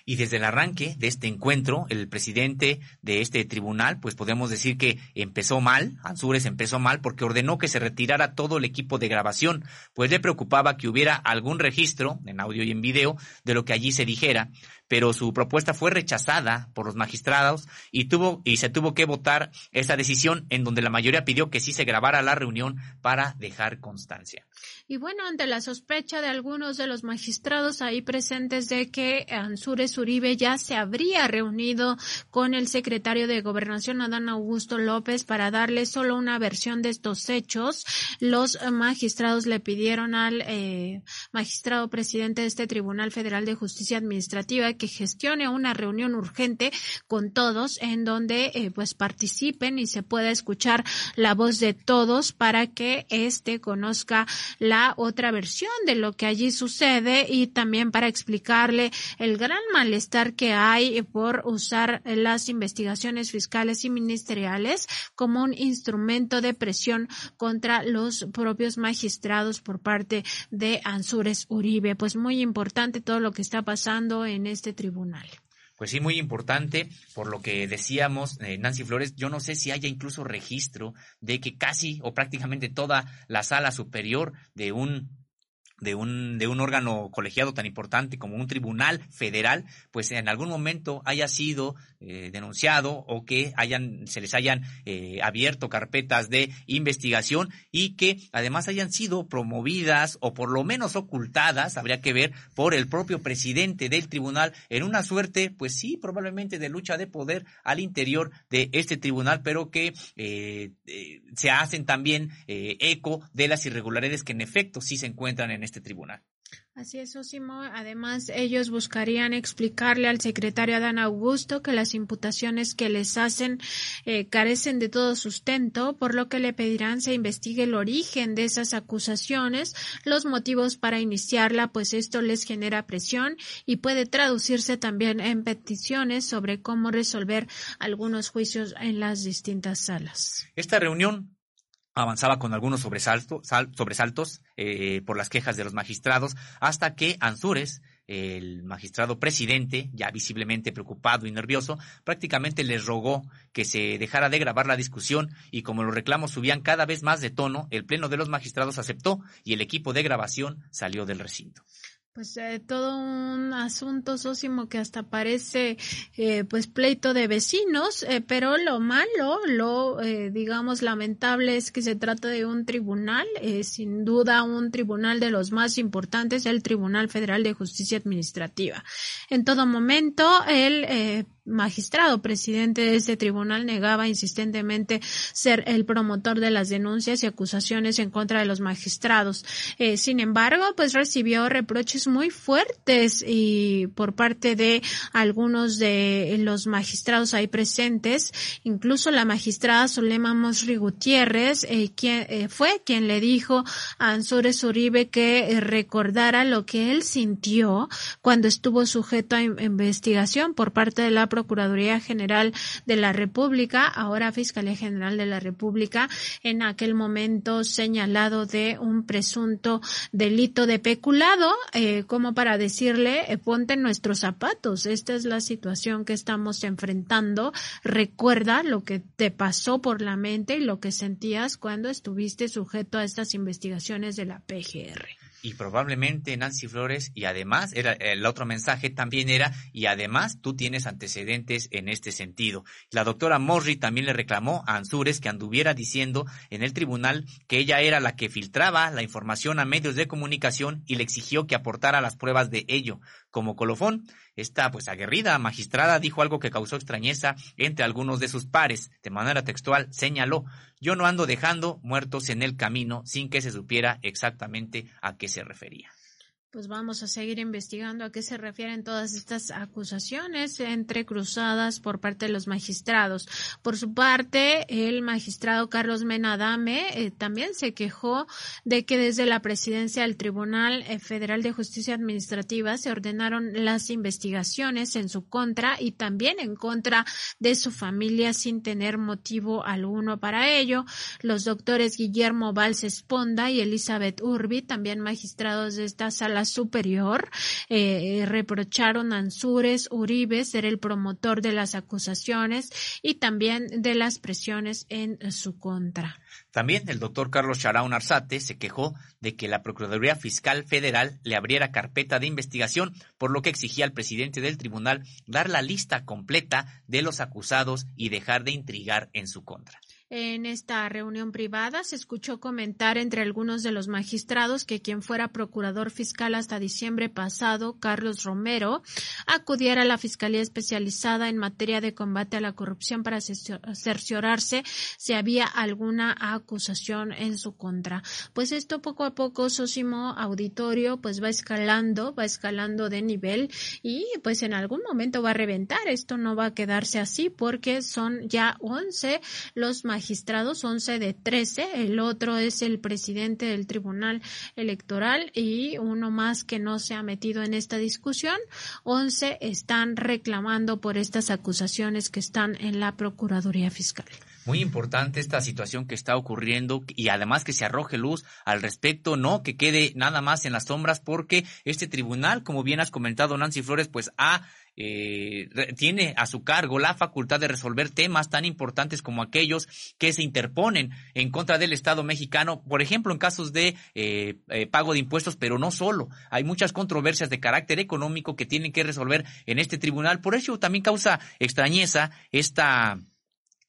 Y desde el arranque de este encuentro, el presidente de este tribunal, pues podemos decir que empezó mal, Ansures empezó mal porque ordenó que se retirara todo el equipo de grabación, pues le preocupaba que hubiera algún registro, en audio y en video, de lo que allí se dijera, pero su propuesta fue rechazada por los magistrados y tuvo y se tuvo que votar esa decisión en donde la mayoría pidió que sí se grabara la reunión para dejar constancia. Y bueno, ante la sospecha de algunos de los magistrados ahí presentes de que Ansures Uribe ya se habría reunido con el secretario de Gobernación, Adán Augusto López, para darle solo una versión de estos hechos, los magistrados le pidieron al eh, magistrado presidente de este Tribunal Federal de Justicia Administrativa que gestione una reunión urgente con todos en donde eh, pues participen y se pueda escuchar la voz de todos para que éste conozca la otra versión de lo que allí sucede y también para explicarle el gran malestar que hay por usar las investigaciones fiscales y ministeriales como un instrumento de presión contra los propios magistrados por parte de Ansures Uribe. Pues muy importante todo lo que está pasando en este tribunal. Pues sí, muy importante, por lo que decíamos, eh, Nancy Flores, yo no sé si haya incluso registro de que casi o prácticamente toda la sala superior de un de un, de un órgano colegiado tan importante como un tribunal federal, pues en algún momento haya sido eh, denunciado o que hayan, se les hayan eh, abierto carpetas de investigación y que además hayan sido promovidas o por lo menos ocultadas, habría que ver, por el propio presidente del tribunal en una suerte, pues sí, probablemente de lucha de poder al interior de este tribunal, pero que eh, se hacen también eco de las irregularidades que en efecto sí se encuentran en este tribunal. Así es, Osimo. Además, ellos buscarían explicarle al secretario Adán Augusto que las imputaciones que les hacen eh, carecen de todo sustento, por lo que le pedirán se investigue el origen de esas acusaciones, los motivos para iniciarla, pues esto les genera presión y puede traducirse también en peticiones sobre cómo resolver algunos juicios en las distintas salas. Esta reunión avanzaba con algunos sobresaltos, eh, por las quejas de los magistrados, hasta que Ansures, el magistrado presidente, ya visiblemente preocupado y nervioso, prácticamente les rogó que se dejara de grabar la discusión y como los reclamos subían cada vez más de tono, el Pleno de los Magistrados aceptó y el equipo de grabación salió del recinto pues eh, todo un asunto sósimo que hasta parece eh, pues pleito de vecinos, eh, pero lo malo, lo eh, digamos lamentable es que se trata de un tribunal, eh, sin duda un tribunal de los más importantes, el Tribunal Federal de Justicia Administrativa. En todo momento el eh, magistrado presidente de ese tribunal negaba insistentemente ser el promotor de las denuncias y acusaciones en contra de los magistrados. Eh, sin embargo, pues recibió reproches muy fuertes y por parte de algunos de los magistrados ahí presentes, incluso la magistrada Zulema Mosri Gutiérrez, eh, quien eh, fue quien le dijo a Ansures Uribe que eh, recordara lo que él sintió cuando estuvo sujeto a investigación por parte de la Procuraduría General de la República, ahora Fiscalía General de la República, en aquel momento señalado de un presunto delito de peculado, eh, como para decirle, eh, ponte nuestros zapatos, esta es la situación que estamos enfrentando, recuerda lo que te pasó por la mente y lo que sentías cuando estuviste sujeto a estas investigaciones de la PGR y probablemente Nancy Flores y además era el otro mensaje también era y además tú tienes antecedentes en este sentido. La doctora Morri también le reclamó a Ansures que anduviera diciendo en el tribunal que ella era la que filtraba la información a medios de comunicación y le exigió que aportara las pruebas de ello. Como colofón, esta pues aguerrida magistrada dijo algo que causó extrañeza entre algunos de sus pares. De manera textual señaló, yo no ando dejando muertos en el camino sin que se supiera exactamente a qué se refería pues vamos a seguir investigando a qué se refieren todas estas acusaciones entrecruzadas por parte de los magistrados. Por su parte, el magistrado Carlos Menadame eh, también se quejó de que desde la presidencia del Tribunal eh, Federal de Justicia Administrativa se ordenaron las investigaciones en su contra y también en contra de su familia sin tener motivo alguno para ello. Los doctores Guillermo Valls Esponda y Elizabeth Urbi, también magistrados de esta sala superior. Eh, reprocharon a Ansures Uribe ser el promotor de las acusaciones y también de las presiones en su contra. También el doctor Carlos Charaun Arzate se quejó de que la Procuraduría Fiscal Federal le abriera carpeta de investigación, por lo que exigía al presidente del tribunal dar la lista completa de los acusados y dejar de intrigar en su contra. En esta reunión privada se escuchó comentar entre algunos de los magistrados que quien fuera procurador fiscal hasta diciembre pasado, Carlos Romero, acudiera a la Fiscalía Especializada en materia de combate a la corrupción para cerciorarse si había alguna acusación en su contra. Pues esto poco a poco, Sósimo Auditorio, pues va escalando, va escalando de nivel y pues en algún momento va a reventar. Esto no va a quedarse así porque son ya 11 los magistrados magistrados, 11 de 13. El otro es el presidente del Tribunal Electoral y uno más que no se ha metido en esta discusión. 11 están reclamando por estas acusaciones que están en la Procuraduría Fiscal muy importante esta situación que está ocurriendo y además que se arroje luz al respecto, no que quede nada más en las sombras porque este tribunal, como bien has comentado Nancy Flores, pues ha eh, tiene a su cargo la facultad de resolver temas tan importantes como aquellos que se interponen en contra del Estado mexicano, por ejemplo, en casos de eh, eh, pago de impuestos, pero no solo. Hay muchas controversias de carácter económico que tienen que resolver en este tribunal. Por eso también causa extrañeza esta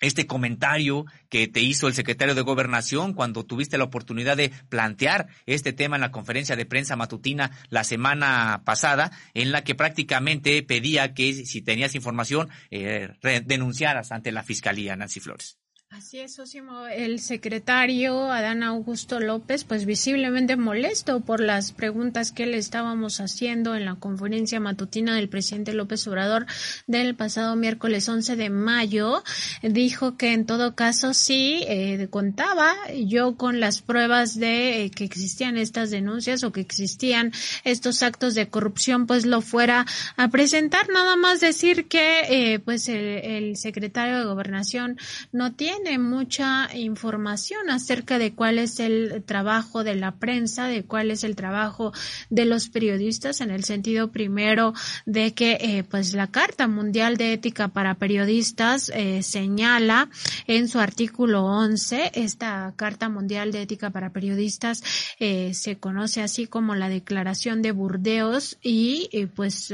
este comentario que te hizo el secretario de Gobernación cuando tuviste la oportunidad de plantear este tema en la conferencia de prensa matutina la semana pasada, en la que prácticamente pedía que si tenías información eh, denunciaras ante la Fiscalía, Nancy Flores. Así es, Osimo. El secretario Adán Augusto López, pues visiblemente molesto por las preguntas que le estábamos haciendo en la conferencia matutina del presidente López Obrador del pasado miércoles 11 de mayo, dijo que en todo caso sí eh, contaba yo con las pruebas de eh, que existían estas denuncias o que existían estos actos de corrupción, pues lo fuera a presentar. Nada más decir que eh, pues el, el secretario de Gobernación no tiene tiene mucha información acerca de cuál es el trabajo de la prensa, de cuál es el trabajo de los periodistas, en el sentido primero de que eh, pues la Carta Mundial de Ética para Periodistas eh, señala en su artículo 11, esta Carta Mundial de Ética para Periodistas eh, se conoce así como la Declaración de Burdeos y pues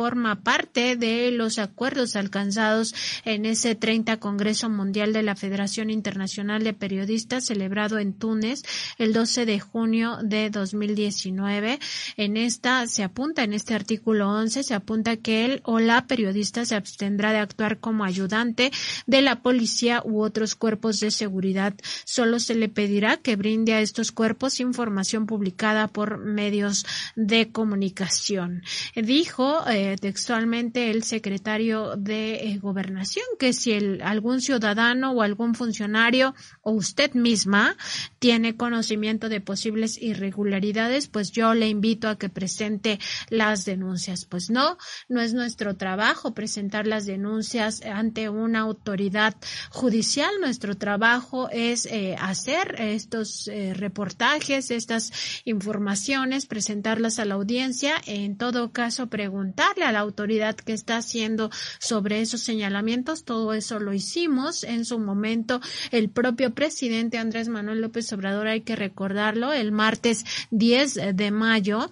forma parte de los acuerdos alcanzados en ese 30 Congreso Mundial de la Federación Internacional de Periodistas celebrado en Túnez el 12 de junio de 2019. En esta se apunta, en este artículo 11, se apunta que él o la periodista se abstendrá de actuar como ayudante de la policía u otros cuerpos de seguridad. Solo se le pedirá que brinde a estos cuerpos información publicada por medios de comunicación. Dijo eh, textualmente el secretario de eh, Gobernación que si el, algún ciudadano o algún funcionario o usted misma tiene conocimiento de posibles irregularidades, pues yo le invito a que presente las denuncias. Pues no, no es nuestro trabajo presentar las denuncias ante una autoridad judicial. Nuestro trabajo es eh, hacer estos eh, reportajes, estas informaciones, presentarlas a la audiencia, en todo caso preguntar a la autoridad que está haciendo sobre esos señalamientos. Todo eso lo hicimos en su momento. El propio presidente Andrés Manuel López Obrador, hay que recordarlo, el martes 10 de mayo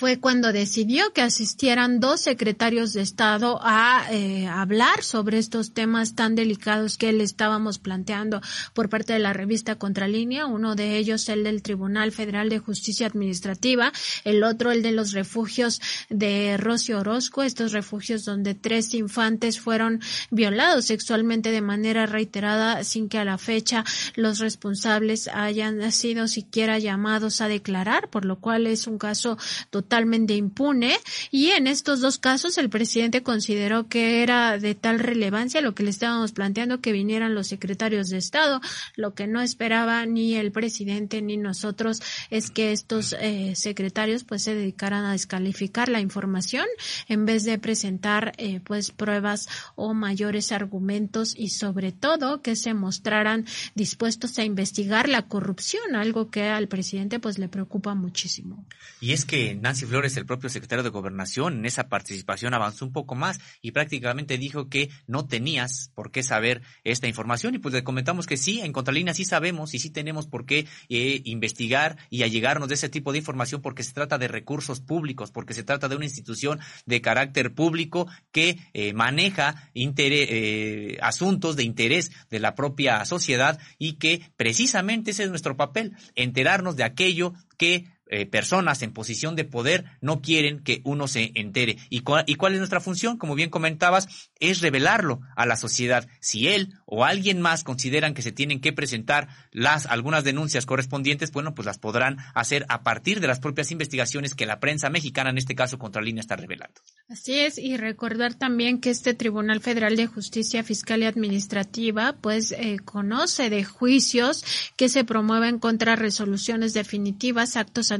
fue cuando decidió que asistieran dos secretarios de Estado a eh, hablar sobre estos temas tan delicados que le estábamos planteando por parte de la revista Contralínea, uno de ellos el del Tribunal Federal de Justicia Administrativa, el otro el de los refugios de Rocio Orozco, estos refugios donde tres infantes fueron violados sexualmente de manera reiterada sin que a la fecha los responsables hayan sido siquiera llamados a declarar, por lo cual es un caso totalmente totalmente impune y en estos dos casos el presidente consideró que era de tal relevancia lo que le estábamos planteando que vinieran los secretarios de Estado. Lo que no esperaba ni el presidente ni nosotros es que estos eh, secretarios pues se dedicaran a descalificar la información en vez de presentar eh, pues pruebas o mayores argumentos y sobre todo que se mostraran dispuestos a investigar la corrupción, algo que al presidente pues le preocupa muchísimo. Y es que Flores, el propio secretario de Gobernación, en esa participación avanzó un poco más y prácticamente dijo que no tenías por qué saber esta información. Y pues le comentamos que sí, en Contralínea sí sabemos y sí tenemos por qué eh, investigar y allegarnos de ese tipo de información porque se trata de recursos públicos, porque se trata de una institución de carácter público que eh, maneja eh, asuntos de interés de la propia sociedad y que precisamente ese es nuestro papel, enterarnos de aquello que eh, personas en posición de poder no quieren que uno se entere. ¿Y cuál, ¿Y cuál es nuestra función? Como bien comentabas, es revelarlo a la sociedad. Si él o alguien más consideran que se tienen que presentar las algunas denuncias correspondientes, bueno, pues las podrán hacer a partir de las propias investigaciones que la prensa mexicana, en este caso Contralínea, está revelando. Así es, y recordar también que este Tribunal Federal de Justicia Fiscal y Administrativa, pues, eh, conoce de juicios que se promueven contra resoluciones definitivas, actos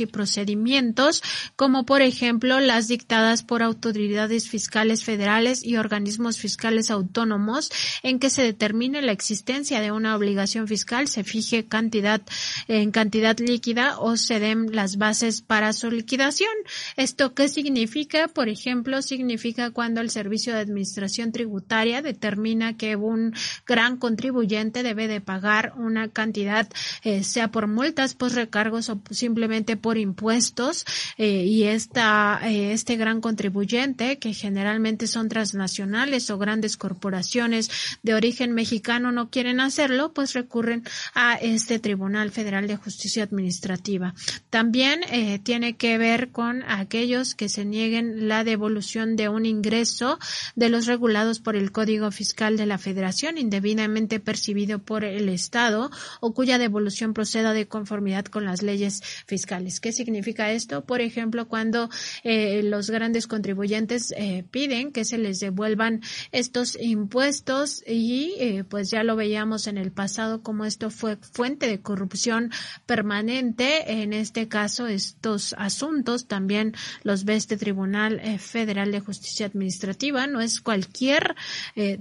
y procedimientos, como por ejemplo las dictadas por autoridades fiscales federales y organismos fiscales autónomos, en que se determine la existencia de una obligación fiscal, se fije cantidad en cantidad líquida o se den las bases para su liquidación. ¿Esto qué significa? Por ejemplo, significa cuando el Servicio de Administración Tributaria determina que un gran contribuyente debe de pagar una cantidad, eh, sea por multas, por recargos o simplemente por impuestos eh, y esta, eh, este gran contribuyente, que generalmente son transnacionales o grandes corporaciones de origen mexicano, no quieren hacerlo, pues recurren a este Tribunal Federal de Justicia Administrativa. También eh, tiene que ver con aquellos que se nieguen la devolución de un ingreso de los regulados por el Código Fiscal de la Federación indebidamente percibido por el Estado o cuya devolución proceda de conformidad con las leyes fiscales. ¿Qué significa esto? Por ejemplo, cuando eh, los grandes contribuyentes eh, piden que se les devuelvan estos impuestos y eh, pues ya lo veíamos en el pasado como esto fue fuente de corrupción permanente. En este caso, estos asuntos también los ve este Tribunal Federal de Justicia Administrativa. No es cualquier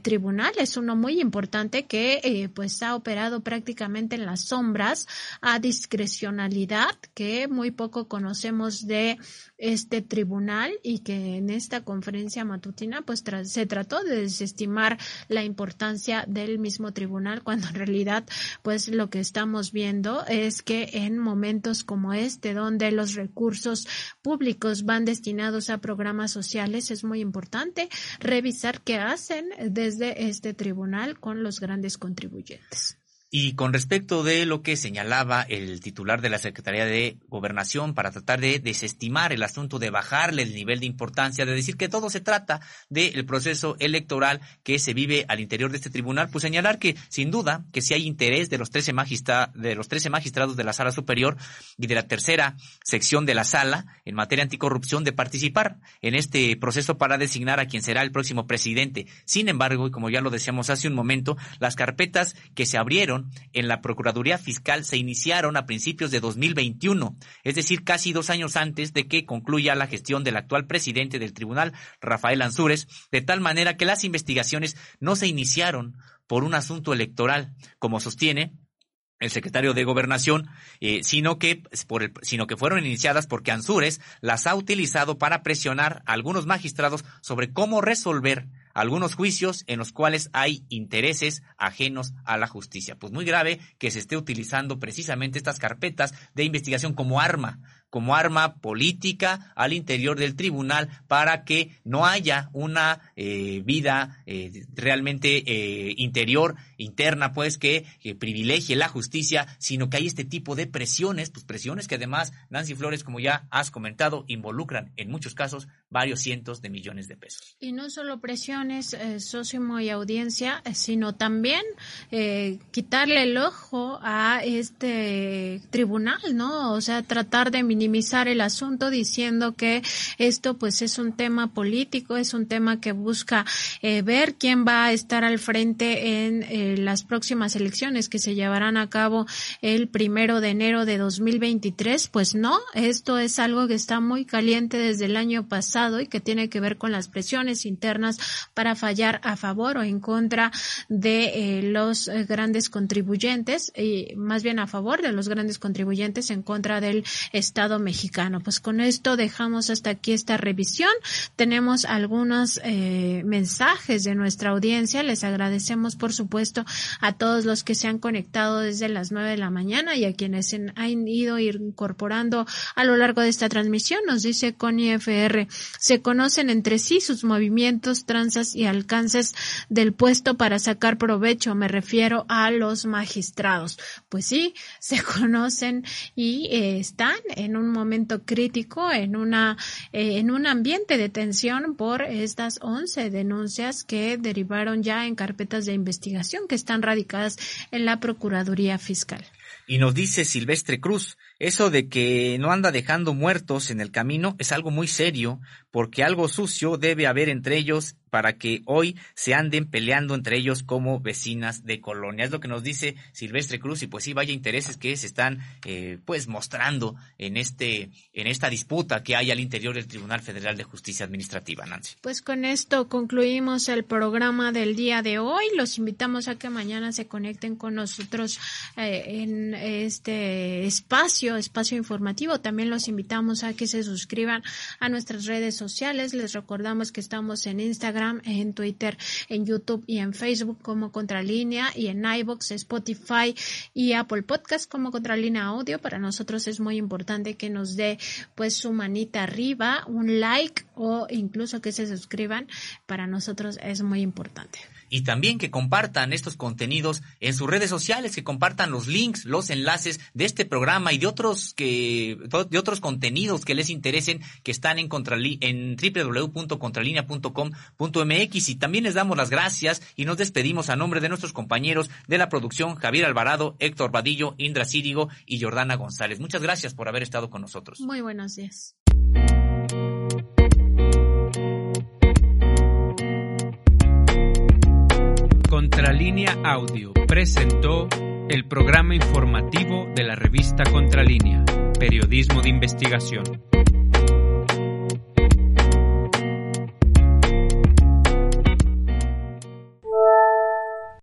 tribunal, es uno muy importante que pues ha operado prácticamente en las sombras a discrecionalidad que muy poco conocemos de este tribunal y que en esta conferencia matutina pues se trató de desestimar la importancia del mismo tribunal cuando en realidad pues lo que estamos viendo es que en momentos como este donde los recursos públicos van destinados a programas sociales es muy importante revisar qué hacen desde este tribunal con los grandes contribuyentes. Y con respecto de lo que señalaba el titular de la Secretaría de Gobernación para tratar de desestimar el asunto, de bajarle el nivel de importancia, de decir que todo se trata del proceso electoral que se vive al interior de este tribunal, pues señalar que sin duda que si hay interés de los 13 magistra de los 13 magistrados de la Sala Superior y de la tercera sección de la Sala en materia anticorrupción de participar en este proceso para designar a quien será el próximo presidente. Sin embargo, y como ya lo decíamos hace un momento, las carpetas que se abrieron en la Procuraduría Fiscal se iniciaron a principios de 2021, es decir, casi dos años antes de que concluya la gestión del actual presidente del tribunal, Rafael Ansúrez, de tal manera que las investigaciones no se iniciaron por un asunto electoral, como sostiene el secretario de Gobernación, eh, sino que por el, sino que fueron iniciadas porque Ansúrez las ha utilizado para presionar a algunos magistrados sobre cómo resolver algunos juicios en los cuales hay intereses ajenos a la justicia. Pues muy grave que se esté utilizando precisamente estas carpetas de investigación como arma como arma política al interior del tribunal para que no haya una eh, vida eh, realmente eh, interior, interna, pues que, privilegie la justicia, sino que hay este tipo de presiones, pues presiones que además, Nancy Flores, como ya has comentado, involucran en muchos casos varios cientos de millones de pesos. Y no solo presiones, eh, Sósimo y audiencia, eh, sino también eh, quitarle el ojo a este tribunal, ¿no? O sea, tratar de minimizar el asunto diciendo que esto pues es un tema político, es un tema que busca eh, ver quién va a estar al frente en eh, las próximas elecciones que se llevarán a cabo el primero de enero de 2023. Pues no, esto es algo que está muy caliente desde el año pasado y que tiene que ver con las presiones internas para fallar a favor o en contra de eh, los eh, grandes contribuyentes y más bien a favor de los grandes contribuyentes en contra del Estado mexicano. Pues con esto dejamos hasta aquí esta revisión. Tenemos algunos eh, mensajes de nuestra audiencia. Les agradecemos, por supuesto, a todos los que se han conectado desde las nueve de la mañana y a quienes han ido incorporando a lo largo de esta transmisión. Nos dice Connie FR, se conocen entre sí sus movimientos, tranzas y alcances del puesto para sacar provecho. Me refiero a los magistrados. Pues sí, se conocen y eh, están en un momento crítico, en una, eh, en un ambiente de tensión por estas 11 denuncias que derivaron ya en carpetas de investigación que están radicadas en la Procuraduría Fiscal. Y nos dice Silvestre Cruz, eso de que no anda dejando muertos en el camino es algo muy serio, porque algo sucio debe haber entre ellos para que hoy se anden peleando entre ellos como vecinas de colonia. Es lo que nos dice Silvestre Cruz y pues sí, vaya intereses que se están eh, pues mostrando en este en esta disputa que hay al interior del Tribunal Federal de Justicia Administrativa, Nancy. Pues con esto concluimos el programa del día de hoy. Los invitamos a que mañana se conecten con nosotros eh, en este espacio, espacio informativo. También los invitamos a que se suscriban a nuestras redes sociales. Les recordamos que estamos en Instagram en Twitter, en YouTube y en Facebook como Contralínea y en iBox, Spotify y Apple Podcast como Contralínea Audio. Para nosotros es muy importante que nos dé pues su manita arriba, un like o incluso que se suscriban. Para nosotros es muy importante y también que compartan estos contenidos en sus redes sociales, que compartan los links, los enlaces de este programa y de otros que de otros contenidos que les interesen que están en en www.contralinea.com.mx y también les damos las gracias y nos despedimos a nombre de nuestros compañeros de la producción Javier Alvarado, Héctor Vadillo, Indra Círigo y Jordana González. Muchas gracias por haber estado con nosotros. Muy buenos días. Contralínea Audio presentó el programa informativo de la revista Contralínea, Periodismo de Investigación.